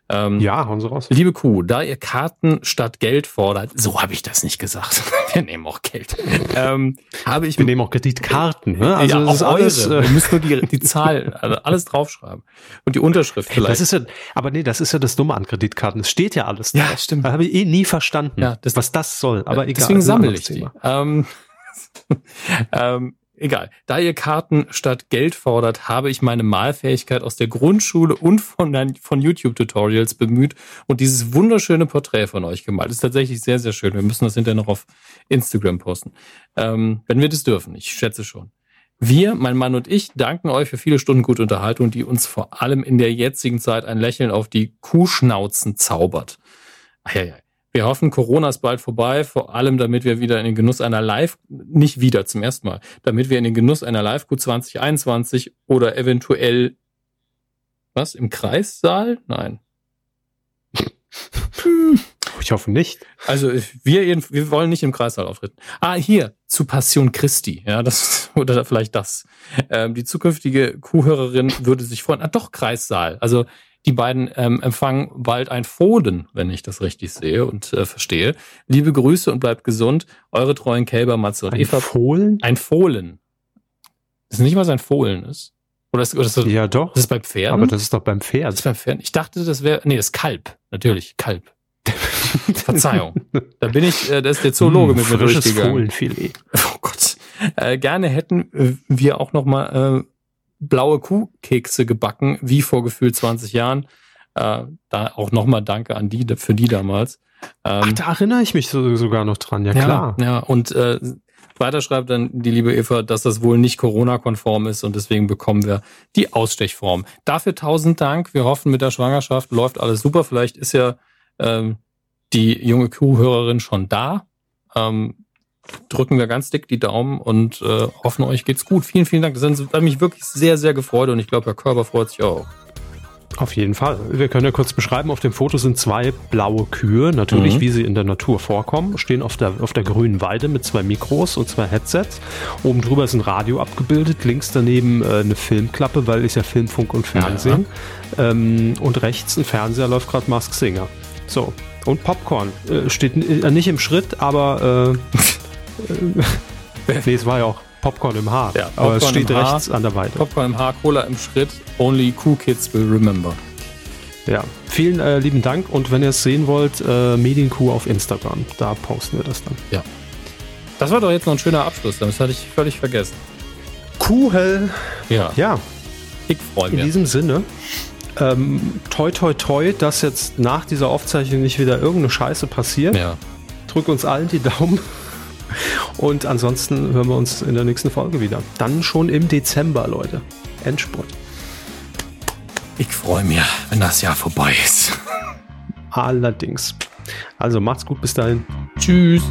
Ähm, ja, hauen Sie raus. Liebe Kuh, da ihr Karten statt Geld fordert, so habe ich das nicht gesagt. Wir nehmen auch Geld. Ähm, habe ich Wir nehmen auch Kreditkarten. Ne? Also ja, das ist alles. Äh, Wir müssen nur die, die Zahl, also alles draufschreiben und die Unterschrift vielleicht. Das ist ja, aber nee, das ist ja das Dumme an Kreditkarten. Es steht ja alles. Ja, stimmt. Da habe ich eh nie verstanden, ja, das, was das soll. Aber egal. Deswegen sammle ich die. Ähm, ähm, Egal. Da ihr Karten statt Geld fordert, habe ich meine Malfähigkeit aus der Grundschule und von, von YouTube-Tutorials bemüht und dieses wunderschöne Porträt von euch gemalt. ist tatsächlich sehr, sehr schön. Wir müssen das hinterher noch auf Instagram posten. Ähm, wenn wir das dürfen. Ich schätze schon. Wir, mein Mann und ich, danken euch für viele Stunden gute Unterhaltung, die uns vor allem in der jetzigen Zeit ein Lächeln auf die Kuhschnauzen zaubert. Ach, ja, ja. Wir hoffen, Corona ist bald vorbei, vor allem damit wir wieder in den Genuss einer Live, nicht wieder zum ersten Mal, damit wir in den Genuss einer Live-Q 2021 oder eventuell, was, im Kreissaal? Nein. Ich hoffe nicht. Also wir, wir wollen nicht im Kreissaal auftreten. Ah, hier, zu Passion Christi. Ja, das oder vielleicht das. Ähm, die zukünftige Kuhhörerin würde sich freuen. Ah, doch, Kreissaal. Also die beiden ähm, empfangen bald ein Fohlen, wenn ich das richtig sehe und äh, verstehe. Liebe Grüße und bleibt gesund. Eure treuen Kälber Matze und ein Eva. Fohlen? Ein Fohlen. Ist nicht, was ein Fohlen ist? Oder ist, oder ist das, ja, doch. Das ist bei Pferden? Aber das ist doch beim Pferd. Das ist beim Pferd. Ich dachte, das wäre, nee, das ist Kalb. Natürlich, Kalb. Verzeihung. Da bin ich, äh, da ist der Zoologe hm, mit mir durchgegangen. Fohlenfilet. Oh Gott. Äh, gerne hätten wir auch noch mal äh, blaue Kuhkekse gebacken, wie vor gefühlt 20 Jahren. Äh, da auch nochmal Danke an die, für die damals. Ähm, Ach, da erinnere ich mich so, sogar noch dran, ja, ja klar. Ja, und äh, weiter schreibt dann die liebe Eva, dass das wohl nicht Corona-konform ist und deswegen bekommen wir die Ausstechform. Dafür tausend Dank. Wir hoffen, mit der Schwangerschaft läuft alles super. Vielleicht ist ja ähm, die junge Kuhhörerin schon da. Ähm, drücken wir ganz dick die Daumen und äh, hoffen, euch geht's gut. Vielen, vielen Dank. Das hat mich wirklich sehr, sehr gefreut und ich glaube, Herr Körper freut sich auch. Auf jeden Fall. Wir können ja kurz beschreiben, auf dem Foto sind zwei blaue Kühe, natürlich, mhm. wie sie in der Natur vorkommen, stehen auf der, auf der grünen Weide mit zwei Mikros und zwei Headsets. Oben drüber ist ein Radio abgebildet, links daneben äh, eine Filmklappe, weil ist ja Film, Funk und Fernsehen. Ja. Ähm, und rechts ein Fernseher läuft gerade Mask Singer. So. Und Popcorn. Äh, steht äh, nicht im Schritt, aber äh, nee, es war ja auch Popcorn im Haar. Ja, Popcorn aber es steht rechts Haar, an der Weite. Popcorn im Haar, Cola im Schritt. Only cool kids will remember. Ja, vielen äh, lieben Dank und wenn ihr es sehen wollt, äh, Medienkuh auf Instagram. Da posten wir das dann. Ja. Das war doch jetzt noch ein schöner Abschluss, das hatte ich völlig vergessen. Cool. Ja. Ja. Ich freue mich. In diesem Sinne, ähm, toi toi toi, dass jetzt nach dieser Aufzeichnung nicht wieder irgendeine Scheiße passiert. Ja. Drück uns allen die Daumen. Und ansonsten hören wir uns in der nächsten Folge wieder. Dann schon im Dezember, Leute. Endspurt. Ich freue mich, wenn das Jahr vorbei ist. Allerdings. Also macht's gut bis dahin. Tschüss.